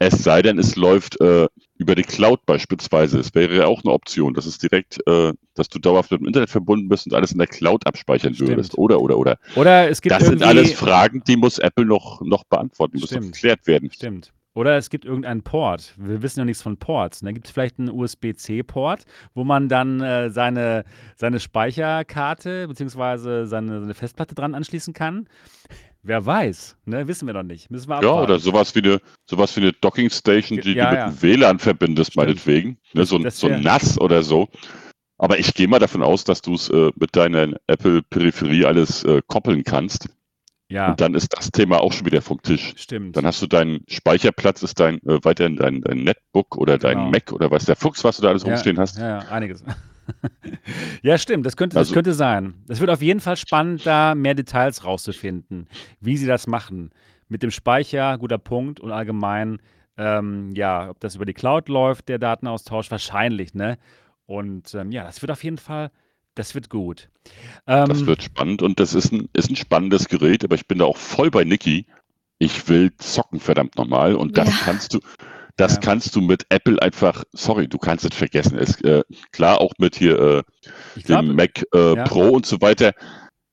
Speaker 3: Es sei denn, es läuft äh, über die Cloud beispielsweise. Es wäre ja auch eine Option, dass es direkt, äh, dass du dauerhaft mit dem Internet verbunden bist und alles in der Cloud abspeichern
Speaker 1: Stimmt.
Speaker 3: würdest. Oder, oder, oder.
Speaker 1: Oder es gibt
Speaker 3: Das sind alles Fragen, die muss Apple noch, noch beantworten, die müssen geklärt werden.
Speaker 1: Stimmt. Oder es gibt irgendeinen Port. Wir wissen ja nichts von Ports. Da gibt es vielleicht einen USB-C-Port, wo man dann äh, seine, seine Speicherkarte bzw. Seine, seine Festplatte dran anschließen kann. Wer weiß, ne? Wissen wir noch nicht. Müssen wir
Speaker 3: Ja,
Speaker 1: abwarten.
Speaker 3: oder sowas wie eine, sowas wie eine Docking Station, die
Speaker 1: Ja,
Speaker 3: du mit
Speaker 1: ja.
Speaker 3: dem WLAN verbindest,
Speaker 1: Stimmt.
Speaker 3: meinetwegen. Ne, so,
Speaker 1: Das
Speaker 3: so ein NAS oder so. Aber ich gehe mal davon aus, dass du es äh, mit deiner Apple-Peripherie alles äh, koppeln kannst.
Speaker 1: Ja,
Speaker 3: Und dann ist das Thema auch schon wieder vom Tisch.
Speaker 1: stimmt.
Speaker 3: Dann hast du deinen Speicherplatz, ist dein äh, weiterhin dein, dein Netbook oder dein
Speaker 1: Genau.
Speaker 3: Mac oder was der Fuchs, was du da alles
Speaker 1: ja,
Speaker 3: rumstehen hast.
Speaker 1: Ja, ja, einiges. ja, stimmt. Das könnte, das
Speaker 3: Also-
Speaker 1: könnte sein. Es wird auf jeden Fall spannend, da mehr Details rauszufinden, wie sie das machen. Mit dem Speicher, guter Punkt. Und allgemein, ähm, ja, ob das über die Cloud läuft, der Datenaustausch, wahrscheinlich, ne? Und ähm, ja, das wird auf jeden Fall, das wird gut. Ähm,
Speaker 3: Das wird spannend und das ist ein, ist ein spannendes Gerät, aber ich bin da auch voll bei Niki. Ich will zocken, verdammt nochmal. Und das
Speaker 2: Ja.
Speaker 3: kannst du, das
Speaker 1: Ja.
Speaker 3: kannst du mit Apple einfach, sorry, du kannst es vergessen. Es, äh, klar, auch mit hier äh, dem
Speaker 1: glaube,
Speaker 3: Mac äh,
Speaker 1: ja.
Speaker 3: Pro und so weiter.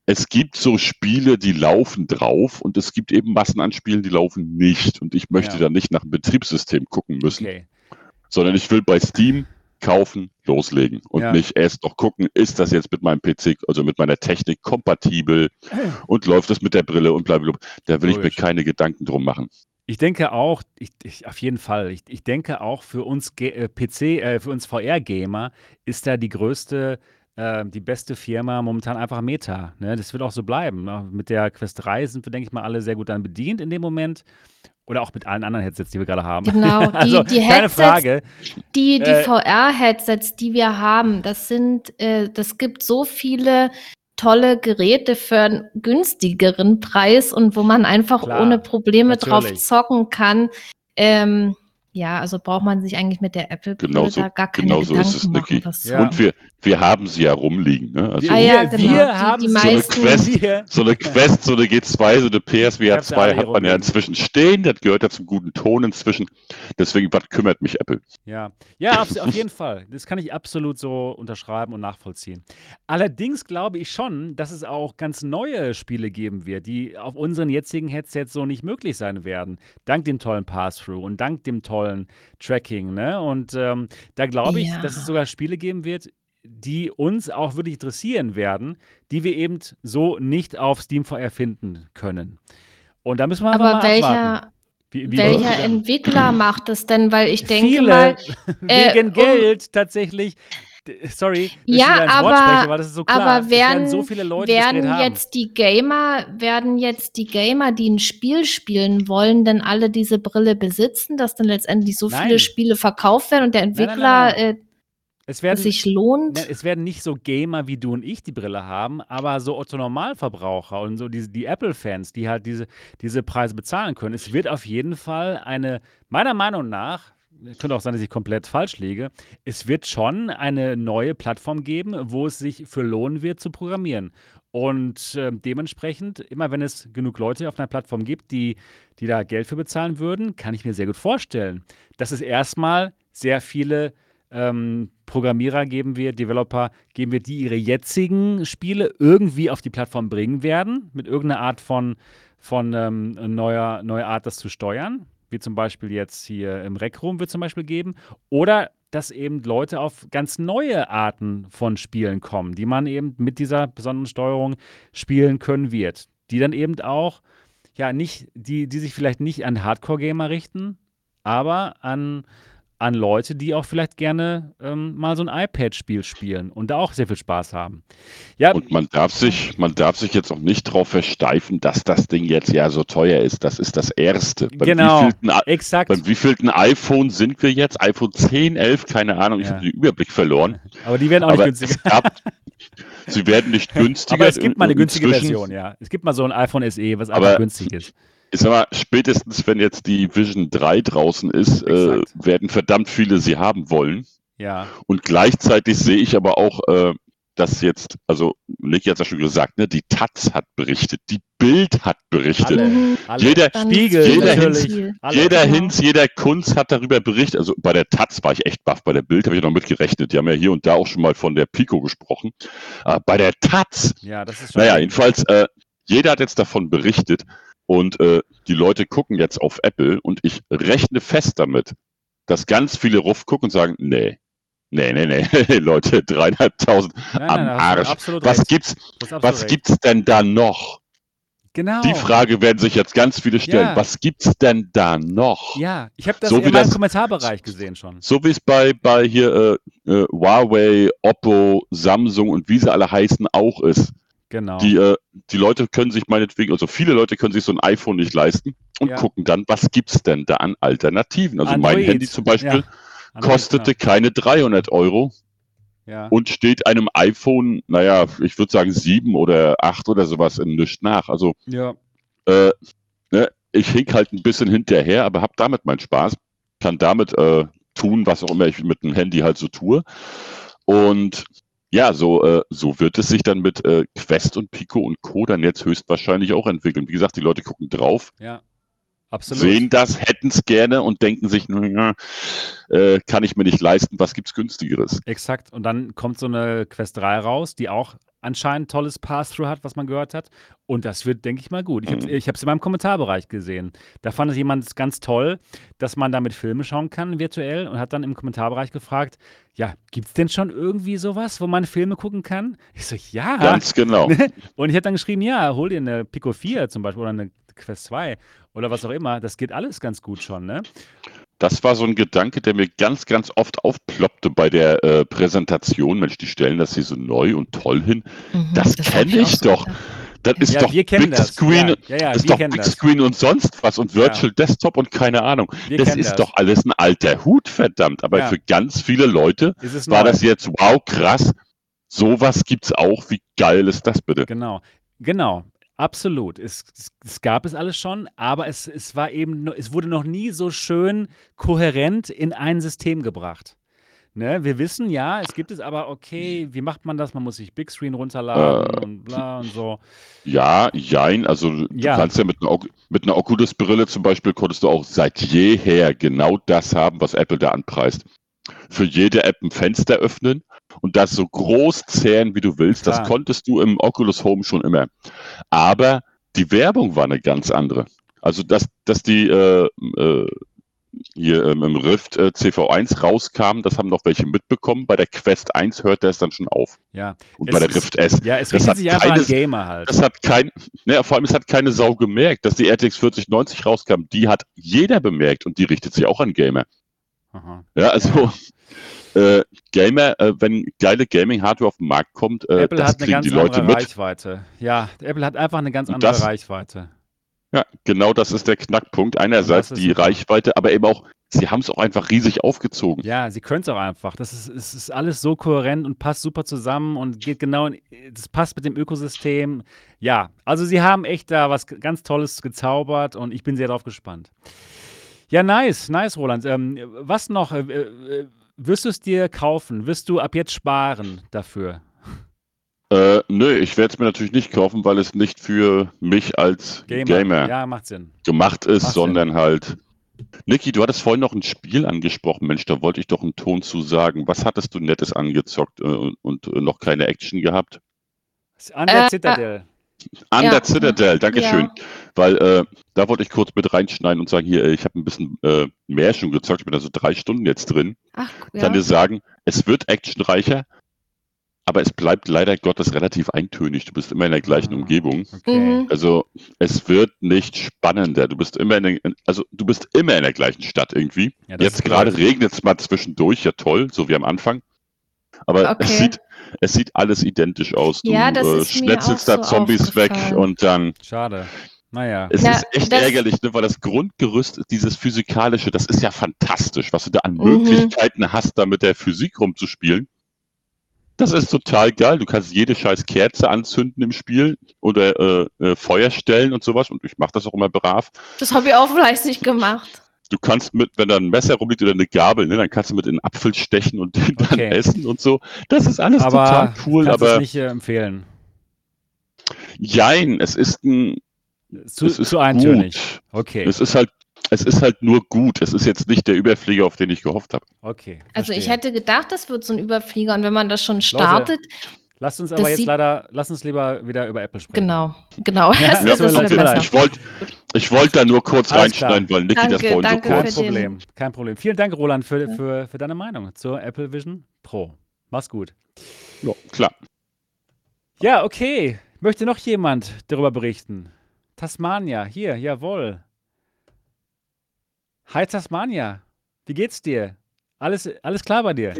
Speaker 3: Es gibt so Spiele, die laufen drauf und es gibt eben Massen an Spielen, die laufen nicht. Und ich möchte
Speaker 1: Ja.
Speaker 3: dann nicht nach dem Betriebssystem gucken müssen,
Speaker 1: okay.
Speaker 3: sondern ich will bei Steam kaufen, loslegen und
Speaker 1: Ja.
Speaker 3: nicht erst noch gucken, ist das jetzt mit meinem PC, also mit meiner Technik kompatibel und läuft es mit der Brille und blablabla. Da will ich
Speaker 1: Logisch.
Speaker 3: mir keine Gedanken drum machen.
Speaker 1: Ich denke auch, ich, ich, auf jeden Fall, ich, ich denke auch für uns Ge äh, PC, äh, für uns VR-Gamer ist da die größte, äh, die beste Firma momentan einfach Meta. Ne? Das wird auch so bleiben. Ne? Mit der Quest 3 sind wir, denke ich mal, alle sehr gut dann bedient in dem Moment. Oder auch mit allen anderen Headsets, die wir gerade haben.
Speaker 2: Genau, die-
Speaker 1: also,
Speaker 2: die
Speaker 1: keine
Speaker 2: Headsets-
Speaker 1: Frage.
Speaker 2: Die, die
Speaker 1: Äh,
Speaker 2: VR-Headsets, die wir haben, das sind, äh, das gibt so viele tolle Geräte für einen günstigeren Preis und wo man einfach
Speaker 1: Klar,
Speaker 2: ohne Probleme drauf
Speaker 1: natürlich.
Speaker 2: zocken kann. Ähm, ja, also braucht man sich eigentlich mit der Apple
Speaker 3: Genauso-
Speaker 2: da gar keine
Speaker 3: genauso
Speaker 2: Gedanken
Speaker 3: ist es,
Speaker 2: machen.
Speaker 3: Niki.
Speaker 1: Ja.
Speaker 3: Und wir, wir haben sie ja rumliegen. Ne? Also
Speaker 1: Wir,
Speaker 2: Ah ja,
Speaker 1: wir,
Speaker 2: genau.
Speaker 1: wir
Speaker 2: Die-
Speaker 1: haben
Speaker 2: die
Speaker 1: so
Speaker 2: meisten-
Speaker 1: eine Quest.
Speaker 3: So eine Quest, so eine G2, so eine PSVR
Speaker 1: hab's ja alle
Speaker 3: 2
Speaker 1: hier
Speaker 3: hat man ja inzwischen stehen. Das gehört ja zum guten Ton inzwischen. Deswegen, was kümmert mich Apple?
Speaker 1: Ja, ja auf, auf jeden Fall. Das kann ich absolut so unterschreiben und nachvollziehen. Allerdings glaube ich schon, dass es auch ganz neue Spiele geben wird, die auf unseren jetzigen Headsets so nicht möglich sein werden. Dank dem tollen Pass-Through und dank dem tollen Tracking. Ne? Und ähm, da glaube ich,
Speaker 2: Ja.
Speaker 1: dass es sogar Spiele geben wird, die uns auch wirklich interessieren werden, die wir eben so nicht auf Steam VR finden können. Und da müssen wir
Speaker 2: Aber
Speaker 1: mal abwarten.
Speaker 2: welcher,
Speaker 1: Wie, wie
Speaker 2: welcher Entwickler macht das denn? Weil ich denke
Speaker 1: Viele,
Speaker 2: mal, äh,
Speaker 1: wegen
Speaker 2: um-
Speaker 1: Geld tatsächlich. Sorry,
Speaker 2: Ja, aber-
Speaker 1: spreche, weil das ist so klar.
Speaker 2: aber
Speaker 1: werden so viele Leute
Speaker 2: werden jetzt die Gamer, werden jetzt die Gamer, die ein Spiel spielen wollen, denn alle diese Brille besitzen, dass dann letztendlich so
Speaker 1: Nein.
Speaker 2: viele Spiele verkauft werden und der
Speaker 1: nein,
Speaker 2: Entwickler
Speaker 1: nein,
Speaker 2: Äh,
Speaker 1: es werden,
Speaker 2: sich lohnt?
Speaker 1: es werden nicht so Gamer wie du und ich die Brille haben, aber so Otto Normalverbraucher und so die, die Apple-Fans, die halt diese, diese Preise bezahlen können. Es wird auf jeden Fall eine, meiner Meinung nach, könnte auch sein, dass ich komplett falsch liege, es wird schon eine neue Plattform geben, wo es sich für lohnen wird zu programmieren. Und äh, dementsprechend, immer wenn es genug Leute auf einer Plattform gibt, die, die da Geld für bezahlen würden, kann ich mir sehr gut vorstellen, dass es erstmal sehr viele ähm, Programmierer geben wird, Developer geben wird, die ihre jetzigen Spiele irgendwie auf die Plattform bringen werden, mit irgendeiner Art von, von ähm, neuer, neuer Art, das zu steuern, wie zum Beispiel jetzt hier im Rec Room wird zum Beispiel geben, oder dass eben Leute auf ganz neue Arten von Spielen kommen, die man eben mit dieser besonderen Steuerung spielen können wird, die dann eben auch ja nicht, die, die sich vielleicht nicht an Hardcore-Gamer richten, aber an an Leute, die auch vielleicht gerne ähm, mal so ein iPad-Spiel spielen und da auch sehr viel Spaß haben.
Speaker 3: Ja, und man darf sich, man darf sich jetzt auch nicht darauf versteifen, dass das Ding jetzt ja so teuer ist. Das ist das erste.
Speaker 1: Beim genau, exakt.
Speaker 3: Beim wievielten iPhone sind wir jetzt? iPhone 10, 11, keine Ahnung, ich ja. habe den Überblick verloren.
Speaker 1: Aber die werden auch Aber nicht günstiger. Gab,
Speaker 3: sie werden nicht günstiger.
Speaker 1: Aber es gibt mal eine günstige Version, ja. Es gibt mal so ein iPhone SE, was einfach günstig ist
Speaker 3: ich sag mal, spätestens wenn jetzt die Vision 3 draußen ist, äh, werden verdammt viele sie haben wollen.
Speaker 1: Ja.
Speaker 3: Und gleichzeitig sehe ich aber auch, äh, dass jetzt, also Nick hat ja schon gesagt, ne, die Taz hat berichtet, die Bild hat berichtet. Alle, alle. Jeder,
Speaker 1: Spiegel,
Speaker 3: jeder, Hinz, jeder genau. Hinz, jeder Kunz hat darüber berichtet. Also bei der Taz war ich echt baff, bei der Bild habe ich noch mitgerechnet. Die haben ja hier und da auch schon mal von der Pico gesprochen. Äh, bei der Taz,
Speaker 1: ja, das ist schon
Speaker 3: naja, jedenfalls, äh, jeder hat jetzt davon berichtet. Und äh, die Leute gucken jetzt auf Apple und ich rechne fest damit, dass ganz viele Ruff gucken und sagen, nee, nee, nee, nee, Leute, dreieinhalbtausend am Arsch. Was recht. gibt's, was recht. gibt's denn da noch?
Speaker 1: Genau.
Speaker 3: Die Frage werden sich jetzt ganz viele stellen. Ja. Was gibt's denn da noch?
Speaker 1: Ja, ich habe das so in meinem Kommentarbereich gesehen schon.
Speaker 3: So wie es bei, bei hier äh, äh, Huawei, Oppo, Samsung und wie sie alle heißen auch ist.
Speaker 1: Genau.
Speaker 3: Die, äh, die Leute können sich meinetwegen, also viele Leute können sich so ein iPhone nicht leisten und ja. gucken dann, was gibt es denn da an Alternativen? Also Android. mein Handy zum Beispiel ja. kostete ja. keine 300 Euro und steht einem iPhone, naja, ich würde sagen 7 oder 8 oder sowas in nichts nach. Also äh, ne, ich hink halt ein bisschen hinterher, aber habe damit meinen Spaß, kann damit äh, tun, was auch immer ich mit dem Handy halt so tue. Und ja, so, äh, so wird es sich dann mit äh, Quest und Pico und Co. dann jetzt höchstwahrscheinlich auch entwickeln. Wie gesagt, die Leute gucken drauf.
Speaker 1: Ja. Absolut.
Speaker 3: Sehen das, hätten es gerne und denken sich, naja, äh, kann ich mir nicht leisten, was gibt es günstigeres?
Speaker 1: Exakt. Und dann kommt so eine Quest 3 raus, die auch anscheinend tolles Pass-Through hat, was man gehört hat. Und das wird, denke ich mal, gut. Ich habe es mhm. in meinem Kommentarbereich gesehen. Da fand es jemand ganz toll, dass man damit Filme schauen kann, virtuell, und hat dann im Kommentarbereich gefragt: Ja, gibt es denn schon irgendwie sowas, wo man Filme gucken kann? Ich so, ja.
Speaker 3: Ganz genau.
Speaker 1: und ich habe dann geschrieben: Ja, hol dir eine Pico 4 zum Beispiel oder eine Quest 2 oder was auch immer. Das geht alles ganz gut schon, ne?
Speaker 3: Das war so ein Gedanke, der mir ganz, ganz oft aufploppte bei der äh, Präsentation. Mensch, die stellen das hier so neu und toll hin. Mhm, das, das kenne ich, doch. Das ist ja, doch Big das. Screen, ja, ja, das ist doch Big das. Screen und sonst was und Virtual Desktop und keine Ahnung. Wir das ist das. doch alles ein alter Hut, verdammt. Aber für ganz viele Leute war neu. das jetzt, wow, krass. Sowas gibt es auch. Wie geil ist das bitte?
Speaker 1: Genau. Genau. Absolut. Es, es, gab es alles schon, aber es, es war eben, es wurde noch nie so schön kohärent in ein System gebracht. Ne? Wir wissen ja, es gibt es aber, okay, wie macht man das? Man muss sich Big Screen runterladen äh, und bla und so.
Speaker 3: Ja, jein, also ja. du kannst ja mit einer, mit einer Oculus-Brille zum Beispiel, konntest du auch seit jeher genau das haben, was Apple da anpreist. Für jede App ein Fenster öffnen und das so groß zählen, wie du willst. Klar. Das konntest du im Oculus Home schon immer. Aber die Werbung war eine ganz andere. Also, dass, dass die äh, äh, hier ähm, im Rift äh, CV1 rauskam, das haben noch welche mitbekommen. Bei der Quest 1 hört er es dann schon auf.
Speaker 1: Ja.
Speaker 3: Und bei der Rift S.
Speaker 1: Ja, es richtet sich einfach an Gamer halt.
Speaker 3: Das hat kein, ne, vor allem, es hat keine Sau gemerkt, dass die RTX 4090 rauskam. Die hat jeder bemerkt und die richtet sich auch an Gamer. Aha. Ja, also äh, Gamer, äh, wenn geile Gaming-Hardware auf den Markt kommt,
Speaker 1: äh, Apple das hat eine ganz die Leute andere mit. Reichweite. Ja, Apple hat einfach eine ganz andere das, Reichweite.
Speaker 3: Ja, genau das ist der Knackpunkt. Einerseits die super. Reichweite, aber eben auch, sie haben es auch einfach riesig aufgezogen.
Speaker 1: Ja, sie können es auch einfach. Das ist, es ist alles so kohärent und passt super zusammen und geht genau, in, das passt mit dem Ökosystem. Ja, also sie haben echt da was ganz Tolles gezaubert und ich bin sehr darauf gespannt. Ja, nice, nice, Roland. Ähm, was noch? Äh, äh, wirst du es dir kaufen? Wirst du ab jetzt sparen dafür?
Speaker 3: Äh, nö, ich werde es mir natürlich nicht kaufen, weil es nicht für mich als Gamer,
Speaker 1: Gamer ja, macht Sinn.
Speaker 3: gemacht ist, macht sondern Sinn. halt Niki, du hattest vorhin noch ein Spiel angesprochen. Mensch, da wollte ich doch einen Ton zu sagen. Was hattest du Nettes angezockt äh, und, und äh, noch keine Action gehabt?
Speaker 1: An der
Speaker 2: Äh,
Speaker 1: Citadel.
Speaker 3: An
Speaker 2: Ja.
Speaker 3: der Citadel, Dankeschön.
Speaker 2: Ja.
Speaker 3: Weil äh, da wollte ich kurz mit reinschneiden und sagen, hier, ich habe ein bisschen äh, mehr schon gezockt. Ich bin also drei Stunden jetzt drin.
Speaker 2: Ach,
Speaker 3: Kann
Speaker 2: ja.
Speaker 3: dir sagen, es wird actionreicher, aber es bleibt leider Gottes relativ eintönig. Du bist immer in der gleichen
Speaker 1: Ah.
Speaker 3: Umgebung.
Speaker 1: Okay.
Speaker 2: Mhm.
Speaker 3: Also es wird nicht spannender. Du bist immer in der, also du bist immer in der gleichen Stadt irgendwie.
Speaker 1: Ja,
Speaker 3: Jetzt gerade regnet es mal zwischendurch, ja toll, so wie am Anfang. Aber
Speaker 2: Okay.
Speaker 3: es sieht, es sieht alles identisch aus. Du
Speaker 2: Ja, das
Speaker 3: äh,
Speaker 2: ist mir
Speaker 3: schnetzelst
Speaker 2: auch
Speaker 3: da
Speaker 2: so
Speaker 3: Zombies weg und dann.
Speaker 1: Schade. Naja.
Speaker 3: Es
Speaker 2: Ja,
Speaker 3: ist echt
Speaker 2: das-
Speaker 3: ärgerlich, ne, weil das Grundgerüst, dieses Physikalische, das ist ja fantastisch, was du da an
Speaker 2: Mhm.
Speaker 3: Möglichkeiten hast, da mit der Physik rumzuspielen. Das ist total geil. Du kannst jede scheiß Kerze anzünden im Spiel oder äh, äh, Feuer stellen und sowas. Und ich mache das auch immer brav.
Speaker 2: Das habe ich auch fleißig gemacht.
Speaker 3: Du kannst mit, wenn da ein Messer rumliegt oder eine Gabel, ne, dann kannst du mit in den Apfel stechen und den dann
Speaker 1: Okay.
Speaker 3: essen und so. Das ist alles
Speaker 1: aber
Speaker 3: total cool,
Speaker 1: kannst es
Speaker 3: aber
Speaker 1: nicht äh, empfehlen.
Speaker 3: jein, es ist ein,
Speaker 1: Zu,
Speaker 3: es ist
Speaker 1: zu eintönig.
Speaker 3: gut.
Speaker 1: Okay.
Speaker 3: Es ist halt, es ist halt nur gut. Es ist jetzt nicht der Überflieger, auf den ich gehofft habe.
Speaker 1: Okay.
Speaker 2: Also ich
Speaker 1: verstehe.
Speaker 2: hätte gedacht, das wird so ein Überflieger und wenn man das schon startet,
Speaker 1: Lasst uns
Speaker 2: das
Speaker 1: aber jetzt leider, lass uns lieber wieder über Apple sprechen.
Speaker 2: genau, genau,
Speaker 1: Ja,
Speaker 2: das,
Speaker 1: ja,
Speaker 2: das
Speaker 1: leid.
Speaker 3: Ich wollte ich wollt da nur kurz
Speaker 1: Alles klar.
Speaker 3: reinschneiden, weil Niki das vorhin
Speaker 2: danke
Speaker 3: so
Speaker 1: Kein
Speaker 3: kurz.
Speaker 2: den-
Speaker 1: Problem, kein Problem. Vielen Dank, Roland, für, für, für deine Meinung zur Apple Vision Pro. Mach's gut.
Speaker 3: Ja, klar.
Speaker 1: Ja, okay. Möchte noch jemand darüber berichten? Tasmania, hier, jawohl. Hi Tasmania, wie geht's dir? Alles, alles klar bei dir?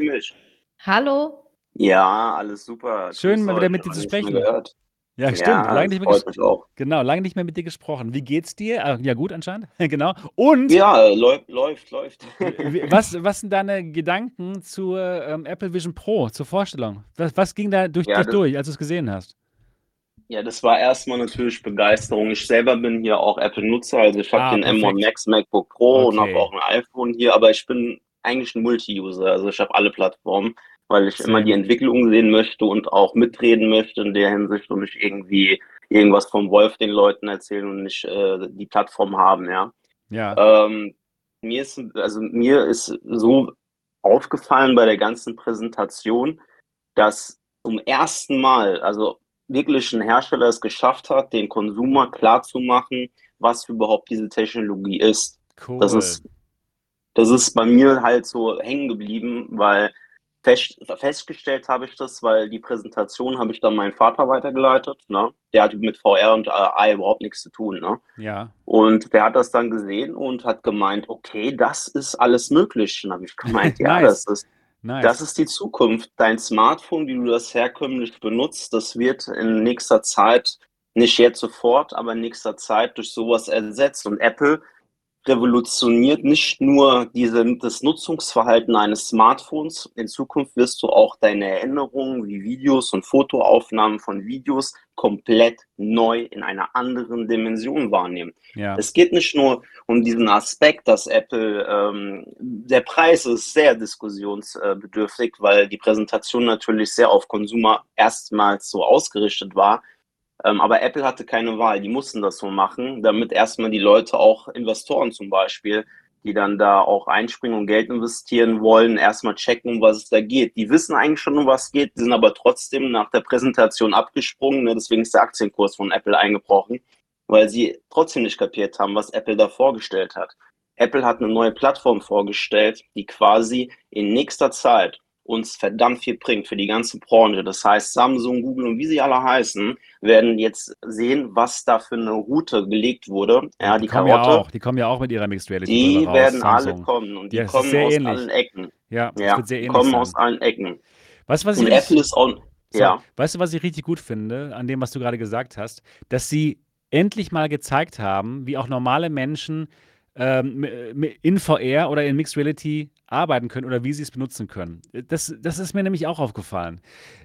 Speaker 2: Hallo?
Speaker 4: Ja, alles super.
Speaker 1: Schön, mal wieder mit dir zu sprechen.
Speaker 4: Gehört.
Speaker 1: Ja, stimmt.
Speaker 4: Ja,
Speaker 1: lange nicht mehr
Speaker 4: freut mich auch.
Speaker 1: genau, lange nicht mehr mit dir gesprochen. Wie geht's dir? Ah, ja, gut anscheinend. genau. Und
Speaker 4: Ja, läuft, läuft, läuft.
Speaker 1: was, was sind deine Gedanken zur ähm, Apple Vision Pro, zur Vorstellung? Was, was ging da durch
Speaker 4: Ja,
Speaker 1: dich
Speaker 4: das-
Speaker 1: durch, als du es gesehen hast?
Speaker 4: Ja, das war erstmal natürlich Begeisterung. Ich selber bin hier auch Apple-Nutzer, also ich habe
Speaker 1: Ah,
Speaker 4: den M1
Speaker 1: perfekt.
Speaker 4: Max MacBook Pro und
Speaker 1: Okay.
Speaker 4: habe auch ein iPhone hier, aber ich bin eigentlich ein Multi-User, also ich habe alle Plattformen, weil ich immer die Entwicklung sehen möchte und auch mitreden möchte in der Hinsicht und nicht irgendwie irgendwas vom Wolf den Leuten erzählen und nicht äh, die Plattform haben, ja.
Speaker 1: Ja.
Speaker 4: Ähm, mir ist, also mir ist so aufgefallen bei der ganzen Präsentation, dass zum ersten Mal, also wirklich ein Hersteller es geschafft hat, den Konsumer klarzumachen, was überhaupt diese Technologie ist.
Speaker 1: Cool.
Speaker 4: Das ist, das ist bei mir halt so hängen geblieben, weil fest, festgestellt habe ich das, weil die Präsentation habe ich dann meinem Vater weitergeleitet. Ne? Der hat mit VR und AI überhaupt nichts zu tun. Ne?
Speaker 1: ja.
Speaker 4: Und der hat das dann gesehen und hat gemeint, okay, das ist alles möglich. Und habe ich gemeint, ja,
Speaker 1: Nice.
Speaker 4: das ist,
Speaker 1: Nice.
Speaker 4: das ist die Zukunft. Dein Smartphone, wie du das herkömmlich benutzt, das wird in nächster Zeit, nicht jetzt sofort, aber in nächster Zeit durch sowas ersetzt. Und Apple revolutioniert nicht nur diese, das Nutzungsverhalten eines Smartphones. In Zukunft wirst du auch deine Erinnerungen wie Videos und Fotoaufnahmen von Videos komplett neu in einer anderen Dimension wahrnehmen.
Speaker 1: ja.
Speaker 4: Es geht nicht nur um diesen Aspekt, dass Apple, ähm, der Preis ist sehr diskussionsbedürftig, weil die Präsentation natürlich sehr auf Konsumer erstmals so ausgerichtet war. Ähm, aber Apple hatte keine Wahl, die mussten das so machen, damit erstmal die Leute, auch Investoren zum Beispiel, die dann da auch einspringen und Geld investieren wollen, erstmal checken, um was es da geht. Die wissen eigentlich schon, um was es geht, sind aber trotzdem nach der Präsentation abgesprungen. Ne? Deswegen ist der Aktienkurs von Apple eingebrochen weil sie trotzdem nicht kapiert haben, was Apple da vorgestellt hat. Apple hat eine neue Plattform vorgestellt, die quasi in nächster Zeit uns verdammt viel bringt für die ganze Branche. Das heißt, Samsung, Google und wie sie alle heißen, werden jetzt sehen, was da für eine Route gelegt wurde. Ja, die,
Speaker 1: kommen ja
Speaker 4: Karotte,
Speaker 1: auch, die kommen ja auch mit ihrer Mixed Reality
Speaker 4: die
Speaker 1: Brille raus,
Speaker 4: werden alle kommen und die
Speaker 1: Ja,
Speaker 4: kommen aus
Speaker 1: ähnlich.
Speaker 4: allen Ecken.
Speaker 1: Ja, das
Speaker 4: Ja,
Speaker 1: wird sehr
Speaker 4: die
Speaker 1: ähnlich
Speaker 4: kommen
Speaker 1: sein.
Speaker 4: aus allen Ecken.
Speaker 1: Was ich
Speaker 4: Und Apple ist auch,
Speaker 1: So,
Speaker 4: ja,
Speaker 1: Weißt du, was ich richtig gut finde an dem, was du gerade gesagt hast? Dass sie endlich mal gezeigt haben, wie auch normale Menschen ähm, in VR oder in Mixed Reality arbeiten können oder wie sie es benutzen können. Das, das ist mir nämlich auch aufgefallen.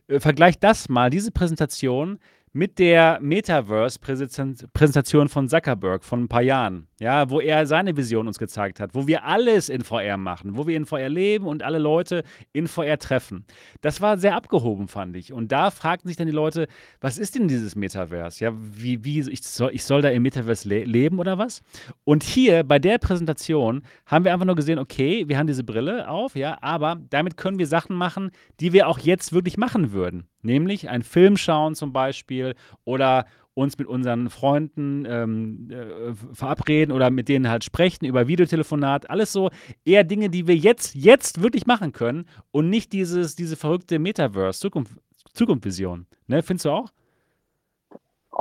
Speaker 1: Äh, Vergleich das mal, diese Präsentation, mit der Metaverse-Präsentation von Zuckerberg von ein paar Jahren, ja, wo er seine Vision uns gezeigt hat, wo wir alles in VR machen, wo wir in VR leben und alle Leute in VR treffen. Das war sehr abgehoben, fand ich. Und da fragten sich dann die Leute, was ist denn dieses Metaverse? Ja, wie, wie ich soll, ich soll da im Metaverse le leben oder was? Und hier bei der Präsentation haben wir einfach nur gesehen, okay, wir haben diese Brille auf, ja, aber damit können wir Sachen machen, die wir auch jetzt wirklich machen würden. Nämlich einen Film schauen zum Beispiel oder uns mit unseren Freunden ähm, äh, verabreden oder mit denen halt sprechen über Videotelefonat. Alles so eher Dinge, die wir jetzt, jetzt wirklich machen können und nicht dieses, diese verrückte Metaverse, Zukunft, Zukunftsvision. Ne, findest du auch?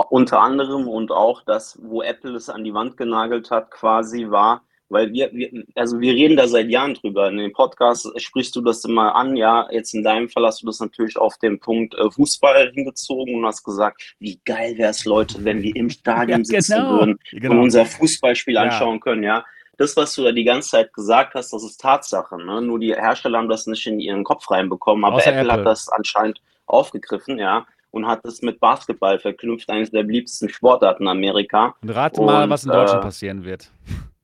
Speaker 4: Unter anderem und auch das, wo Apple es an die Wand genagelt hat, quasi war, weil wir, wir, also wir reden da seit Jahren drüber. In dem Podcast sprichst du das immer an, ja. Jetzt in deinem Fall hast du das natürlich auf den Punkt äh, Fußball hingezogen und hast gesagt, wie geil wäre es, Leute, wenn wir im Stadion ja, sitzen genau. würden genau. und unser Fußballspiel ja. anschauen können, ja. Das, was du da die ganze Zeit gesagt hast, das ist Tatsache. Ne? Nur die Hersteller haben das nicht in ihren Kopf reinbekommen, aber Apple, Apple hat das anscheinend aufgegriffen, ja und hat es mit Basketball verknüpft, eines der beliebtesten Sportarten in Amerika.
Speaker 1: Und rate mal, was in Deutschland äh, passieren wird.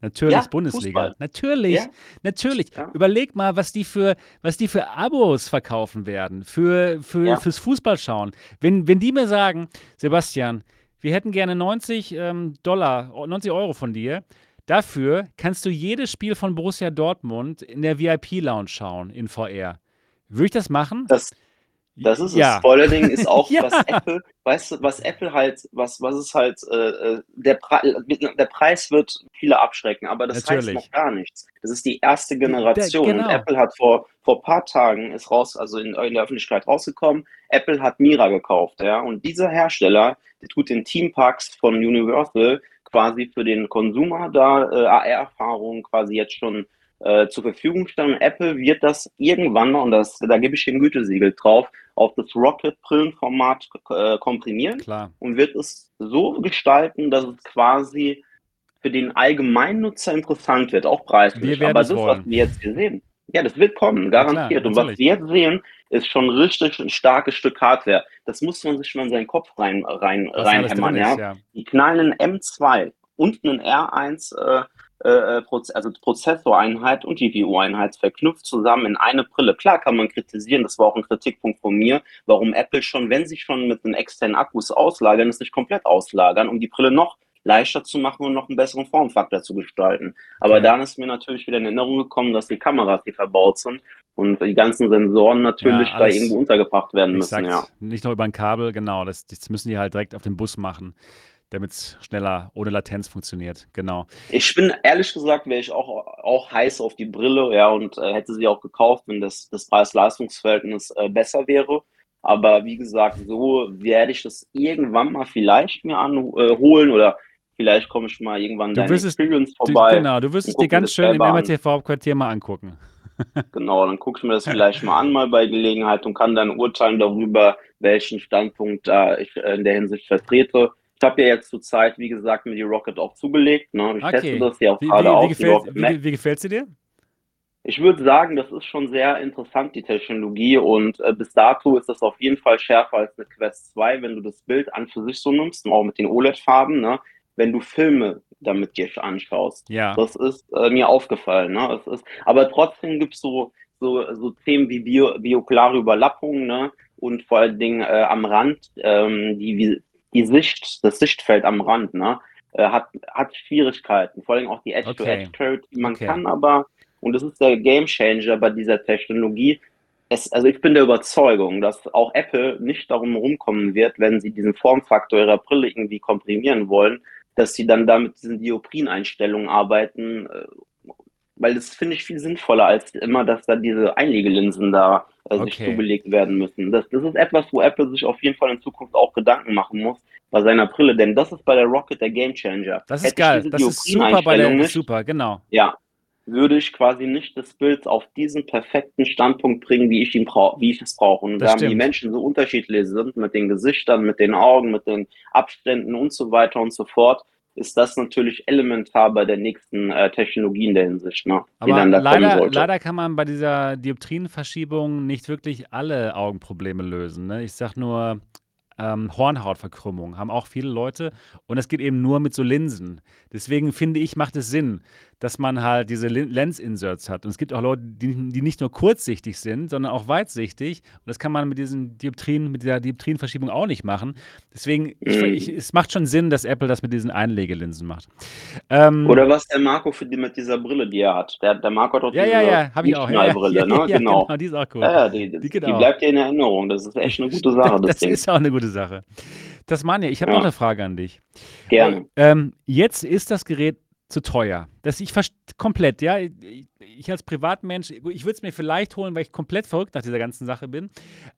Speaker 1: Natürlich ja, Bundesliga. Fußball. Natürlich, ja. natürlich. Ja. Überleg mal, was die für, was die für Abos verkaufen werden für, für fürs Fußballschauen. Wenn, wenn die mir sagen, Sebastian, wir hätten gerne 90 ähm, Dollar, 90 Euro von dir. Dafür kannst du jedes Spiel von Borussia Dortmund in der VIP-Lounge schauen in VR. Würde ich das machen?
Speaker 4: Das, das ist ja. das Spoilerding ist auch, ja. was Apple, weißt du, was Apple halt, was, was ist halt, äh, äh der, Pre der Preis wird viele abschrecken, aber das Natürlich. heißt noch gar nichts. Das ist die erste Generation. Der, genau. Und Apple hat vor, vor paar Tagen ist raus, also in, in, der Öffentlichkeit rausgekommen, Apple hat Mira gekauft, ja. Und dieser Hersteller, der tut den Teampacks von Universal quasi für den Konsumer da äh, AR-Erfahrung quasi jetzt schon äh, zur Verfügung stellen. Apple wird das irgendwann, und das, da gebe ich den Gütesiegel drauf, auf das Rocket-Brillenformat äh, komprimieren
Speaker 1: Klar.
Speaker 4: und wird es so gestalten, dass es quasi für den Allgemeinnutzer interessant wird, auch preislich.
Speaker 1: Aber
Speaker 4: das,
Speaker 1: wollen.
Speaker 4: was wir jetzt hier sehen, ja, das wird kommen, garantiert. Klar, und was wir jetzt sehen, ist schon richtig ein starkes Stück Hardware. Das muss man sich mal in seinen Kopf rein, rein, reinhämmern. Ja? ja? Die knallen M2 und einen R1 äh, äh, also Prozessoreinheit und GPU-Einheit verknüpft zusammen in eine Brille. Klar kann man kritisieren, das war auch ein Kritikpunkt von mir, warum Apple schon, wenn sie schon mit den externen Akkus auslagern, es nicht komplett auslagern, um die Brille noch leichter zu machen und noch einen besseren Formfaktor zu gestalten. Aber dann ist mir natürlich wieder in Erinnerung gekommen, dass die Kameras, die verbaut sind und die ganzen Sensoren natürlich ja, da irgendwo untergebracht werden müssen. Ja.
Speaker 1: Nicht nur über ein Kabel, genau, das, das müssen die halt direkt auf den Bus machen damit es schneller ohne Latenz funktioniert. Genau.
Speaker 4: Ich bin ehrlich gesagt, wäre ich auch, auch heiß auf die Brille, ja, und äh, hätte sie auch gekauft, wenn das, das Preis-Leistungs-Verhältnis äh, besser wäre. Aber wie gesagt, so werde ich das irgendwann mal vielleicht mir anholen äh, oder vielleicht komme ich mal irgendwann
Speaker 1: du wirst Experience es, vorbei. Du, genau, du wirst es dir ganz schön im MRTV-Quartier mal angucken.
Speaker 4: genau, dann gucke ich mir das vielleicht mal an, mal bei Gelegenheit und kann dann urteilen darüber, welchen Standpunkt da ich in der Hinsicht vertrete. Habe ja jetzt zur Zeit, wie gesagt, mir die Rocket auch zugelegt. Ne? Ich okay. teste das ja auch wie, gerade
Speaker 1: wie, wie aus. Wie, wie gefällt sie dir?
Speaker 4: Ich würde sagen, das ist schon sehr interessant, die Technologie. Und äh, bis dato ist das auf jeden Fall schärfer als eine Quest 2, wenn du das Bild an für sich so nimmst, auch mit den OLED-Farben. Ne? Wenn du Filme damit dir anschaust.
Speaker 1: Ja.
Speaker 4: Das ist äh, mir aufgefallen. Ne? Das ist, aber trotzdem gibt es so, so, so Themen wie bio, biokulare Überlappungen ne? und vor allen Dingen äh, am Rand, ähm, die, die Sicht, das Sichtfeld am Rand, ne, äh, hat, hat Schwierigkeiten. Vor allem auch die Edge-to-Edge-Code, die man okay. kann aber, und das ist der Gamechanger bei dieser Technologie, es, also ich bin der Überzeugung, dass auch Apple nicht darum rumkommen wird, wenn sie diesen Formfaktor ihrer Brille irgendwie komprimieren wollen, dass sie dann da mit diesen Dioprin-Einstellungen arbeiten, äh, weil das finde ich viel sinnvoller als immer, dass da diese Einlegelinsen da äh, okay. sich zugelegt werden müssen. Das, das ist etwas, wo Apple sich auf jeden Fall in Zukunft auch Gedanken machen muss bei seiner Brille, denn das ist bei der Rocket der Gamechanger.
Speaker 1: Das ist Hätte geil, das ist super bei der nicht, super, genau.
Speaker 4: Ja, würde ich quasi nicht das Bild auf diesen perfekten Standpunkt bringen, wie ich ihn brauche, wie ich es brauche. Und da die Menschen so unterschiedlich sind mit den Gesichtern, mit den Augen, mit den Abständen und so weiter und so fort, ist das natürlich elementar bei der nächsten äh, Technologie in der Hinsicht, ne,
Speaker 1: Aber die dann da leider, kommen sollte. Leider kann man bei dieser Dioptrienverschiebung nicht wirklich alle Augenprobleme lösen. Ne? Ich sag nur, ähm, Hornhautverkrümmung, haben auch viele Leute. Und das geht eben nur mit so Linsen. Deswegen finde ich, macht es Sinn, dass man halt diese Lens-Inserts hat. Und es gibt auch Leute, die, die, nicht nur kurzsichtig sind, sondern auch weitsichtig. Und das kann man mit diesen Dioptrien, mit der Dioptrienverschiebung auch nicht machen. Deswegen, ich,
Speaker 4: Mhm.
Speaker 1: ich, es macht schon Sinn, dass Apple das mit diesen Einlegelinsen macht. Ähm,
Speaker 4: Oder was der Marco für die mit dieser Brille, die er hat. Der, der Marco hat doch
Speaker 1: ja,
Speaker 4: diese
Speaker 1: ja, ja, habe ich auch. Ja,
Speaker 4: Lichtknallbrille,
Speaker 1: ja,
Speaker 4: ne?
Speaker 1: ja,
Speaker 4: genau.
Speaker 1: Die ist auch cool.
Speaker 4: Ja, die, die,
Speaker 1: Die auch.
Speaker 4: bleibt dir in Erinnerung. Das ist echt eine gute Sache, das,
Speaker 1: das
Speaker 4: Ding.
Speaker 1: ist auch eine gute Sache. Tasmania, ich habe noch eine Frage an dich.
Speaker 4: Gerne.
Speaker 1: Ähm, jetzt ist das Gerät zu teuer. Das ich komplett, ja. Ich, ich als Privatmensch, ich würde es mir vielleicht holen, weil ich komplett verrückt nach dieser ganzen Sache bin.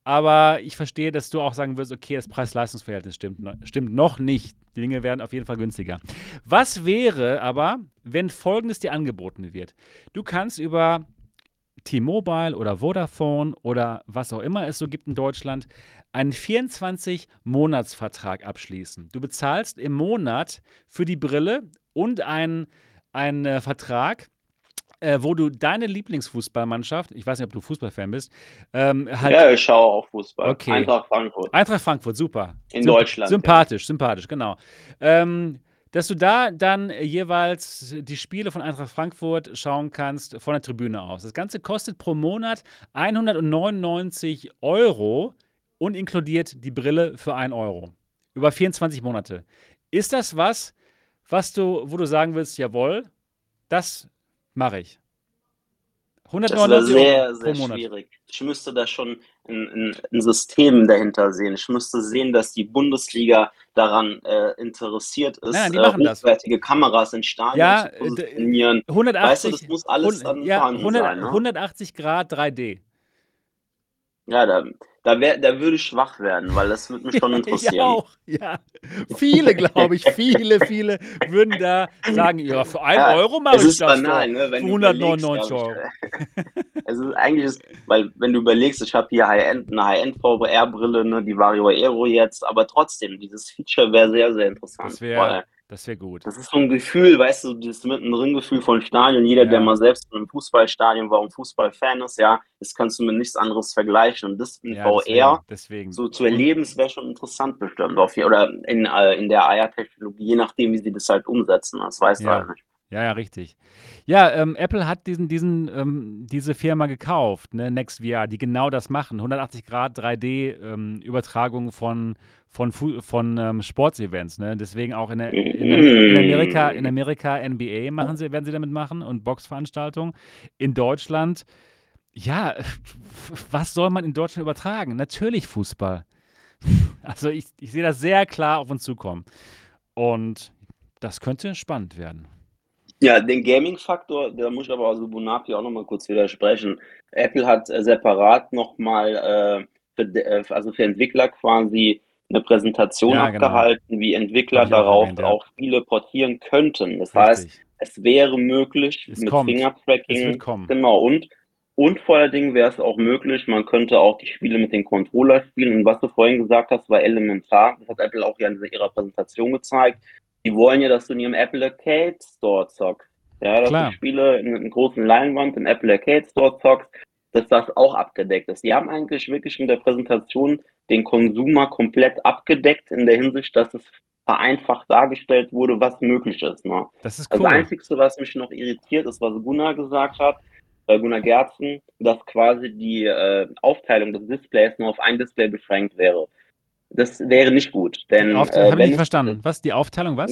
Speaker 1: Aber ich verstehe, dass du auch sagen wirst, okay, das Preis-Leistungs-Verhältnis stimmt, stimmt noch nicht. Die Dinge werden auf jeden Fall günstiger. Was wäre aber, wenn folgendes dir angeboten wird? Du kannst über T-Mobile oder Vodafone oder was auch immer es so gibt in Deutschland einen 24-Monats-Vertrag abschließen. Du bezahlst im Monat für die Brille und einen, äh, Vertrag, äh, wo du deine Lieblingsfußballmannschaft, ich weiß nicht, ob du Fußballfan bist, ähm, halt
Speaker 4: Ja, ich schaue auch Fußball.
Speaker 1: Okay.
Speaker 4: Eintracht Frankfurt.
Speaker 1: Eintracht Frankfurt, super.
Speaker 4: In
Speaker 1: Symp-
Speaker 4: Deutschland,
Speaker 1: Sympathisch, sympathisch, genau. Ähm, dass du da dann jeweils die Spiele von Eintracht Frankfurt schauen kannst von der Tribüne aus. Das Ganze kostet pro Monat 199 Euro und inkludiert die Brille für 1 Euro. Über 24 Monate. Ist das was, was du, wo du sagen willst, jawohl, das mache ich?
Speaker 4: Das wäre
Speaker 1: 199
Speaker 4: sehr, sehr schwierig. Ich müsste da schon ein, ein, System dahinter sehen. Ich müsste sehen, dass die Bundesliga daran äh, interessiert ist,
Speaker 1: Nein, nein,
Speaker 4: äh,
Speaker 1: machen das.
Speaker 4: hochwertige Kameras in Stadien
Speaker 1: Ja,
Speaker 4: zu
Speaker 1: äh,
Speaker 4: positionieren.
Speaker 1: 180,
Speaker 4: Weißt du, das muss alles
Speaker 1: hund-
Speaker 4: dann
Speaker 1: ja,
Speaker 4: vorhanden
Speaker 1: 100,
Speaker 4: sein, ne?
Speaker 1: 180 Grad 3D.
Speaker 4: Ja, da, da, wär, da würde ich schwach werden, weil das würde mich schon
Speaker 1: Ich
Speaker 4: interessieren.
Speaker 1: auch, ja. Viele, glaube ich, viele, viele würden da sagen, ja, für 1
Speaker 4: Ja,
Speaker 1: Euro mache ich
Speaker 4: ist
Speaker 1: das
Speaker 4: banal, ne? Wenn
Speaker 1: Für
Speaker 4: du
Speaker 1: 199
Speaker 4: überlegst,
Speaker 1: Euro.
Speaker 4: ich, Es ist eigentlich, ist, weil wenn du überlegst, ich habe hier High-End, eine High-End-VR-Brille, ne, die Vario Aero jetzt, aber trotzdem, dieses Feature wäre sehr, sehr interessant.
Speaker 1: Das wäre das wär gut.
Speaker 4: das ist so ein Gefühl, weißt du, dieses Mittendrin-Gefühl von Stadion. Jeder, der
Speaker 1: Ja.
Speaker 4: mal selbst in einem Fußballstadion war und Fußballfan ist, ja, das kannst du mit nichts anderes vergleichen. Und das in
Speaker 1: Ja,
Speaker 4: VR
Speaker 1: deswegen, deswegen.
Speaker 4: so zu erleben, das wäre schon interessant bestimmt. Auf, oder in, äh, in der AR-Technologie, je nachdem, wie sie das halt umsetzen. Das weißt du
Speaker 1: Ja.
Speaker 4: halt nicht.
Speaker 1: Ja, ja, richtig. Ja, ähm, Apple hat diesen, diesen, ähm, diese Firma gekauft, ne, NextVR, die genau das machen. 180 Grad 3D-Übertragung von, von, Fu- von ähm, Sportsevents. Ne? Deswegen auch in, der, in, in, Amerika, in Amerika NBA machen sie, werden sie damit machen und Boxveranstaltungen. In Deutschland, ja, was soll man in Deutschland übertragen? Natürlich Fußball. Also ich, ich sehe das sehr klar auf uns zukommen. Und das könnte spannend werden.
Speaker 4: Ja, den Gaming-Faktor, da muss ich aber also Bonapi auch nochmal kurz widersprechen. Apple hat äh, separat nochmal äh, für, äh, also für Entwickler quasi eine Präsentation
Speaker 1: Ja, genau.
Speaker 4: abgehalten, wie Entwickler
Speaker 1: auch
Speaker 4: darauf
Speaker 1: ja.
Speaker 4: auch Spiele portieren könnten. Das heißt,
Speaker 1: Richtig.
Speaker 4: es wäre möglich
Speaker 1: Es
Speaker 4: mit
Speaker 1: kommt.
Speaker 4: Fingertracking, genau, und und vor allen Dingen wäre es auch möglich, man könnte auch die Spiele mit dem Controller spielen. Und was du vorhin gesagt hast, war elementar. Das hat Apple auch ja in ihrer Präsentation gezeigt. Die wollen ja, dass du in ihrem Apple Arcade Store zockst. Ja, dass
Speaker 1: Klar.
Speaker 4: du Spiele in einer großen Leinwand im Apple Arcade Store zockst, dass das auch abgedeckt ist. Die haben eigentlich wirklich in der Präsentation den Konsumer komplett abgedeckt in der Hinsicht, dass es vereinfacht dargestellt wurde, was möglich ist. Ne?
Speaker 1: Das ist
Speaker 4: Das
Speaker 1: cool.
Speaker 4: Einzige, was mich noch irritiert, ist, was Gunnar gesagt hat, äh, Gunnar Gerzen, dass quasi die äh, Aufteilung des Displays nur auf ein Display beschränkt wäre. Das wäre nicht gut, denn äh,
Speaker 1: Habe ich nicht verstanden. Was? Die Aufteilung, was?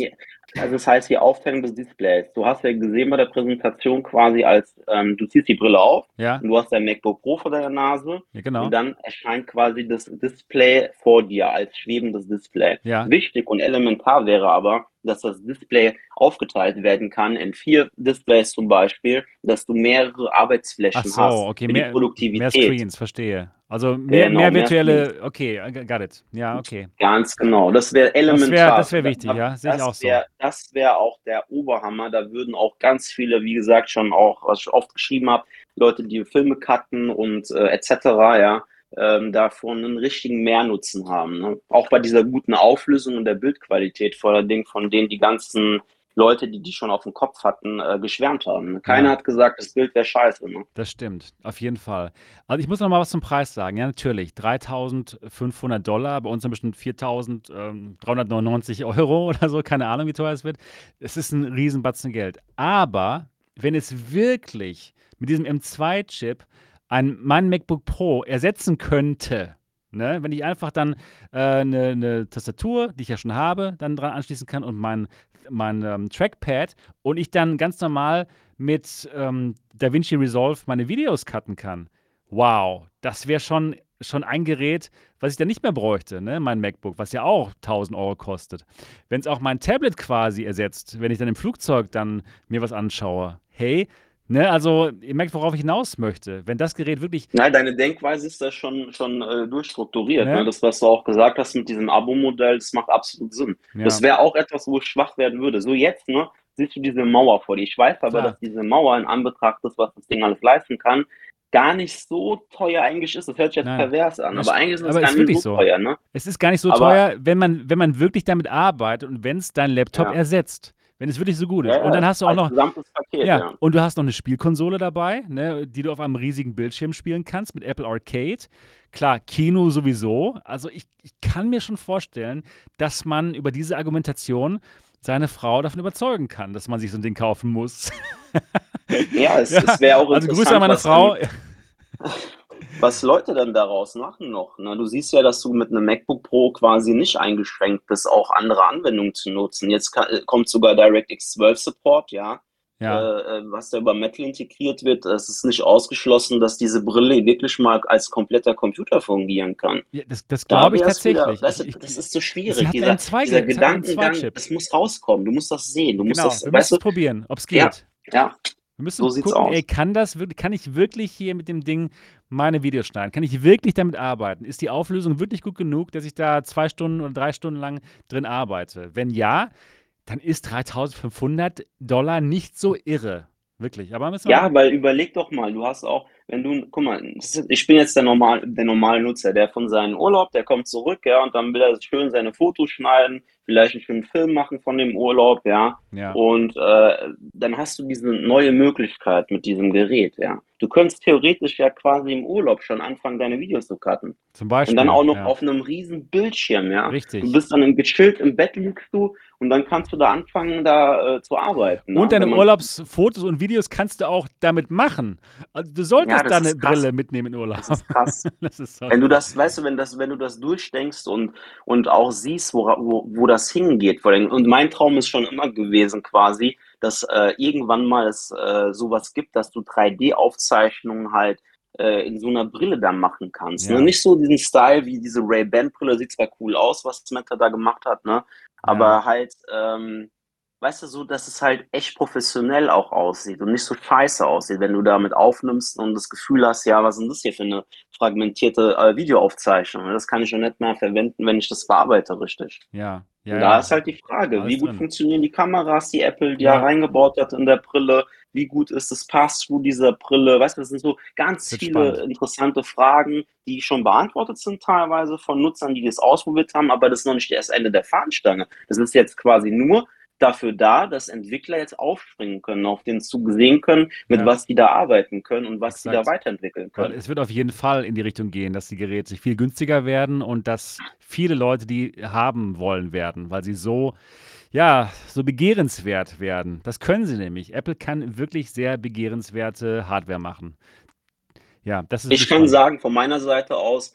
Speaker 4: Also das heißt die Aufteilung des Displays. Du hast ja gesehen bei der Präsentation quasi als, ähm, du ziehst die Brille auf
Speaker 1: Ja,
Speaker 4: und du hast dein MacBook Pro vor deiner Nase
Speaker 1: ja genau.
Speaker 4: und dann erscheint quasi das Display vor dir als schwebendes Display.
Speaker 1: Ja,
Speaker 4: Wichtig und elementar wäre aber, dass das Display aufgeteilt werden kann in vier Displays zum Beispiel, dass du mehrere Arbeitsflächen
Speaker 1: ach so,
Speaker 4: hast
Speaker 1: okay, mehr, mehr
Speaker 4: Produktivität.
Speaker 1: Screens, verstehe. Also mehr,
Speaker 4: Genau,
Speaker 1: mehr
Speaker 4: mehr
Speaker 1: virtuelle, okay, I got it. Ja, okay.
Speaker 4: Ganz genau, das wäre
Speaker 1: Das
Speaker 4: elementar.
Speaker 1: wäre das wär wichtig, ja, sehe ich
Speaker 4: das
Speaker 1: auch so.
Speaker 4: wär, Das wäre auch der Oberhammer. Da würden auch ganz viele, wie gesagt, schon auch, was ich oft geschrieben habe, Leute, die Filme cutten und äh, etc., ja, ähm, davon einen richtigen Mehrnutzen haben. Ne? Auch bei dieser guten Auflösung und der Bildqualität, vor allen Dingen von denen die ganzen Leute, die die schon auf dem Kopf hatten, äh, geschwärmt haben. Keiner
Speaker 1: Ja.
Speaker 4: hat gesagt, das Bild wäre scheiße. Ne?
Speaker 1: Das stimmt, auf jeden Fall. Also ich muss noch mal was zum Preis sagen. Ja, natürlich, 3.500 Dollar, bei uns sind bestimmt 4.399 Euro oder so, keine Ahnung, wie teuer es wird. Es ist ein Riesenbatzen Geld. Aber wenn es wirklich mit diesem M2-Chip ein, mein MacBook Pro ersetzen könnte, ne, wenn ich einfach dann äh, eine, eine Tastatur, die ich ja schon habe, dann dran anschließen kann und mein, mein ähm, Trackpad und ich dann ganz normal mit ähm, DaVinci Resolve meine Videos cutten kann. Wow, das wäre schon, schon ein Gerät, was ich dann nicht mehr bräuchte, ne? mein MacBook, was ja auch 1000 Euro kostet. Wenn es auch mein Tablet quasi ersetzt, wenn ich dann im Flugzeug dann mir was anschaue, hey, ne, also ihr merkt, worauf ich hinaus möchte. Wenn das Gerät wirklich,
Speaker 4: Nein, deine Denkweise ist da schon, schon äh, durchstrukturiert.
Speaker 1: Ja.
Speaker 4: Ne? Das, was du auch gesagt hast mit diesem Abo-Modell, das macht absolut Sinn.
Speaker 1: ja,
Speaker 4: Das wäre auch etwas, wo ich schwach werden würde. So jetzt, ne, siehst du diese Mauer vor dir. Ich weiß aber,
Speaker 1: Klar.
Speaker 4: dass diese Mauer in Anbetracht des, was das Ding alles leisten kann, gar nicht so teuer eigentlich ist. Das hört sich jetzt
Speaker 1: Nein.
Speaker 4: pervers an, aber eigentlich ist es gar
Speaker 1: ist
Speaker 4: nicht so
Speaker 1: so.
Speaker 4: teuer, ne?
Speaker 1: es ist gar nicht so
Speaker 4: Aber-
Speaker 1: teuer, wenn man, wenn man wirklich damit arbeitet und wenn es dein Laptop
Speaker 4: Ja.
Speaker 1: ersetzt. Wenn es wirklich so gut ist.
Speaker 4: Ja,
Speaker 1: und dann hast du auch noch,
Speaker 4: Paket,
Speaker 1: Ja,
Speaker 4: ja.
Speaker 1: und du hast noch eine Spielkonsole dabei, ne, die du auf einem riesigen Bildschirm spielen kannst mit Apple Arcade. Klar, Kino sowieso. Also ich, ich kann mir schon vorstellen, dass man über diese Argumentation seine Frau davon überzeugen kann, dass man sich so ein Ding kaufen muss.
Speaker 4: Ja, es,
Speaker 1: Ja,
Speaker 4: es wäre auch
Speaker 1: also Grüße
Speaker 4: interessant,
Speaker 1: an meine Frau.
Speaker 4: Dann, was Leute dann daraus machen noch. Ne? Du siehst ja, dass du mit einem MacBook Pro quasi nicht eingeschränkt bist, auch andere Anwendungen zu nutzen. Jetzt kann, äh, kommt sogar DirectX 12 Support, ja.
Speaker 1: Ja,
Speaker 4: äh, äh, was da über Metal integriert wird. Es ist nicht ausgeschlossen, dass diese Brille wirklich mal als kompletter Computer fungieren kann.
Speaker 1: ja das, das
Speaker 4: Da
Speaker 1: glaube ich
Speaker 4: wär's wieder-
Speaker 1: tatsächlich.
Speaker 4: weißt du, das ist so schwierig. Dieser,
Speaker 1: einen zwei-
Speaker 4: dieser Gedankengang, es muss rauskommen. Du musst das sehen. Du musst
Speaker 1: genau,
Speaker 4: das,
Speaker 1: wir
Speaker 4: weißt du?
Speaker 1: probieren, ob es geht.
Speaker 4: Ja. Ja,
Speaker 1: Wir müssen
Speaker 4: So
Speaker 1: gucken,
Speaker 4: aus.
Speaker 1: ey, kann das wirklich, kann ich wirklich hier mit dem Ding meine Videos schneiden? Kann ich wirklich damit arbeiten? Ist die Auflösung wirklich gut genug, dass ich da zwei Stunden oder drei Stunden lang drin arbeite? Wenn ja, dann ist 3500 Dollar nicht so irre. Wirklich. Aber müssen wir
Speaker 4: Ja, weil überleg doch mal, du hast auch, wenn du, guck mal, ich bin jetzt der normal, der normale Nutzer, der von seinem Urlaub, der kommt zurück, ja, und dann will er schön seine Fotos schneiden, vielleicht einen schönen Film machen von dem Urlaub, ja,
Speaker 1: ja.
Speaker 4: und äh, dann hast du diese neue Möglichkeit mit diesem Gerät, ja. Du könntest theoretisch ja quasi im Urlaub schon anfangen, deine Videos zu cutten.
Speaker 1: Zum Beispiel.
Speaker 4: Und dann auch noch
Speaker 1: ja.
Speaker 4: auf einem riesen Bildschirm, ja.
Speaker 1: Richtig.
Speaker 4: Du bist dann im gechillt im Bett liegst du und dann kannst du da anfangen, da äh, zu arbeiten. ne?
Speaker 1: Und deine
Speaker 4: Wenn man-
Speaker 1: Urlaubsfotos und Videos kannst du auch damit machen. Also du solltest
Speaker 4: Ja,
Speaker 1: da eine. Brille mitnehmen in Urlaub.
Speaker 4: Das ist krass.
Speaker 1: Das ist so
Speaker 4: Wenn du das, weißt du, wenn das, wenn du das durchdenkst und, und auch siehst, wo, wo, wo das hingeht, vor allem. Und mein Traum ist schon immer gewesen, quasi, dass äh, irgendwann mal es äh, sowas gibt, dass du 3D-Aufzeichnungen halt äh, in so einer Brille dann machen kannst.
Speaker 1: Ja.
Speaker 4: Ne? Nicht so diesen Style wie diese Ray-Ban-Brille, sieht zwar cool aus, was Meta da gemacht hat, ne? Aber
Speaker 1: Ja.
Speaker 4: halt, ähm, weißt du, so, dass es halt echt professionell auch aussieht und nicht so scheiße aussieht, wenn du damit aufnimmst und das Gefühl hast, ja, was ist denn das hier für eine fragmentierte äh, Videoaufzeichnung? Das kann ich schon nicht mehr verwenden, wenn ich das bearbeite richtig.
Speaker 1: Ja, ja,
Speaker 4: Und
Speaker 1: ja.
Speaker 4: da ist halt die Frage,
Speaker 1: Alles
Speaker 4: wie gut
Speaker 1: drin.
Speaker 4: funktionieren die Kameras, die Apple die
Speaker 1: Ja.
Speaker 4: reingebaut hat in der Brille? Wie gut ist das Pass-Through dieser Brille? Weißt du, das sind so ganz
Speaker 1: Wird
Speaker 4: viele
Speaker 1: spannend.
Speaker 4: interessante Fragen, die schon beantwortet sind teilweise von Nutzern, die das ausprobiert haben, aber das ist noch nicht das Ende der Fahnenstange. Das ist jetzt quasi nur dafür da, dass Entwickler jetzt aufspringen können, auf den Zug sehen können, mit
Speaker 1: Ja.
Speaker 4: was die da arbeiten können und was die da weiterentwickeln können.
Speaker 1: es wird auf jeden Fall in die Richtung gehen, dass die Geräte viel günstiger werden und dass viele Leute die haben wollen werden, weil sie so, ja, so begehrenswert werden. Das können sie nämlich. Apple kann wirklich sehr begehrenswerte Hardware machen. Ja, das ist
Speaker 4: Ich kann
Speaker 1: spannend.
Speaker 4: sagen, von meiner Seite aus,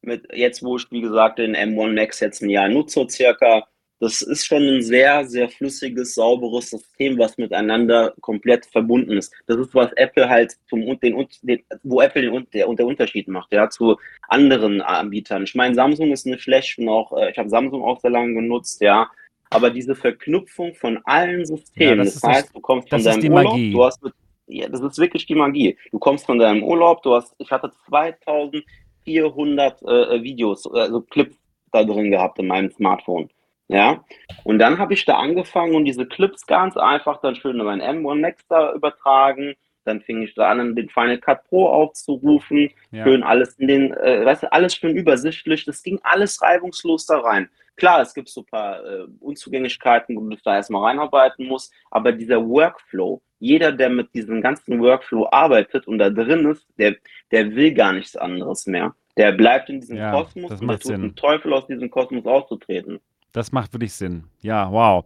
Speaker 4: mit jetzt, wo ich, wie gesagt, den M1 Max jetzt ein Jahr nutze, circa, das ist schon ein sehr, sehr flüssiges, sauberes System, was miteinander komplett verbunden ist. Das ist, was Apple halt zum den, den wo Apple den, der, der Unterschied macht, ja, zu anderen Anbietern. Ich meine, Samsung ist nicht schlecht und auch, äh, ich habe Samsung auch sehr lange genutzt, ja. Aber diese Verknüpfung von allen Systemen,
Speaker 1: das
Speaker 4: das,
Speaker 1: das-
Speaker 4: heißt, du kommst von deinem Urlaub,
Speaker 1: Magie.
Speaker 4: du hast mit, ja, das ist wirklich die Magie. Du kommst von deinem Urlaub, du hast, ich hatte 2400 äh, Videos, also Clips da drin gehabt in meinem Smartphone. Ja, und dann habe ich da angefangen und diese Clips ganz einfach dann schön in meinen M1 Max da übertragen. Dann fing ich so an, den Final Cut Pro aufzurufen,
Speaker 1: Ja.
Speaker 4: schön alles in den, äh, weißt du, alles schön übersichtlich. Das ging alles reibungslos da rein. Klar, es gibt so ein paar äh, Unzugänglichkeiten, wo du da erstmal reinarbeiten musst, aber dieser Workflow, jeder, der mit diesem ganzen Workflow arbeitet und da drin ist, der, der will gar nichts anderes mehr. Der bleibt in diesem
Speaker 1: Ja,
Speaker 4: Kosmos und tut
Speaker 1: Sinn.
Speaker 4: den Teufel aus diesem Kosmos auszutreten.
Speaker 1: Das macht wirklich Sinn. Ja, wow.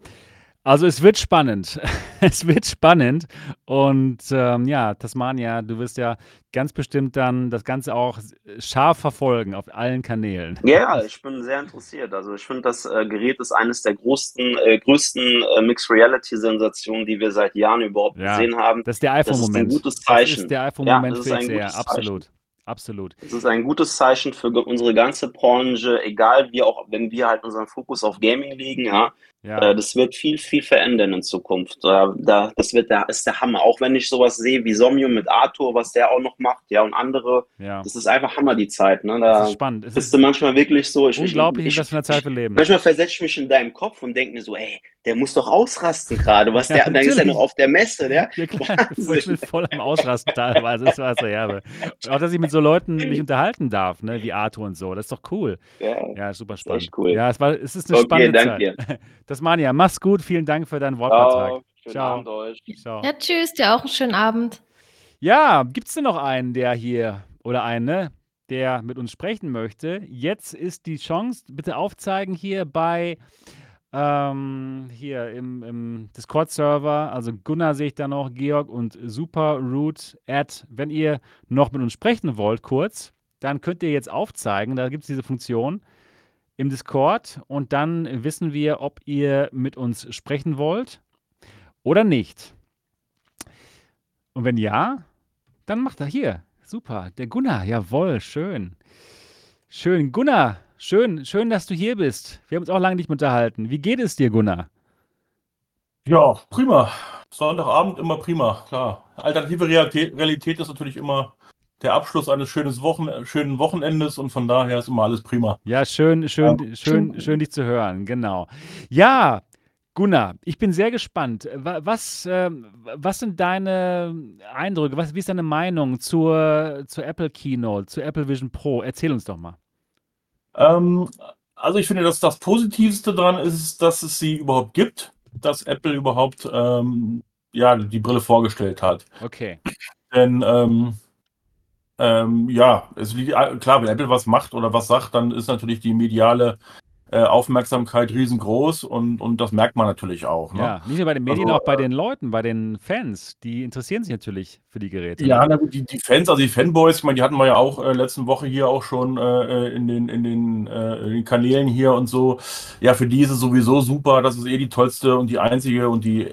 Speaker 1: Also es wird spannend. es wird spannend. Und ähm, ja, Tasmania, du wirst ja ganz bestimmt dann das Ganze auch scharf verfolgen auf allen Kanälen.
Speaker 4: Ja, ich bin sehr interessiert. Also ich finde, das äh, Gerät ist eines der größten, äh, größten äh, Mixed Reality Sensationen, die wir seit Jahren überhaupt
Speaker 1: Ja,
Speaker 4: gesehen haben.
Speaker 1: Das ist der
Speaker 4: Das ist ein
Speaker 1: iPhone-Moment.
Speaker 4: gutes
Speaker 1: Das
Speaker 4: Zeichen.
Speaker 1: ist der
Speaker 4: Ja,
Speaker 1: iPhone-Moment
Speaker 4: das
Speaker 1: für sehr. Absolut. Absolut.
Speaker 4: Es ist ein gutes Zeichen für unsere ganze Branche, egal wie auch, wenn wir halt unseren Fokus auf Gaming legen, ja,
Speaker 1: Ja,
Speaker 4: äh, das wird viel, viel verändern in Zukunft. Da, da, das wird, da ist der Hammer. Auch wenn ich sowas sehe wie Somio mit Arthur, was der auch noch macht, ja, und andere,
Speaker 1: ja.
Speaker 4: das ist einfach Hammer, die Zeit, ne?
Speaker 1: Das
Speaker 4: Da
Speaker 1: ist spannend. Es
Speaker 4: bist
Speaker 1: ist
Speaker 4: du manchmal wirklich so, ich, ich,
Speaker 1: unglaublich, in
Speaker 4: ich,
Speaker 1: was für einer Zeit wir leben.
Speaker 4: Manchmal versetze ich mich in deinem Kopf und denke mir so, ey, der muss doch ausrasten gerade. Was
Speaker 1: Ja,
Speaker 4: der, dann ist er noch auf der Messe, ne?
Speaker 1: Ja, klar, ich bin voll am Ausrasten teilweise. Das war so herbe. Auch, dass ich mit so Leuten mich unterhalten darf, ne, wie Arthur und so. Das ist doch cool.
Speaker 4: Ja,
Speaker 1: Ja, super spannend.
Speaker 4: echt cool.
Speaker 1: Ja, es, war, es ist eine
Speaker 4: Okay,
Speaker 1: spannende
Speaker 4: danke
Speaker 1: Zeit. Tasmania, mach's gut. Vielen Dank für deinen Wortbeitrag.
Speaker 4: Ciao.
Speaker 1: Ciao.
Speaker 4: Abend euch.
Speaker 1: Ciao.
Speaker 2: Ja, tschüss, dir auch einen schönen Abend.
Speaker 1: Ja, gibt's denn noch einen, der hier oder eine, der mit uns sprechen möchte? Jetzt ist die Chance, bitte aufzeigen hier bei ähm, hier im, im Discord-Server. Also Gunnar sehe ich da noch, Georg und Superroot Add. Wenn ihr noch mit uns sprechen wollt, kurz, dann könnt ihr jetzt aufzeigen. Da gibt es diese Funktion im Discord und dann wissen wir, ob ihr mit uns sprechen wollt oder nicht. Und wenn ja, dann macht er hier. Super. Der Gunnar. Jawohl, schön. Schön. Gunnar, schön, schön, dass du hier bist. Wir haben uns auch lange nicht unterhalten. Wie geht es dir, Gunnar?
Speaker 5: Ja, prima. Sonntagabend immer prima, klar. Alternative Realität ist natürlich immer der Abschluss eines schönes Wochen, schönen Wochenendes und von daher ist immer alles prima.
Speaker 1: Ja, schön, schön, schön, schön, dich zu hören. Genau. Ja, Gunnar, ich bin sehr gespannt. Wa- Was, ähm, was sind deine Eindrücke? Was, wie ist deine Meinung zur, zur Apple Keynote, zur Apple Vision Pro? Erzähl uns doch mal.
Speaker 5: Ähm, also ich finde, dass das Positivste daran ist, dass es sie überhaupt gibt, dass Apple überhaupt ähm, ja, die Brille vorgestellt hat.
Speaker 1: Okay.
Speaker 5: Denn ähm, ähm, ja, es liegt, klar, wenn Apple was macht oder was sagt, dann ist natürlich die mediale äh, Aufmerksamkeit riesengroß und, und das merkt man natürlich auch. Ne?
Speaker 1: Ja, nicht nur bei den Medien,
Speaker 5: Also,
Speaker 1: auch bei den Leuten, bei den Fans. Die interessieren sich natürlich für die Geräte.
Speaker 5: Ja, na gut, die, die Fans, also die Fanboys, ich meine, die hatten wir ja auch äh, letzten Woche hier auch schon äh, in, den, in, den, äh, in den Kanälen hier und so. Ja, für die ist es sowieso super. Das ist eh die tollste und die einzige und die äh,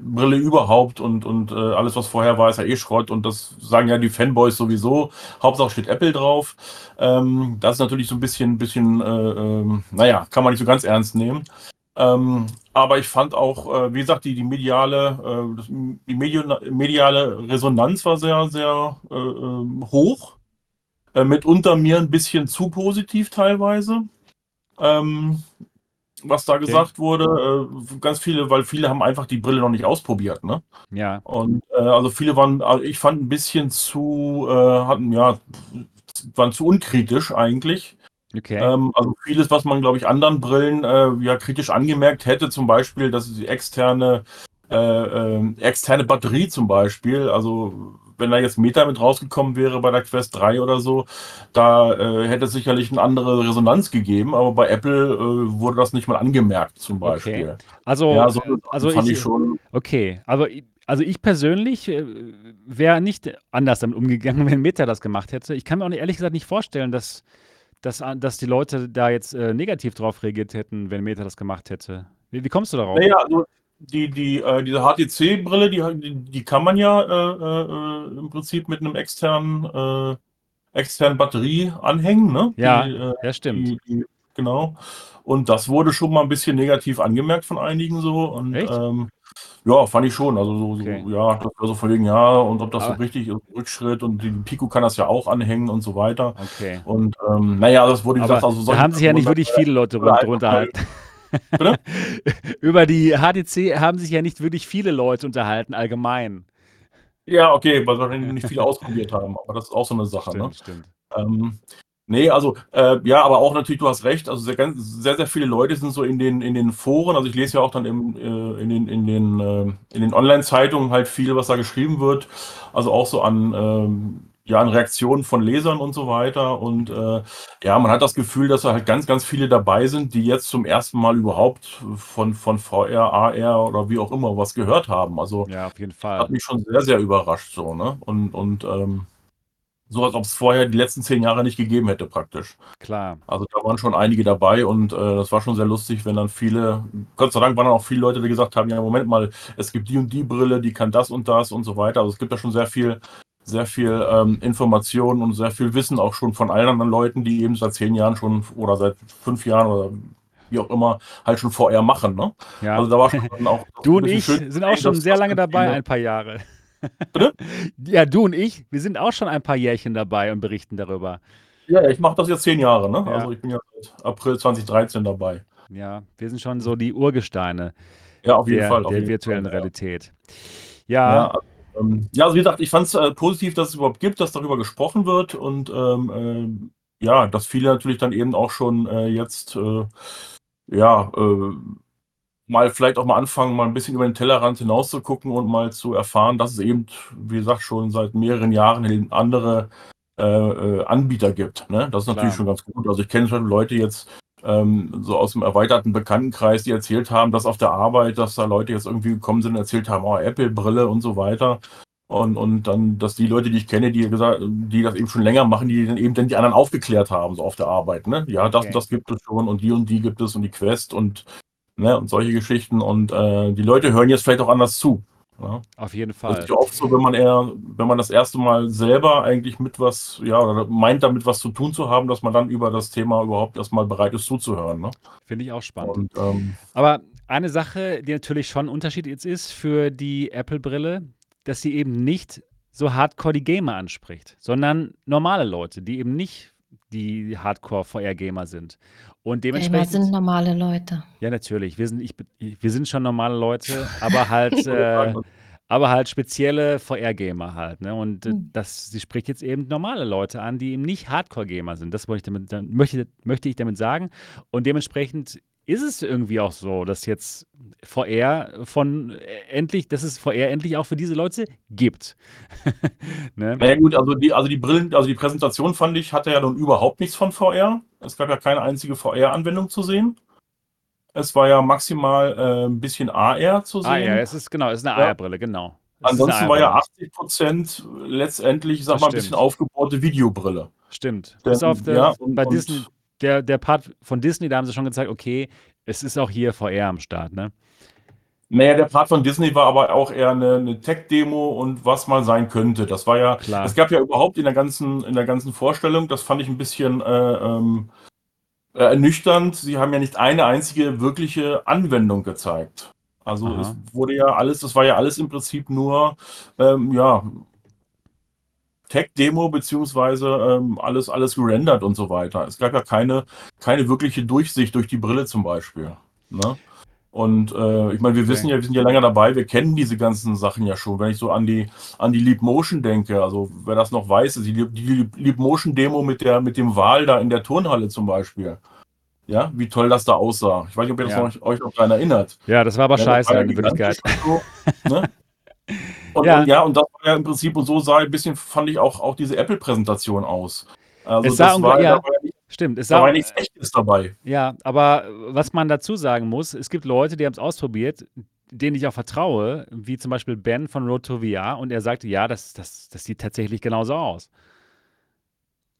Speaker 5: Brille überhaupt und, und äh, alles, was vorher war, ist ja eh Schrott und das sagen ja die Fanboys sowieso. Hauptsache steht Apple drauf. Ähm, das ist natürlich so ein bisschen, bisschen äh, ähm, naja, kann man nicht so ganz ernst nehmen. Ähm, aber ich fand auch, äh, wie gesagt, die, die mediale, äh, die mediale Resonanz war sehr, sehr äh, ähm, hoch. Mitunter mir ein bisschen zu positiv teilweise. Ähm, was da gesagt wurde, äh, ganz viele, weil viele haben einfach die Brille noch nicht ausprobiert, ne?
Speaker 1: Ja,
Speaker 5: Und äh, also viele waren, also ich fand ein bisschen zu, äh, hatten ja, waren zu unkritisch eigentlich.
Speaker 1: okay.
Speaker 5: Ähm, also vieles, was man, glaube ich, anderen Brillen äh, ja kritisch angemerkt hätte, zum Beispiel, dass die externe, äh, äh, externe Batterie zum Beispiel, also wenn da jetzt Meta mit rausgekommen wäre bei der Quest 3 oder so, da äh, hätte es sicherlich eine andere Resonanz gegeben, aber bei Apple äh, wurde das nicht mal angemerkt, zum Beispiel.
Speaker 1: Also,
Speaker 5: Ja, so
Speaker 1: also
Speaker 5: fand
Speaker 1: ich,
Speaker 5: ich schon.
Speaker 1: Okay, aber also ich persönlich äh, wäre nicht anders damit umgegangen, wenn Meta das gemagemacht hätte. Ich kann mir auch ehrlich gesagt nicht vorstellen, dass, dass, dass die Leute da jetzt äh, negativ drauf reagiert hätten, wenn Meta das gemacht hätte. Wie, wie kommst du darauf?
Speaker 5: Naja, also die, die, äh, diese HTC-Brille, die, die, kann man ja äh, äh, im Prinzip mit einem externen, äh, externen Batterie anhängen, ne?
Speaker 1: Ja,
Speaker 5: Die, äh,
Speaker 1: ja, stimmt.
Speaker 5: die, die, genau. Und das wurde schon mal ein bisschen negativ angemerkt von einigen so. Und
Speaker 1: Echt?
Speaker 5: ähm, ja, fand ich schon. Also so,
Speaker 1: Okay.
Speaker 5: so ja, das war so von wegen, ja, und ob das
Speaker 1: Aber-
Speaker 5: so richtig ist, Rückschritt und die Pico kann das ja auch anhängen und so weiter.
Speaker 1: Okay.
Speaker 5: Und ähm, naja, das wurde gesagt, also
Speaker 1: da haben sich ja nicht wirklich viele Leute
Speaker 5: oder
Speaker 1: Über die HTC haben sich ja nicht wirklich viele Leute unterhalten, allgemein.
Speaker 5: Ja, okay, weil wahrscheinlich nicht viele ausprobiert haben, aber das ist auch so eine Sache,
Speaker 1: Stimmt,
Speaker 5: ne?
Speaker 1: stimmt.
Speaker 5: Ähm, ne, also, äh, ja, aber auch natürlich, du hast recht, also sehr, ganz, sehr, sehr viele Leute sind so in den, in den Foren, also ich lese ja auch dann im, äh, in den, in den, äh, in den Online-Zeitungen halt viel, was da geschrieben wird, also auch so an, ähm, ja, an Reaktionen von Lesern und so weiter und äh, ja, man hat das Gefühl, dass da halt ganz, ganz viele dabei sind, die jetzt zum ersten Mal überhaupt von, von VR, AR oder wie auch immer was gehört haben, also
Speaker 1: Ja, auf jeden
Speaker 5: hat
Speaker 1: Fall.
Speaker 5: mich schon sehr, sehr überrascht so, ne, und, und ähm, so, als ob es vorher die letzten zehn Jahre nicht gegeben hätte praktisch.
Speaker 1: Klar.
Speaker 5: Also da waren schon einige dabei und äh, das war schon sehr lustig, wenn dann viele, Gott sei Dank waren dann auch viele Leute, die gesagt haben, ja, Moment mal, es gibt die und die Brille, die kann das und das und so weiter. Also es gibt da schon sehr viel, sehr viel ähm, Information und sehr viel Wissen auch schon von allen anderen Leuten, die eben seit zehn Jahren schon oder seit fünf Jahren oder wie auch immer halt schon VR machen. Ne?
Speaker 1: Ja.
Speaker 5: Also da war schon auch
Speaker 1: Du und ich
Speaker 5: schön
Speaker 1: sind auch schon sehr lange dabei, ein paar Jahre.
Speaker 5: Bitte?
Speaker 1: Ja, du und ich, wir sind auch schon ein paar Jährchen dabei und berichten darüber.
Speaker 5: Ja, ich mache das jetzt zehn Jahre. Ne?
Speaker 1: Ja.
Speaker 5: Also ich bin ja seit April 2013 dabei.
Speaker 1: Ja, wir sind schon so die Urgesteine
Speaker 5: Ja, auf jeden
Speaker 1: der,
Speaker 5: Fall. auf
Speaker 1: der
Speaker 5: jeden
Speaker 1: virtuellen
Speaker 5: Fall, ja.
Speaker 1: Realität.
Speaker 5: Ja,
Speaker 1: Ja,
Speaker 5: also, ähm, ja, also wie gesagt, ich fand es äh, positiv, dass es überhaupt gibt, dass darüber gesprochen wird und ähm, ähm, ja, dass viele natürlich dann eben auch schon äh, jetzt äh, ja äh, mal vielleicht auch mal anfangen, mal ein bisschen über den Tellerrand hinaus zu gucken und mal zu erfahren, dass es eben, wie gesagt, schon seit mehreren Jahren andere äh, äh, Anbieter gibt. Ne? Das ist natürlich
Speaker 1: Klar.
Speaker 5: schon ganz gut. Also ich kenne schon Leute jetzt ähm, so aus dem erweiterten Bekanntenkreis, die erzählt haben, dass auf der Arbeit, dass da Leute jetzt irgendwie gekommen sind und erzählt haben, oh, Apple-Brille und so weiter. Und, und dann, dass die Leute, die ich kenne, die gesagt, die das eben schon länger machen, die dann eben dann die anderen aufgeklärt haben, so auf der Arbeit, ne? Ja, das
Speaker 1: Okay.
Speaker 5: und das gibt es schon und die und die gibt es und die Quest und, ne, und solche Geschichten. Und äh, die Leute hören jetzt vielleicht auch anders zu. Ja?
Speaker 1: auf jeden
Speaker 5: Das
Speaker 1: Fall.
Speaker 5: ist ja oft so, wenn man eher, wenn man das erste Mal selber eigentlich mit was, ja, oder meint damit was zu tun zu haben, dass man dann über das Thema überhaupt erstmal bereit ist zuzuhören. Ne?
Speaker 1: Finde ich auch spannend.
Speaker 5: Und ähm,
Speaker 1: Aber eine Sache, die natürlich schon ein Unterschied jetzt ist für die Apple-Brille, dass sie eben nicht so hardcore die Gamer anspricht, sondern normale Leute, die eben nicht die Hardcore-VR-Gamer sind. Und dementsprechend.
Speaker 2: sind normale Leute.
Speaker 1: Ja, natürlich. Wir sind, ich, wir sind schon normale Leute, aber halt, äh, aber halt spezielle VR-Gamer halt. Ne? Und äh,
Speaker 2: Hm.
Speaker 1: das, sie spricht jetzt eben normale Leute an, die eben nicht Hardcore-Gamer sind. Das wollte ich damit, dann- möchte, möchte ich damit sagen. Und dementsprechend ist es irgendwie auch so, dass jetzt VR von äh, endlich, dass es VR endlich auch für diese Leute gibt. ne?
Speaker 5: Naja gut, also die, also die Brillen, also die Präsentation fand ich, hatte ja nun überhaupt nichts von VR. Es gab ja keine einzige VR-Anwendung zu sehen. Es war ja maximal äh, ein bisschen AR zu sehen.
Speaker 1: Ah ja, es ist genau, es ist eine
Speaker 5: Ja.
Speaker 1: AR-Brille, genau. Es
Speaker 5: Ansonsten war ja
Speaker 1: AR-Brille.
Speaker 5: 80 Prozent letztendlich, ich sag
Speaker 1: Das
Speaker 5: mal, ein bisschen
Speaker 1: stimmt.
Speaker 5: aufgebohrte Videobrille.
Speaker 1: Stimmt.
Speaker 5: Denn,
Speaker 1: Bis auf der,
Speaker 5: ja, und,
Speaker 1: bei Disney, der, der Part von Disney, da haben sie schon gezeigt, okay, es ist auch hier VR am Start, ne?
Speaker 5: Naja, der Part von Disney war aber auch eher eine, eine Tech-Demo und was mal sein könnte. Das war ja,
Speaker 1: Klar.
Speaker 5: es gab ja überhaupt in der ganzen, in der ganzen Vorstellung, das fand ich ein bisschen äh, ähm, äh, ernüchternd. Sie haben ja nicht eine einzige wirkliche Anwendung gezeigt. Also
Speaker 1: Aha.
Speaker 5: es wurde ja alles, das war ja alles im Prinzip nur ähm, ja, Tech-Demo beziehungsweise ähm, alles, alles gerendert und so weiter. Es gab ja keine, keine wirkliche Durchsicht durch die Brille zum Beispiel. Ne? Und äh, ich meine, wir
Speaker 1: Okay.
Speaker 5: wissen ja, wir sind ja länger dabei, wir kennen diese ganzen Sachen ja schon. Wenn ich so an die, an die Leap Motion denke, also wer das noch weiß, ist die, Leap- die Leap Motion Demo mit, der, mit dem Wal da in der Turnhalle zum Beispiel. Ja, wie toll das da aussah. Ich weiß nicht, ob ihr das
Speaker 1: Ja.
Speaker 5: noch, euch noch daran erinnert.
Speaker 1: Ja, das war aber
Speaker 5: Ja, das
Speaker 1: scheiße in Wirklichkeit.
Speaker 5: So, ne? und,
Speaker 1: Ja.
Speaker 5: ja. Und, ja, und das war ja im Prinzip, und so sah ein bisschen, fand ich auch, auch diese Apple-Präsentation aus. Also
Speaker 1: Es sah
Speaker 5: das war,
Speaker 1: ja.
Speaker 5: war ja, nicht,
Speaker 1: Stimmt, es
Speaker 5: da
Speaker 1: sah,
Speaker 5: war nichts Echtes dabei.
Speaker 1: ja, aber was man dazu sagen muss, es gibt Leute, die haben es ausprobiert, denen ich auch vertraue, wie zum Beispiel Ben von Road to VR und er sagte, ja, das, das, das sieht tatsächlich genauso aus.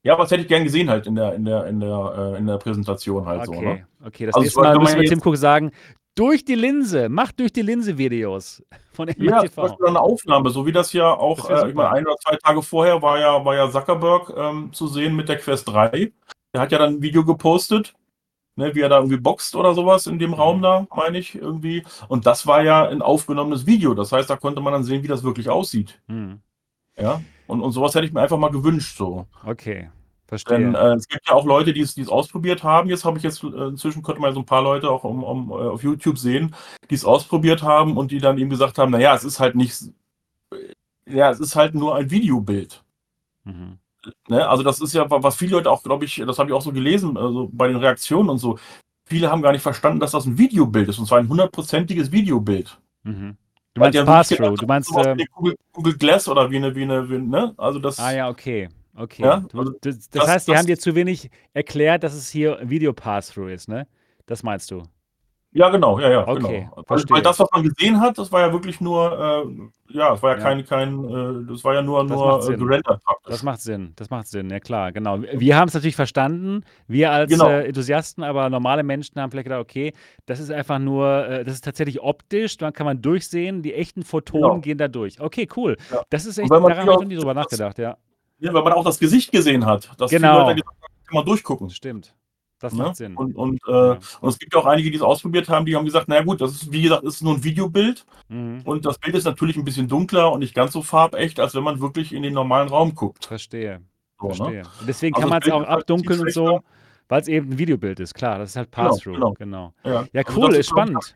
Speaker 5: Ja, aber das hätte ich gern gesehen halt in der, in der, in der, äh, in der Präsentation halt so. Ne?
Speaker 1: Okay, okay, das
Speaker 5: Also
Speaker 1: nächste Mal müssen wir
Speaker 5: jetzt-
Speaker 1: Tim Cook sagen, durch die Linse, mach durch die Linse Videos von
Speaker 5: Ja, zum. Beispiel eine Aufnahme, so wie das ja
Speaker 1: Das
Speaker 5: auch,
Speaker 1: wär
Speaker 5: äh, meine, ein oder zwei Tage vorher war ja, war ja Zuckerberg ähm, zu sehen mit der Quest 3. Der hat ja dann ein Video gepostet, ne, wie er da irgendwie boxt oder sowas in dem
Speaker 1: Mhm.
Speaker 5: Raum da, meine ich, irgendwie. Und das war ja ein aufgenommenes Video. Das heißt, da konnte man dann sehen, wie das wirklich aussieht.
Speaker 1: Hm,
Speaker 5: Ja. Und, und sowas hätte ich mir einfach mal gewünscht, so.
Speaker 1: okay, verstehe.
Speaker 5: Denn äh, es gibt ja auch Leute, die es die es ausprobiert haben. Jetzt habe ich jetzt, äh, inzwischen konnte man so ein paar Leute auch um, um, äh, auf YouTube sehen, die es ausprobiert haben und die dann eben gesagt haben, naja, es ist halt nicht, ja, es ist halt nur ein Videobild.
Speaker 1: Mhm.
Speaker 5: Ne? Also das ist ja, was viele Leute auch, glaube ich, das habe ich auch so gelesen, also bei den Reaktionen und so. Viele haben gar nicht verstanden, dass das ein Videobild ist, und zwar ein hundertprozentiges Videobild.
Speaker 1: Mhm. Du meinst Pass-Through, du meinst,
Speaker 5: wie Google, Google Glass oder wie eine, wie eine, wie, ne? Also das.
Speaker 1: ah ja, okay, okay.
Speaker 5: Ja,
Speaker 1: Du
Speaker 5: also
Speaker 1: das das
Speaker 5: das,
Speaker 1: heißt, die
Speaker 5: das,
Speaker 1: haben dir zu wenig erklärt, dass es hier Video-Pass-Through ist, ne? Das meinst du?
Speaker 5: ja, genau, ja, ja,
Speaker 1: Okay,
Speaker 5: genau. Weil, weil
Speaker 1: verstehe.
Speaker 5: das, was man gesehen hat, das war ja wirklich nur, äh, ja, es war ja
Speaker 1: Ja.
Speaker 5: kein, kein, äh, das war ja nur,
Speaker 1: Das
Speaker 5: nur äh,
Speaker 1: Sinn.
Speaker 5: gerendert
Speaker 1: Das macht Sinn, das macht Sinn, ja klar, genau. Wir haben es natürlich verstanden, wir als
Speaker 5: Genau.
Speaker 1: äh, Enthusiasten, aber normale Menschen haben vielleicht gedacht, okay, das ist einfach nur, äh, das ist tatsächlich optisch, dann kann man durchsehen, die echten Photonen
Speaker 5: Genau.
Speaker 1: gehen da durch. Okay, cool.
Speaker 5: Ja.
Speaker 1: Das ist echt, daran habe ich noch nie drüber nachgedacht, ja.
Speaker 5: Ja, wenn man auch das Gesicht gesehen hat, dass viele
Speaker 1: Genau.
Speaker 5: Leute gesagt haben, kann man durchgucken.
Speaker 1: Stimmt. Das
Speaker 5: Ne?
Speaker 1: macht Sinn.
Speaker 5: Und, und, äh,
Speaker 1: Ja.
Speaker 5: und es gibt auch einige, die es ausprobiert haben, die haben gesagt, na gut, das ist, wie gesagt, ist nur ein Videobild
Speaker 1: Mhm.
Speaker 5: und das Bild ist natürlich ein bisschen dunkler und nicht ganz so farbecht, als wenn man wirklich in den normalen Raum guckt.
Speaker 1: Verstehe,
Speaker 5: So, ne?
Speaker 1: verstehe. Und deswegen
Speaker 5: Also
Speaker 1: kann man es auch
Speaker 5: halt
Speaker 1: abdunkeln und so,
Speaker 5: schlechter.
Speaker 1: Weil es eben ein Videobild ist. Klar, das ist halt
Speaker 5: Genau,
Speaker 1: Pass-Through.
Speaker 5: genau.
Speaker 1: Genau.
Speaker 5: Ja,
Speaker 1: Ja,
Speaker 5: also
Speaker 1: cool,
Speaker 5: das
Speaker 1: ist spannend.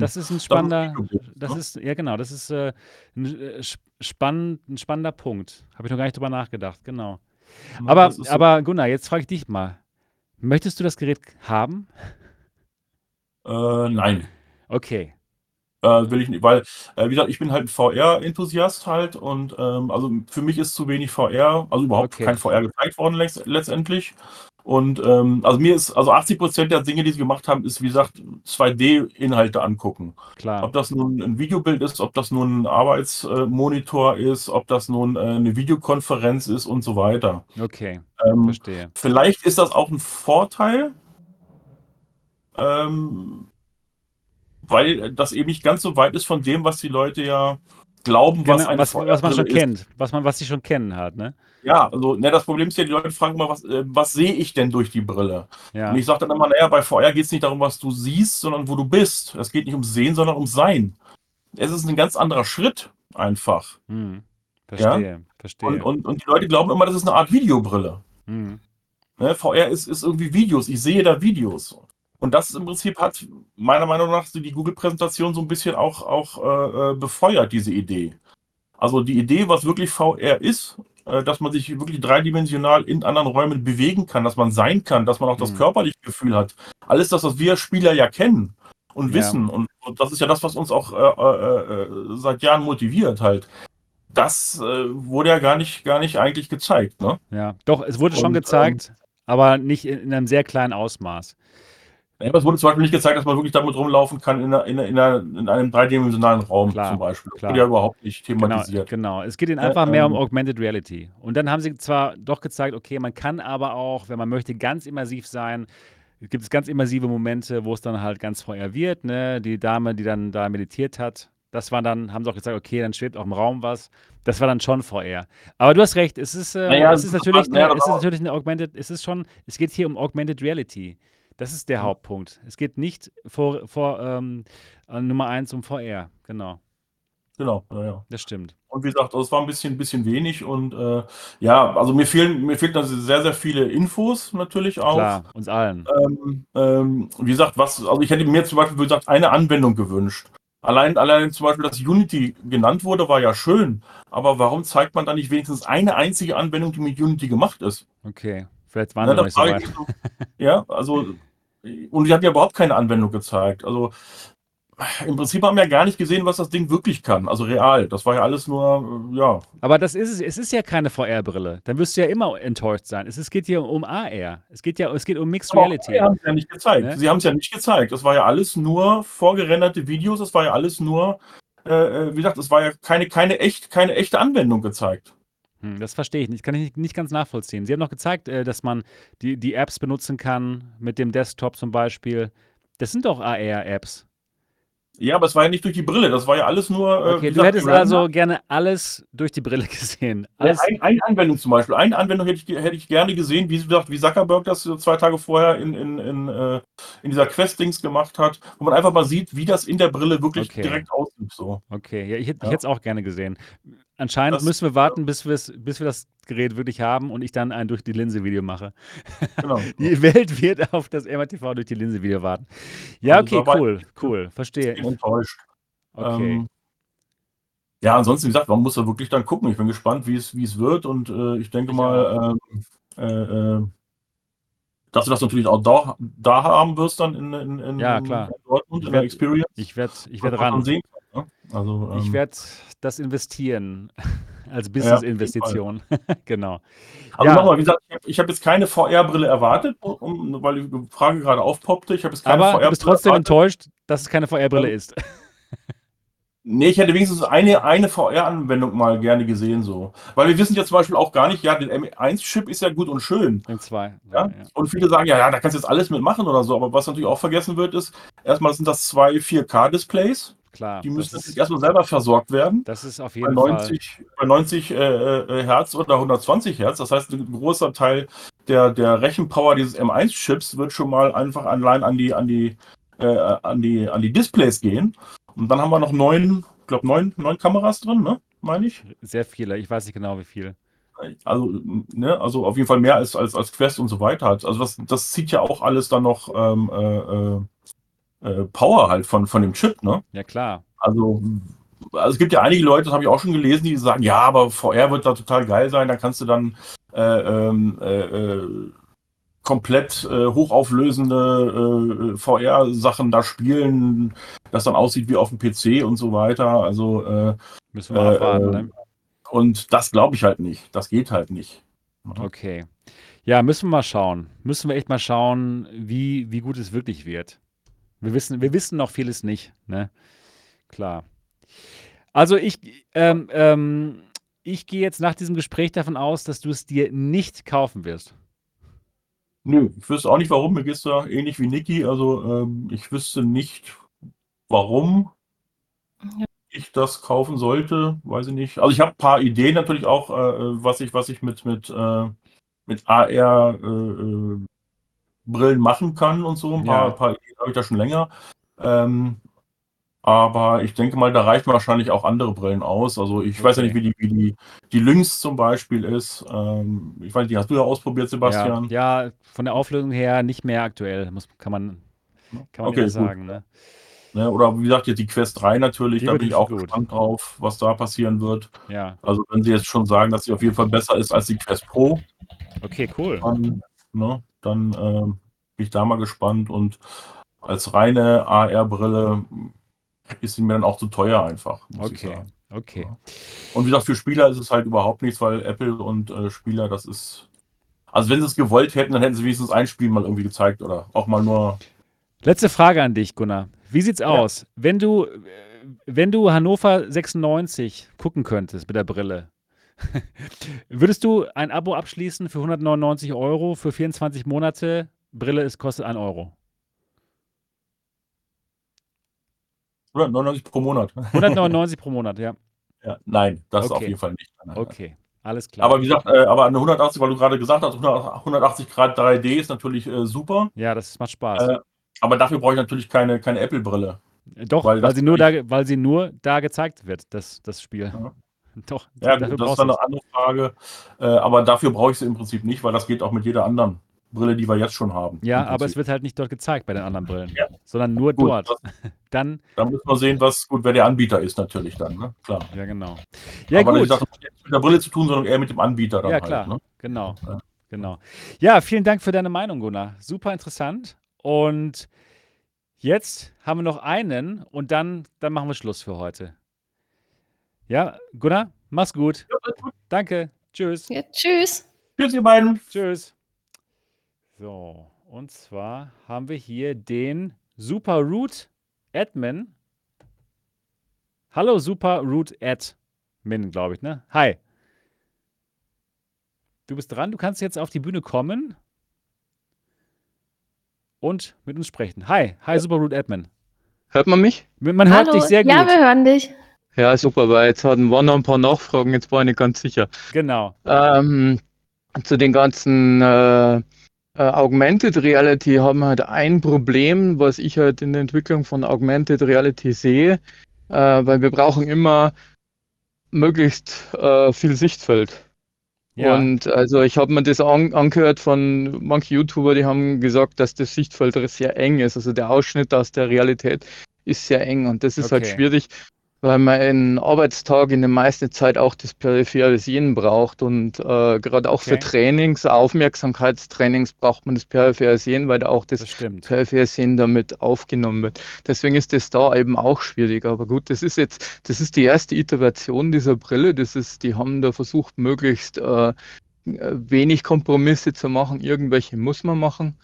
Speaker 1: Das ist ein spannender,
Speaker 5: ist.
Speaker 1: das
Speaker 5: Ne?
Speaker 1: ist, ja genau, das ist äh, ein, äh, sp- spannend, ein spannender Punkt. Habe ich noch gar nicht drüber nachgedacht, genau.
Speaker 5: Ne,
Speaker 1: Aber,
Speaker 5: so.
Speaker 1: aber Gunnar, jetzt frage ich dich mal. Möchtest du das Gerät haben?
Speaker 5: Äh, nein.
Speaker 1: Okay,
Speaker 5: Äh, will ich nicht, weil, äh, wie gesagt, ich bin halt ein VR-Enthusiast halt und ähm, also für mich ist zu wenig VR, also überhaupt
Speaker 1: Okay.
Speaker 5: kein VR gezeigt worden letzt- letztendlich. Und ähm, also mir ist, also 80 Prozent der Dinge, die sie gemacht haben, ist wie gesagt 2D-Inhalte angucken.
Speaker 1: klar.
Speaker 5: Ob das nun ein Videobild ist, ob das nun ein Arbeitsmonitor ist, ob das nun äh, eine Videokonferenz ist und so weiter.
Speaker 1: Okay,
Speaker 5: Ähm,
Speaker 1: verstehe.
Speaker 5: Vielleicht ist das auch ein Vorteil, ähm, weil das eben nicht ganz so weit ist von dem, was die Leute ja glauben, was
Speaker 1: Genau,
Speaker 5: eine
Speaker 1: was, was man schon
Speaker 5: ist.
Speaker 1: kennt, was man, was sie schon kennen hat, ne?
Speaker 5: Ja, also ne, das Problem ist ja, die Leute fragen immer, was, äh, was sehe ich denn durch die Brille?
Speaker 1: Ja,
Speaker 5: Und ich sage dann immer, naja, bei VR geht es nicht darum, was du siehst, sondern wo du bist. Es geht nicht ums Sehen, sondern ums Sein. Es ist ein ganz anderer Schritt einfach.
Speaker 1: hm. verstehe, verstehe.
Speaker 5: Und, und, und die Leute glauben immer, das ist eine Art Videobrille.
Speaker 1: hm.
Speaker 5: Ne, VR ist, ist irgendwie Videos. Ich sehe da Videos. Und das im Prinzip hat meiner Meinung nach die Google-Präsentation so ein bisschen auch, auch äh, äh, befeuert, diese Idee. Also die Idee, was wirklich VR ist, äh, dass man sich wirklich dreidimensional in anderen Räumen bewegen kann, dass man sein kann, dass man auch das
Speaker 1: Mhm.
Speaker 5: körperliche Gefühl hat. Alles das, was wir Spieler ja kennen und
Speaker 1: Ja.
Speaker 5: wissen. Und, und das ist ja das, was uns auch äh, äh, äh, seit Jahren motiviert halt. Das äh, wurde ja gar nicht, gar nicht eigentlich gezeigt. Ne?
Speaker 1: Ja, doch, es wurde schon
Speaker 5: Und, ähm,
Speaker 1: gezeigt, aber nicht in, in einem sehr kleinen Ausmaß.
Speaker 5: Es wurde zum Beispiel nicht gezeigt, dass man wirklich damit rumlaufen kann in, einer, in, einer, in, einem dreidimensionalen Raum
Speaker 1: Klar,
Speaker 5: zum Beispiel. Das
Speaker 1: klar.
Speaker 5: wurde ja überhaupt nicht
Speaker 1: Genau,
Speaker 5: thematisiert.
Speaker 1: genau. Es geht ihnen
Speaker 5: Äh,
Speaker 1: einfach mehr um
Speaker 5: ähm,
Speaker 1: Augmented Reality. Und dann haben sie zwar doch gezeigt, okay, man kann aber auch, wenn man möchte, ganz immersiv sein. Es gibt ganz immersive Momente, wo es dann halt ganz VR wird. Ne? Die Dame, die dann da meditiert hat, das war dann, haben sie auch gesagt, okay, dann schwebt auch im Raum was. Das war dann schon VR. Aber du hast recht, es ist, äh,
Speaker 5: Naja,
Speaker 1: es ist natürlich, eine, es ist natürlich eine Augmented, es ist schon, es geht hier um Augmented Reality. Das ist der
Speaker 5: Mhm.
Speaker 1: Hauptpunkt. Es geht nicht vor, vor ähm, Nummer eins um VR. Genau,
Speaker 5: Genau, ja, ja.
Speaker 1: das stimmt.
Speaker 5: Und wie gesagt, das war ein bisschen, bisschen wenig und äh, ja, also mir fehlen, mir fehlen also sehr, sehr viele Infos natürlich auch.
Speaker 1: Klar, uns allen.
Speaker 5: Ähm, ähm, wie gesagt, was, also ich hätte mir zum Beispiel, wie gesagt, eine Anwendung gewünscht. Allein, allein zum Beispiel, dass Unity genannt wurde, war ja schön. Aber warum zeigt man da nicht wenigstens eine einzige Anwendung, die mit Unity gemacht ist?
Speaker 1: Okay, vielleicht waren
Speaker 5: Na, das
Speaker 1: nicht so weit.
Speaker 5: ich. Ja, also, und die haben ja überhaupt keine Anwendung gezeigt. Also, im Prinzip haben wir ja gar nicht gesehen, was das Ding wirklich kann. Also real. Das war ja alles nur, äh, ja.
Speaker 1: Aber das ist es. Es ist ja keine VR-Brille. Dann wirst du ja immer enttäuscht sein. Es ist, geht hier um AR. Es geht ja, es geht um Mixed
Speaker 5: Aber
Speaker 1: Reality.
Speaker 5: Sie haben es ja nicht gezeigt.
Speaker 1: Ne?
Speaker 5: Sie haben es ja nicht gezeigt. Das war ja alles nur vorgerenderte Videos. Das war ja alles nur, äh, äh, wie gesagt, es war ja keine, keine, echt, keine echte Anwendung gezeigt.
Speaker 1: Hm, das verstehe ich nicht. Kann ich nicht, nicht ganz nachvollziehen. Sie haben noch gezeigt, äh, dass man die, die Apps benutzen kann, mit dem Desktop zum Beispiel. Das sind doch AR-Apps.
Speaker 5: Ja, aber es war ja nicht durch die Brille. Das war ja alles nur. äh,
Speaker 1: Okay, du
Speaker 5: gesagt,
Speaker 1: hättest also gerne alles durch die Brille gesehen.
Speaker 5: Ja,
Speaker 1: Alles,
Speaker 5: ein, eine Anwendung zum Beispiel. Eine Anwendung hätte ich, hätte ich gerne gesehen, wie, gesagt, wie Zuckerberg das so zwei Tage vorher in, in, in, äh, in dieser Quest-Dings gemacht hat, wo man einfach mal sieht, wie das in der Brille wirklich
Speaker 1: Okay.
Speaker 5: direkt aussieht. So.
Speaker 1: okay, ja, ich, hätte- ich
Speaker 5: Ja.
Speaker 1: hätte es auch gerne gesehen. Anscheinend
Speaker 5: Das-
Speaker 1: müssen wir warten, bis, bis wir das Gerät wirklich haben und ich dann ein durch die Linse-Video mache.
Speaker 5: Genau.
Speaker 1: Die Welt wird auf das MRTV durch die Linse-Video warten. Ja,
Speaker 5: Also
Speaker 1: okay, cool, cool, verstehe.
Speaker 5: Ich bin enttäuscht.
Speaker 1: Okay.
Speaker 5: Ähm, ja, ansonsten, wie gesagt, man muss da wirklich dann gucken. Ich bin gespannt, wie es, wie es wird und äh, ich denke mal, ähm, äh, äh, dass du das natürlich auch da, da haben wirst dann in, in, in,
Speaker 1: Ja,
Speaker 5: in
Speaker 1: klar.
Speaker 5: Dortmund,
Speaker 1: Ich
Speaker 5: in der
Speaker 1: werd-
Speaker 5: Experience.
Speaker 1: Ich werde ich werd ran.
Speaker 5: sehen Also,
Speaker 1: Ich
Speaker 5: ähm,
Speaker 1: werde das investieren als Business-Investition. genau.
Speaker 5: Also
Speaker 1: Ja.
Speaker 5: nochmal, wie gesagt, ich habe hab jetzt keine VR-Brille erwartet, um, weil die Frage gerade aufpoppte. Ich habe jetzt keine
Speaker 1: Aber du bist trotzdem
Speaker 5: erwartet.
Speaker 1: enttäuscht, dass es keine VR-Brille ist.
Speaker 5: Nee, ich hätte wenigstens eine, eine VR-Anwendung mal gerne gesehen, so. Weil wir wissen ja zum Beispiel auch gar nicht, ja, der M1-Chip ist ja gut und schön.
Speaker 1: In zwei.
Speaker 5: Ja?
Speaker 1: Ja.
Speaker 5: Und viele sagen, ja, ja, da kannst du jetzt alles mitmachen oder so. Aber was natürlich auch vergessen wird, ist, erstmal sind das zwei 4K-Displays.
Speaker 1: Klar.
Speaker 5: Die müssen natürlich erstmal selber versorgt werden.
Speaker 1: Das ist auf
Speaker 5: Bei
Speaker 1: jeden Fall.
Speaker 5: 90, bei 90 äh, äh, Hertz oder 120 Hertz. Das heißt, ein großer Teil der, der Rechenpower dieses M1-Chips wird schon mal einfach allein an die, an die, äh, an die, an die Displays gehen. Und dann haben wir noch neun, ich glaube, neun, neun Kameras drin, ne? Meine ich.
Speaker 1: Sehr viele. Ich weiß nicht genau, wie viel.
Speaker 5: Also, ne, also auf jeden Fall mehr als, als, als Quest und so weiter. Also das, das zieht ja auch alles dann noch ähm, äh, äh, Power halt von, von dem Chip, ne?
Speaker 1: Ja, klar.
Speaker 5: Also, also es gibt ja einige Leute, das habe ich auch schon gelesen, die sagen, ja, aber VR wird da total geil sein, da kannst du dann äh, ähm, äh, äh, komplett hochauflösende VR-Sachen da spielen, das dann aussieht wie auf dem PC und so weiter. Also
Speaker 1: Müssen wir
Speaker 5: äh,
Speaker 1: Ne?
Speaker 5: und das glaube ich halt nicht. Das geht halt nicht.
Speaker 1: Okay. Ja, müssen wir mal schauen. Müssen wir echt mal schauen, wie, wie gut es wirklich wird. Wir wissen, wir wissen noch vieles nicht, ne? Klar. Also ich, ähm, ähm, ich gehe jetzt nach diesem Gespräch davon aus, dass du es dir nicht kaufen wirst.
Speaker 5: Nö, ich wüsste auch nicht warum. Mir geht es da ähnlich wie Niki. Also ähm, ich wüsste nicht, warum
Speaker 2: Ja.
Speaker 5: ich das kaufen sollte. Weiß ich nicht. Also ich habe ein paar Ideen natürlich auch, äh, was ich, was ich mit, mit, äh, mit AR äh, äh, Brillen machen kann und so. Ein paar,
Speaker 1: Ja.
Speaker 5: paar Ideen habe ich da schon länger. Ähm, aber ich denke mal, da reichen wahrscheinlich auch andere Brillen aus. Also ich weiß ja
Speaker 1: Okay.
Speaker 5: nicht, wie die, wie die, die Lynx zum Beispiel ist. Ähm, ich weiß nicht, hast du ja ausprobiert, Sebastian?
Speaker 1: Ja, ja, von der Auflösung her nicht mehr aktuell, muss, kann man, kann man
Speaker 5: Okay,
Speaker 1: sagen. Ne?
Speaker 5: Ne? Oder wie gesagt, jetzt die Quest 3 natürlich,
Speaker 1: Die
Speaker 5: da bin ich auch
Speaker 1: gut.
Speaker 5: gespannt drauf, was da passieren wird.
Speaker 1: Ja,
Speaker 5: Also wenn sie jetzt schon sagen, dass sie auf jeden Fall besser ist als die Quest Pro,
Speaker 1: okay, cool.
Speaker 5: dann, ne, dann ähm, bin ich da mal gespannt. Und als reine AR-Brille ist sie mir dann auch zu teuer einfach. Muss ich
Speaker 1: Okay,
Speaker 5: sagen.
Speaker 1: okay.
Speaker 5: Ja. Und wie gesagt, für Spieler ist es halt überhaupt nichts, weil Apple und äh, Spieler, das ist. Also wenn sie es gewollt hätten, dann hätten sie wenigstens ein Spiel mal irgendwie gezeigt oder auch mal nur.
Speaker 1: Letzte Frage an dich, Gunnar. Wie sieht's aus? Wenn du, äh, wenn du Hannover 96 gucken könntest mit der Brille, würdest du ein Abo abschließen für 199 Euro für 24 Monate? Brille ist, kostet 1 Euro.
Speaker 5: 199 pro Monat.
Speaker 1: 199 pro Monat, ja.
Speaker 5: ja, nein, das
Speaker 1: Okay.
Speaker 5: auf jeden Fall nicht. Nein.
Speaker 1: Okay, alles klar.
Speaker 5: Aber wie gesagt, äh, aber eine 180, weil du gerade gesagt hast, 100 180 Grad 3D ist natürlich äh, super.
Speaker 1: ja, das macht Spaß.
Speaker 5: Äh, aber dafür brauche ich natürlich keine, keine Apple-Brille.
Speaker 1: Doch,
Speaker 5: weil
Speaker 1: weil, sie nur da, weil sie nur da gezeigt wird, das, das Spiel.
Speaker 5: Ja.
Speaker 1: Doch,
Speaker 5: Ja,
Speaker 1: dafür
Speaker 5: gut, das ist dann eine andere Frage. Äh, aber dafür brauche ich sie im Prinzip nicht, weil das geht auch mit jeder anderen Brille, die wir jetzt schon haben.
Speaker 1: Ja, aber es wird halt nicht dort gezeigt bei den anderen Brillen,
Speaker 5: Ja.
Speaker 1: sondern nur
Speaker 5: Gut,
Speaker 1: dort.
Speaker 5: das-
Speaker 1: Dann,
Speaker 5: Da müssen wir sehen, was gut, wer der Anbieter ist, natürlich dann, ne? Klar.
Speaker 1: ja genau. Ja
Speaker 5: aber
Speaker 1: gut,
Speaker 5: das hat nichts mit der Brille zu tun, sondern eher mit dem Anbieter dann
Speaker 1: ja
Speaker 5: halt.
Speaker 1: klar,
Speaker 5: Ne?
Speaker 1: genau,
Speaker 5: Ja.
Speaker 1: genau. Ja, vielen Dank für deine Meinung, Gunnar. Super interessant. Und jetzt haben wir noch einen und dann, dann machen wir Schluss für heute. Ja, Gunnar, mach's gut. Danke. Tschüss.
Speaker 2: Ja, tschüss.
Speaker 5: Tschüss, ihr beiden.
Speaker 1: Tschüss. So, und zwar haben wir hier den Super Root Admin. Hallo Super Root Admin, glaube ich, ne? Hi. Du bist dran, du kannst jetzt auf die Bühne kommen und mit uns sprechen. Hi, hi Super Root Admin.
Speaker 6: Hört man mich?
Speaker 1: Man hört dich sehr gut.
Speaker 2: Ja, wir hören dich.
Speaker 6: Ja, super, weil jetzt hatten wir noch ein paar Nachfragen, jetzt war ich nicht ganz sicher.
Speaker 1: genau.
Speaker 6: Ähm, zu den ganzen äh, äh, Augmented Reality haben wir halt ein Problem, was ich halt in der Entwicklung von Augmented Reality sehe, äh, weil wir brauchen immer möglichst äh, viel Sichtfeld.
Speaker 1: Ja,
Speaker 6: Und also ich habe mir das an, angehört von manchen YouTuber, die haben gesagt, dass das Sichtfeld sehr eng ist. Also der Ausschnitt aus der Realität ist sehr eng und das ist halt
Speaker 1: Okay.
Speaker 6: schwierig, weil man in Arbeitstag in der meisten Zeit auch das periphere Sehen braucht und äh, gerade auch für
Speaker 1: Okay.
Speaker 6: Trainings, Aufmerksamkeitstrainings braucht man das periphere Sehen, weil da auch das
Speaker 1: Das
Speaker 6: periphere Sehen damit aufgenommen wird. Deswegen ist das da eben auch schwierig. Aber gut, das ist jetzt, das ist die erste Iteration dieser Brille. Das ist, die haben da versucht, möglichst äh, wenig Kompromisse zu machen. Irgendwelche muss man machen.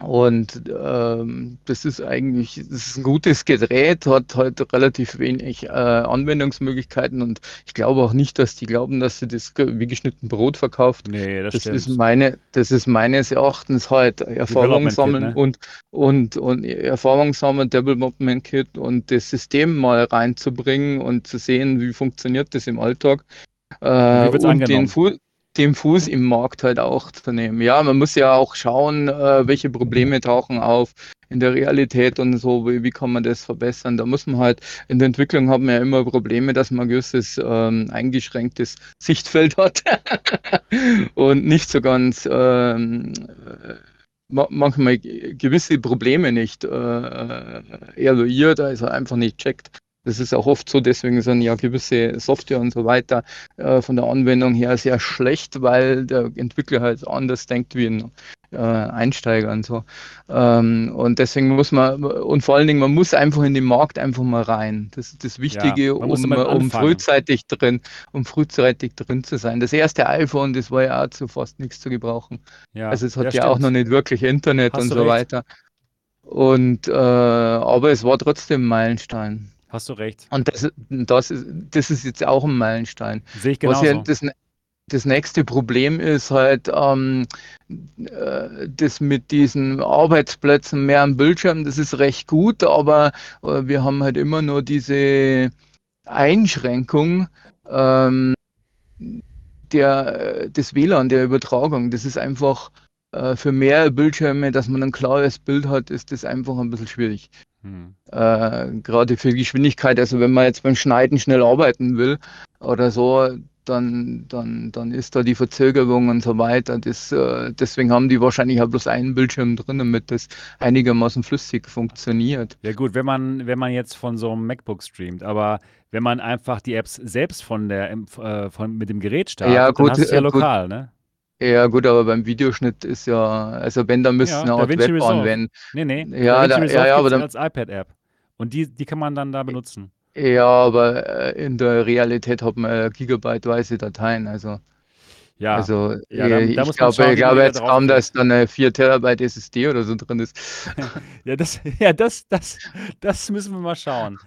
Speaker 6: Und ähm, das ist eigentlich, das ist ein gutes Gerät, hat halt relativ wenig äh, Anwendungsmöglichkeiten und ich glaube auch nicht, dass die glauben, dass sie das wie geschnitten Brot verkauft.
Speaker 1: Nee, das,
Speaker 6: Das
Speaker 1: stimmt.
Speaker 6: ist meine, das ist meines Erachtens halt Erfahrung
Speaker 1: Kit,
Speaker 6: sammeln
Speaker 1: ne?
Speaker 6: und, und, und Erfahrung sammeln, Development Kit und das System mal reinzubringen und zu sehen, wie funktioniert das im Alltag. Äh,
Speaker 1: wie wird's
Speaker 6: und
Speaker 1: angenommen?
Speaker 6: den, Fu den Fuß im Markt halt auch zu nehmen. Ja, man muss ja auch schauen, äh, welche Probleme tauchen auf in der Realität und so, wie, wie kann man das verbessern. Da muss man halt, in der Entwicklung haben wir ja immer Probleme, dass man ein gewisses ähm, eingeschränktes Sichtfeld hat und nicht so ganz ähm, äh, ma- manchmal gewisse Probleme nicht äh, evaluiert, also einfach nicht checkt. Das ist auch oft so, deswegen sind ja gewisse Software und so weiter äh, von der Anwendung her sehr schlecht, weil der Entwickler halt anders denkt wie ein äh, Einsteiger und so. Ähm, und deswegen muss man, und vor allen Dingen, man muss einfach in den Markt einfach mal rein. Das ist das Wichtige,
Speaker 1: muss
Speaker 6: um, um frühzeitig drin, um frühzeitig drin zu sein. Das erste iPhone, das war ja auch zu fast nichts zu gebrauchen.
Speaker 1: Ja,
Speaker 6: Also es hat
Speaker 1: ja,
Speaker 6: ja, auch noch nicht wirklich Internet
Speaker 1: Hast
Speaker 6: und so
Speaker 1: recht.
Speaker 6: weiter. Und äh, aber es war trotzdem ein Meilenstein.
Speaker 1: Hast du recht.
Speaker 6: Und das, das, ist, das ist jetzt auch ein Meilenstein.
Speaker 1: Sehe ich
Speaker 6: Was
Speaker 1: genauso.
Speaker 6: ja das, das nächste Problem ist halt ähm, äh, das mit diesen Arbeitsplätzen mehr am Bildschirm, das ist recht gut, aber äh, wir haben halt immer nur diese Einschränkung ähm, der, des WLAN, der Übertragung. Das ist einfach äh, für mehr Bildschirme, dass man ein klares Bild hat, ist das einfach ein bisschen schwierig
Speaker 1: Hm.
Speaker 6: äh, gerade für Geschwindigkeit. Also wenn man jetzt beim Schneiden schnell arbeiten will oder so, dann, dann, dann ist da die Verzögerung und so weiter. Das, äh, deswegen haben die wahrscheinlich auch bloß einen Bildschirm drin, damit das einigermaßen flüssig funktioniert.
Speaker 1: Ja gut, wenn man, wenn man jetzt von so einem MacBook streamt, aber wenn man einfach die Apps selbst von der äh, von, mit dem Gerät startet,
Speaker 6: Ja,
Speaker 1: dann
Speaker 6: gut,
Speaker 1: hast du es ja
Speaker 6: äh, gut.
Speaker 1: lokal, ne?
Speaker 6: Ja gut, aber beim Videoschnitt ist ja, also wenn, dann müsste
Speaker 1: Ja,
Speaker 6: eine Art
Speaker 1: DaVinci
Speaker 6: Web anwenden.
Speaker 1: Nee, nee.
Speaker 6: Ja, da- ja, ja, aber dann-
Speaker 1: als iPad-App. Und die, die kann man dann da benutzen.
Speaker 6: Ja, aber äh, in der Realität hat man ja gigabyteweise Dateien, also
Speaker 1: Ja,
Speaker 6: Also
Speaker 1: Ja, da-
Speaker 6: äh,
Speaker 1: da
Speaker 6: ich
Speaker 1: man schauen,
Speaker 6: glaube,
Speaker 1: wie
Speaker 6: ich glaube
Speaker 1: da
Speaker 6: jetzt kaum, dass da eine 4 Terabyte SSD oder so drin ist.
Speaker 1: ja, das, ja das, das, das müssen wir mal schauen.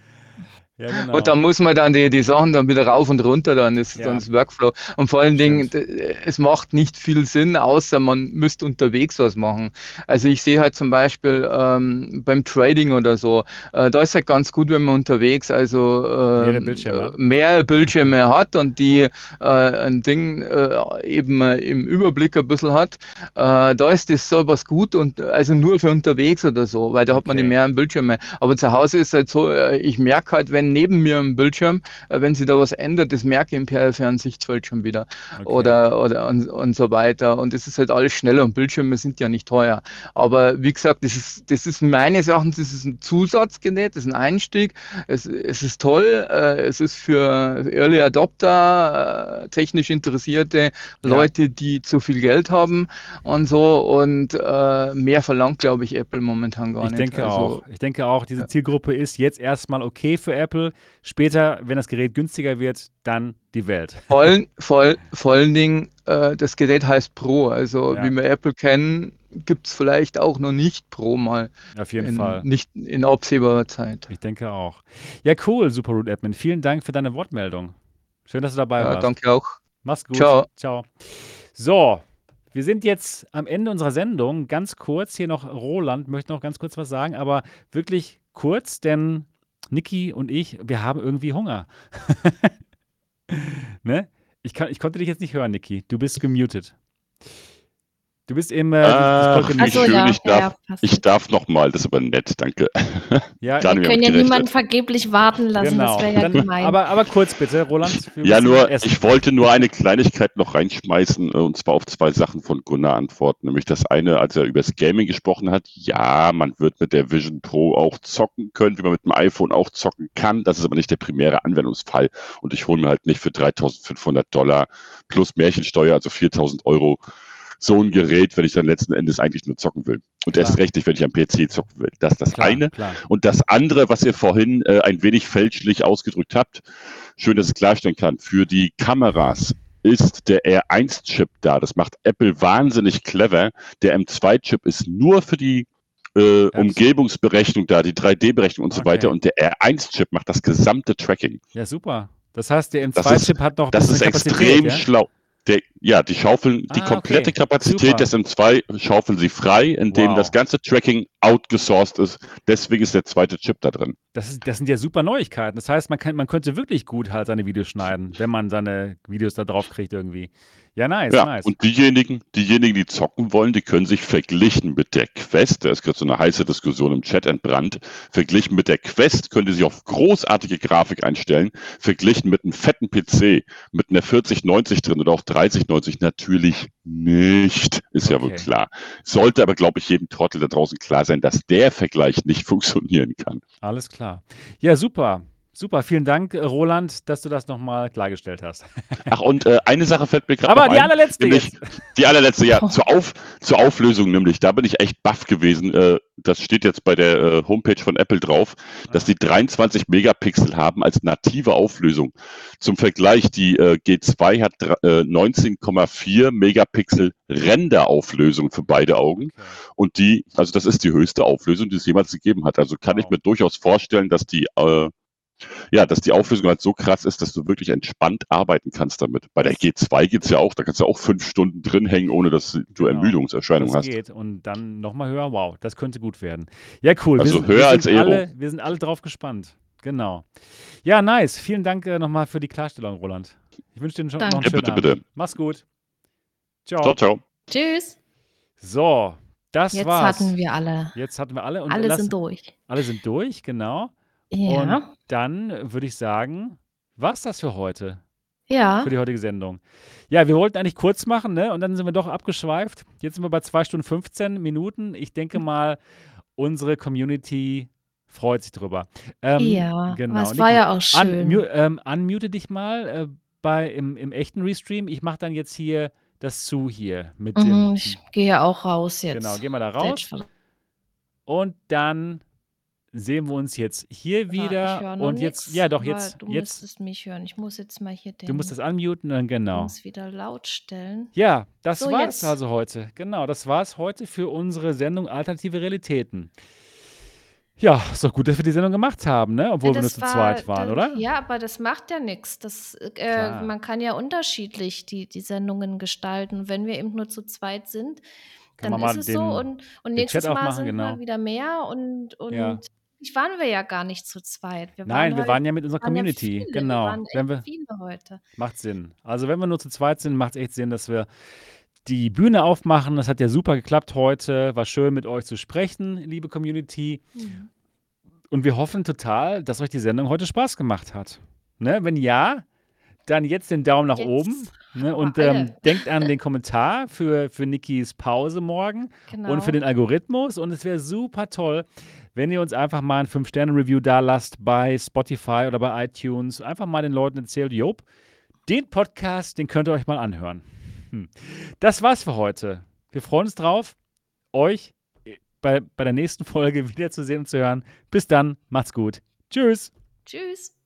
Speaker 1: Ja, genau.
Speaker 6: Und dann muss man dann die, die Sachen dann wieder rauf und runter, dann ist
Speaker 1: Ja.
Speaker 6: dann das Workflow. Und vor allen Dingen, d- es macht nicht viel Sinn, außer man müsste unterwegs was machen. Also ich sehe halt zum Beispiel ähm, beim Trading oder so, äh, da ist halt ganz gut, wenn man unterwegs also ähm,
Speaker 1: Mehrere Bildschirme hat.
Speaker 6: äh, mehrere Bildschirme hat und die äh, ein Ding äh, eben äh, im Überblick ein bisschen hat. Äh, da ist das sowas gut und also nur für unterwegs oder so, weil da hat man die
Speaker 1: Okay.
Speaker 6: mehreren Bildschirme. Aber zu Hause ist halt so, äh, ich merke halt, wenn neben mir im Bildschirm, äh, wenn sich da was ändert, das merke ich im peripheren Sichtfeld schon wieder
Speaker 1: Okay.
Speaker 6: oder, oder und, und so weiter. Und es ist halt alles schneller und Bildschirme sind ja nicht teuer. Aber wie gesagt, das ist, das ist meines Erachtens das ist ein Zusatzgerät, das ist ein Einstieg. Es, es ist toll, äh, es ist für Early Adopter, äh, technisch interessierte
Speaker 1: Ja.
Speaker 6: Leute, die zu viel Geld haben und so. Und äh, mehr verlangt, glaube ich, Apple momentan gar
Speaker 1: Ich
Speaker 6: nicht.
Speaker 1: denke
Speaker 6: Also,
Speaker 1: auch. Ich denke auch, diese
Speaker 6: Ja.
Speaker 1: Zielgruppe ist jetzt erstmal okay für Apple. Später, wenn das Gerät günstiger wird, dann die Welt.
Speaker 6: Vor allen, vor, vor allen Dingen, äh, das Gerät heißt Pro. Also
Speaker 1: Ja.
Speaker 6: wie wir Apple kennen, gibt es vielleicht auch noch nicht Pro mal.
Speaker 1: Auf jeden
Speaker 6: in,
Speaker 1: Fall.
Speaker 6: Nicht in absehbarer Zeit.
Speaker 1: Ich denke auch. Ja, cool, Superroot Admin. Vielen Dank für deine Wortmeldung. Schön, dass du dabei
Speaker 6: Ja,
Speaker 1: warst.
Speaker 6: danke auch.
Speaker 1: Mach's gut.
Speaker 6: Ciao.
Speaker 1: Ciao. So, wir sind jetzt am Ende unserer Sendung. Ganz kurz hier noch Roland möchte noch ganz kurz was sagen, aber wirklich kurz, denn Niki und ich, wir haben irgendwie Hunger. ne? Ich, kann, ich konnte dich jetzt nicht hören, Niki. Du bist gemutet. Du bist im äh,
Speaker 3: Ach, wie
Speaker 1: Meeting.
Speaker 2: Ach so,
Speaker 3: schön,
Speaker 2: ja,
Speaker 3: ich darf,
Speaker 2: ja,
Speaker 3: ich darf nochmal, das ist aber nett, danke.
Speaker 1: Ja,
Speaker 3: Gar
Speaker 2: Wir können ja niemanden vergeblich warten lassen,
Speaker 1: genau.
Speaker 2: das wäre ja
Speaker 1: Dann,
Speaker 2: gemein.
Speaker 1: aber, aber kurz bitte, Roland.
Speaker 3: Ja, nur, ich wollte nur eine Kleinigkeit noch reinschmeißen, äh, und zwar auf zwei Sachen von Gunnar antworten. Nämlich das eine, als er über das Gaming gesprochen hat, ja, man wird mit der Vision Pro auch zocken können, wie man mit dem iPhone auch zocken kann. Das ist aber nicht der primäre Anwendungsfall. Und ich hole mir halt nicht für 3500 Dollar plus Märchensteuer, also 4000 Euro, so ein Gerät, wenn ich dann letzten Endes eigentlich nur zocken will. Und
Speaker 1: Klar.
Speaker 3: erst recht nicht, wenn ich am PC zocken will. Das ist das
Speaker 1: Klar,
Speaker 3: eine.
Speaker 1: Klar.
Speaker 3: Und das andere, was ihr vorhin äh, ein wenig fälschlich ausgedrückt habt, schön, dass ich es klarstellen kann, für die Kameras ist der R1-Chip da. Das macht Apple wahnsinnig clever. Der M2-Chip ist nur für die äh, Umgebungsberechnung da, die 3D-Berechnung und so
Speaker 1: Okay.
Speaker 3: weiter. Und der R1-Chip macht das gesamte Tracking.
Speaker 1: Ja, super. Das heißt, der
Speaker 3: Das
Speaker 1: M2-Chip hat noch
Speaker 3: Das ist extrem
Speaker 1: ja?
Speaker 3: schlau. Der, ja, die schaufeln die
Speaker 1: Ah,
Speaker 3: komplette
Speaker 1: okay.
Speaker 3: Kapazität
Speaker 1: Super.
Speaker 3: des M2 schaufeln sie frei, indem
Speaker 1: Wow.
Speaker 3: das ganze Tracking outgesourced ist. Deswegen ist der zweite Chip da drin.
Speaker 1: Das, ist, das sind ja super Neuigkeiten. Das heißt, man, kann, man könnte wirklich gut halt seine Videos schneiden, wenn man seine Videos da drauf kriegt irgendwie. Ja, nice,
Speaker 3: Ja,
Speaker 1: nice.
Speaker 3: und diejenigen, diejenigen, die zocken wollen, die können sich verglichen mit der Quest, da ist gerade so eine heiße Diskussion im Chat entbrannt, verglichen mit der Quest können die sich auf großartige Grafik einstellen, verglichen mit einem fetten PC, mit einer 4090 drin oder auch 3090 natürlich nicht, ist ja wohl
Speaker 1: Okay.
Speaker 3: klar. Sollte aber, glaube ich, jedem Trottel da draußen klar sein, dass der Vergleich nicht funktionieren kann.
Speaker 1: Alles klar. Ja, super. Super. Vielen Dank, äh, Roland, dass du das nochmal klargestellt hast.
Speaker 3: Ach, und äh, eine Sache fällt mir gerade
Speaker 1: Aber die
Speaker 3: ein.
Speaker 1: allerletzte
Speaker 3: Nämlich, die allerletzte, ja, zur, Auf, zur Auflösung nämlich, da bin ich echt baff gewesen. Äh, das steht jetzt bei der äh, Homepage von Apple drauf, dass die 23 Megapixel haben als native Auflösung. Zum Vergleich, die äh, G2 hat dr- äh, 19,4 Megapixel Renderauflösung für beide Augen.
Speaker 1: Okay.
Speaker 3: Und die, also das ist die höchste Auflösung, die es jemals gegeben hat. Also kann
Speaker 1: Wow.
Speaker 3: ich mir durchaus vorstellen, dass die, ja, dass die Auflösung halt so krass ist, dass du wirklich entspannt arbeiten kannst damit. Bei der G2 geht's ja auch, da kannst du auch fünf Stunden drin hängen, ohne dass du
Speaker 1: Genau.
Speaker 3: Ermüdungserscheinungen
Speaker 1: Das
Speaker 3: hast.
Speaker 1: geht. Und dann nochmal höher. Wow, das könnte gut werden. Ja, cool.
Speaker 3: Also
Speaker 1: wir sind,
Speaker 3: höher
Speaker 1: wir
Speaker 3: als
Speaker 1: alle, Wir sind alle drauf gespannt. Genau. Ja, nice. Vielen Dank äh, nochmal für die Klarstellung, Roland. Ich wünsche dir schon noch einen schönen
Speaker 3: Ja, bitte,
Speaker 1: Abend.
Speaker 3: bitte.
Speaker 1: Mach's gut. Ciao.
Speaker 3: Ciao, ciao.
Speaker 2: Tschüss.
Speaker 1: So, das
Speaker 2: Jetzt
Speaker 1: war's.
Speaker 2: hatten wir alle.
Speaker 1: Jetzt hatten wir alle. Und
Speaker 2: Alle
Speaker 1: lass-
Speaker 2: sind durch.
Speaker 1: Alle sind durch, genau.
Speaker 2: Ja.
Speaker 1: Und dann würde ich sagen, war's das für heute,
Speaker 2: Ja.
Speaker 1: für die heutige Sendung. Ja, wir wollten eigentlich kurz machen, ne? Und dann sind wir doch abgeschweift. Jetzt sind wir bei 2 Stunden 15 Minuten. Ich denke
Speaker 2: Hm.
Speaker 1: mal, unsere Community freut sich drüber. Ähm,
Speaker 2: ja.
Speaker 1: genau.
Speaker 2: Aber es war
Speaker 1: Niki,
Speaker 2: ja auch schön.
Speaker 1: Unmu ähm, unmute dich mal äh, bei, im, im echten Restream. Ich mache dann jetzt hier das zu hier mit
Speaker 2: Mhm,
Speaker 1: dem.
Speaker 2: ich gehe ja auch raus jetzt.
Speaker 1: Genau, geh mal da raus. Und dann sehen wir uns jetzt hier
Speaker 2: Ah, ich höre
Speaker 1: wieder.
Speaker 2: noch
Speaker 1: Und jetzt,
Speaker 2: nix,
Speaker 1: ja doch,
Speaker 2: aber
Speaker 1: jetzt,
Speaker 2: Du
Speaker 1: jetzt,
Speaker 2: müsstest mich hören. Ich muss jetzt mal hier den
Speaker 1: du musst das unmuten, dann genau.
Speaker 2: Dings wieder laut stellen.
Speaker 1: Ja, das
Speaker 2: So,
Speaker 1: war's
Speaker 2: jetzt.
Speaker 1: also heute. Genau, das war's heute für unsere Sendung Alternative Realitäten. Ja, ist doch gut, dass wir die Sendung gemacht haben, ne? Obwohl
Speaker 2: Ja,
Speaker 1: wir nur
Speaker 2: das
Speaker 1: zu
Speaker 2: war-
Speaker 1: zweit waren,
Speaker 2: da-
Speaker 1: oder?
Speaker 2: Ja, aber das macht ja nichts. Das, äh,
Speaker 1: Klar.
Speaker 2: man kann ja unterschiedlich die, die Sendungen gestalten. Wenn wir eben nur zu zweit sind,
Speaker 1: Kann
Speaker 2: dann
Speaker 1: man mal
Speaker 2: ist es
Speaker 1: den,
Speaker 2: so. Und, und
Speaker 1: den
Speaker 2: nächstes
Speaker 1: Chat
Speaker 2: Mal
Speaker 1: aufmachen,
Speaker 2: sind
Speaker 1: genau.
Speaker 2: wir wieder mehr. Und, und
Speaker 1: Ja.
Speaker 2: ich waren wir ja gar nicht zu zweit. Wir
Speaker 1: Nein, wir
Speaker 2: halt-
Speaker 1: waren ja mit unserer
Speaker 2: waren ja
Speaker 1: Community.
Speaker 2: viele.
Speaker 1: genau.
Speaker 2: Wir waren
Speaker 1: Wenn wir,
Speaker 2: viele heute.
Speaker 1: macht Sinn. Also wenn wir nur zu zweit sind, macht es echt Sinn, dass wir die Bühne aufmachen. Das hat ja super geklappt heute. War schön mit euch zu sprechen, liebe Community.
Speaker 2: Mhm.
Speaker 1: Und wir hoffen total, dass euch die Sendung heute Spaß gemacht hat. Ne? Wenn ja, dann jetzt den Daumen nach
Speaker 2: Jetzt.
Speaker 1: oben. Ne? Und ähm, denkt an den Kommentar für, für Nikis Pause morgen
Speaker 2: Genau.
Speaker 1: und für den Algorithmus. Und es wäre super toll, wenn ihr uns einfach mal ein 5-Sterne-Review da lasst bei Spotify oder bei iTunes. Einfach mal den Leuten erzählt, Job, den Podcast, den könnt ihr euch mal anhören. Hm. Das war's für heute. Wir freuen uns drauf, euch bei, bei der nächsten Folge wiederzusehen und zu hören. Bis dann, macht's gut. Tschüss.
Speaker 2: Tschüss.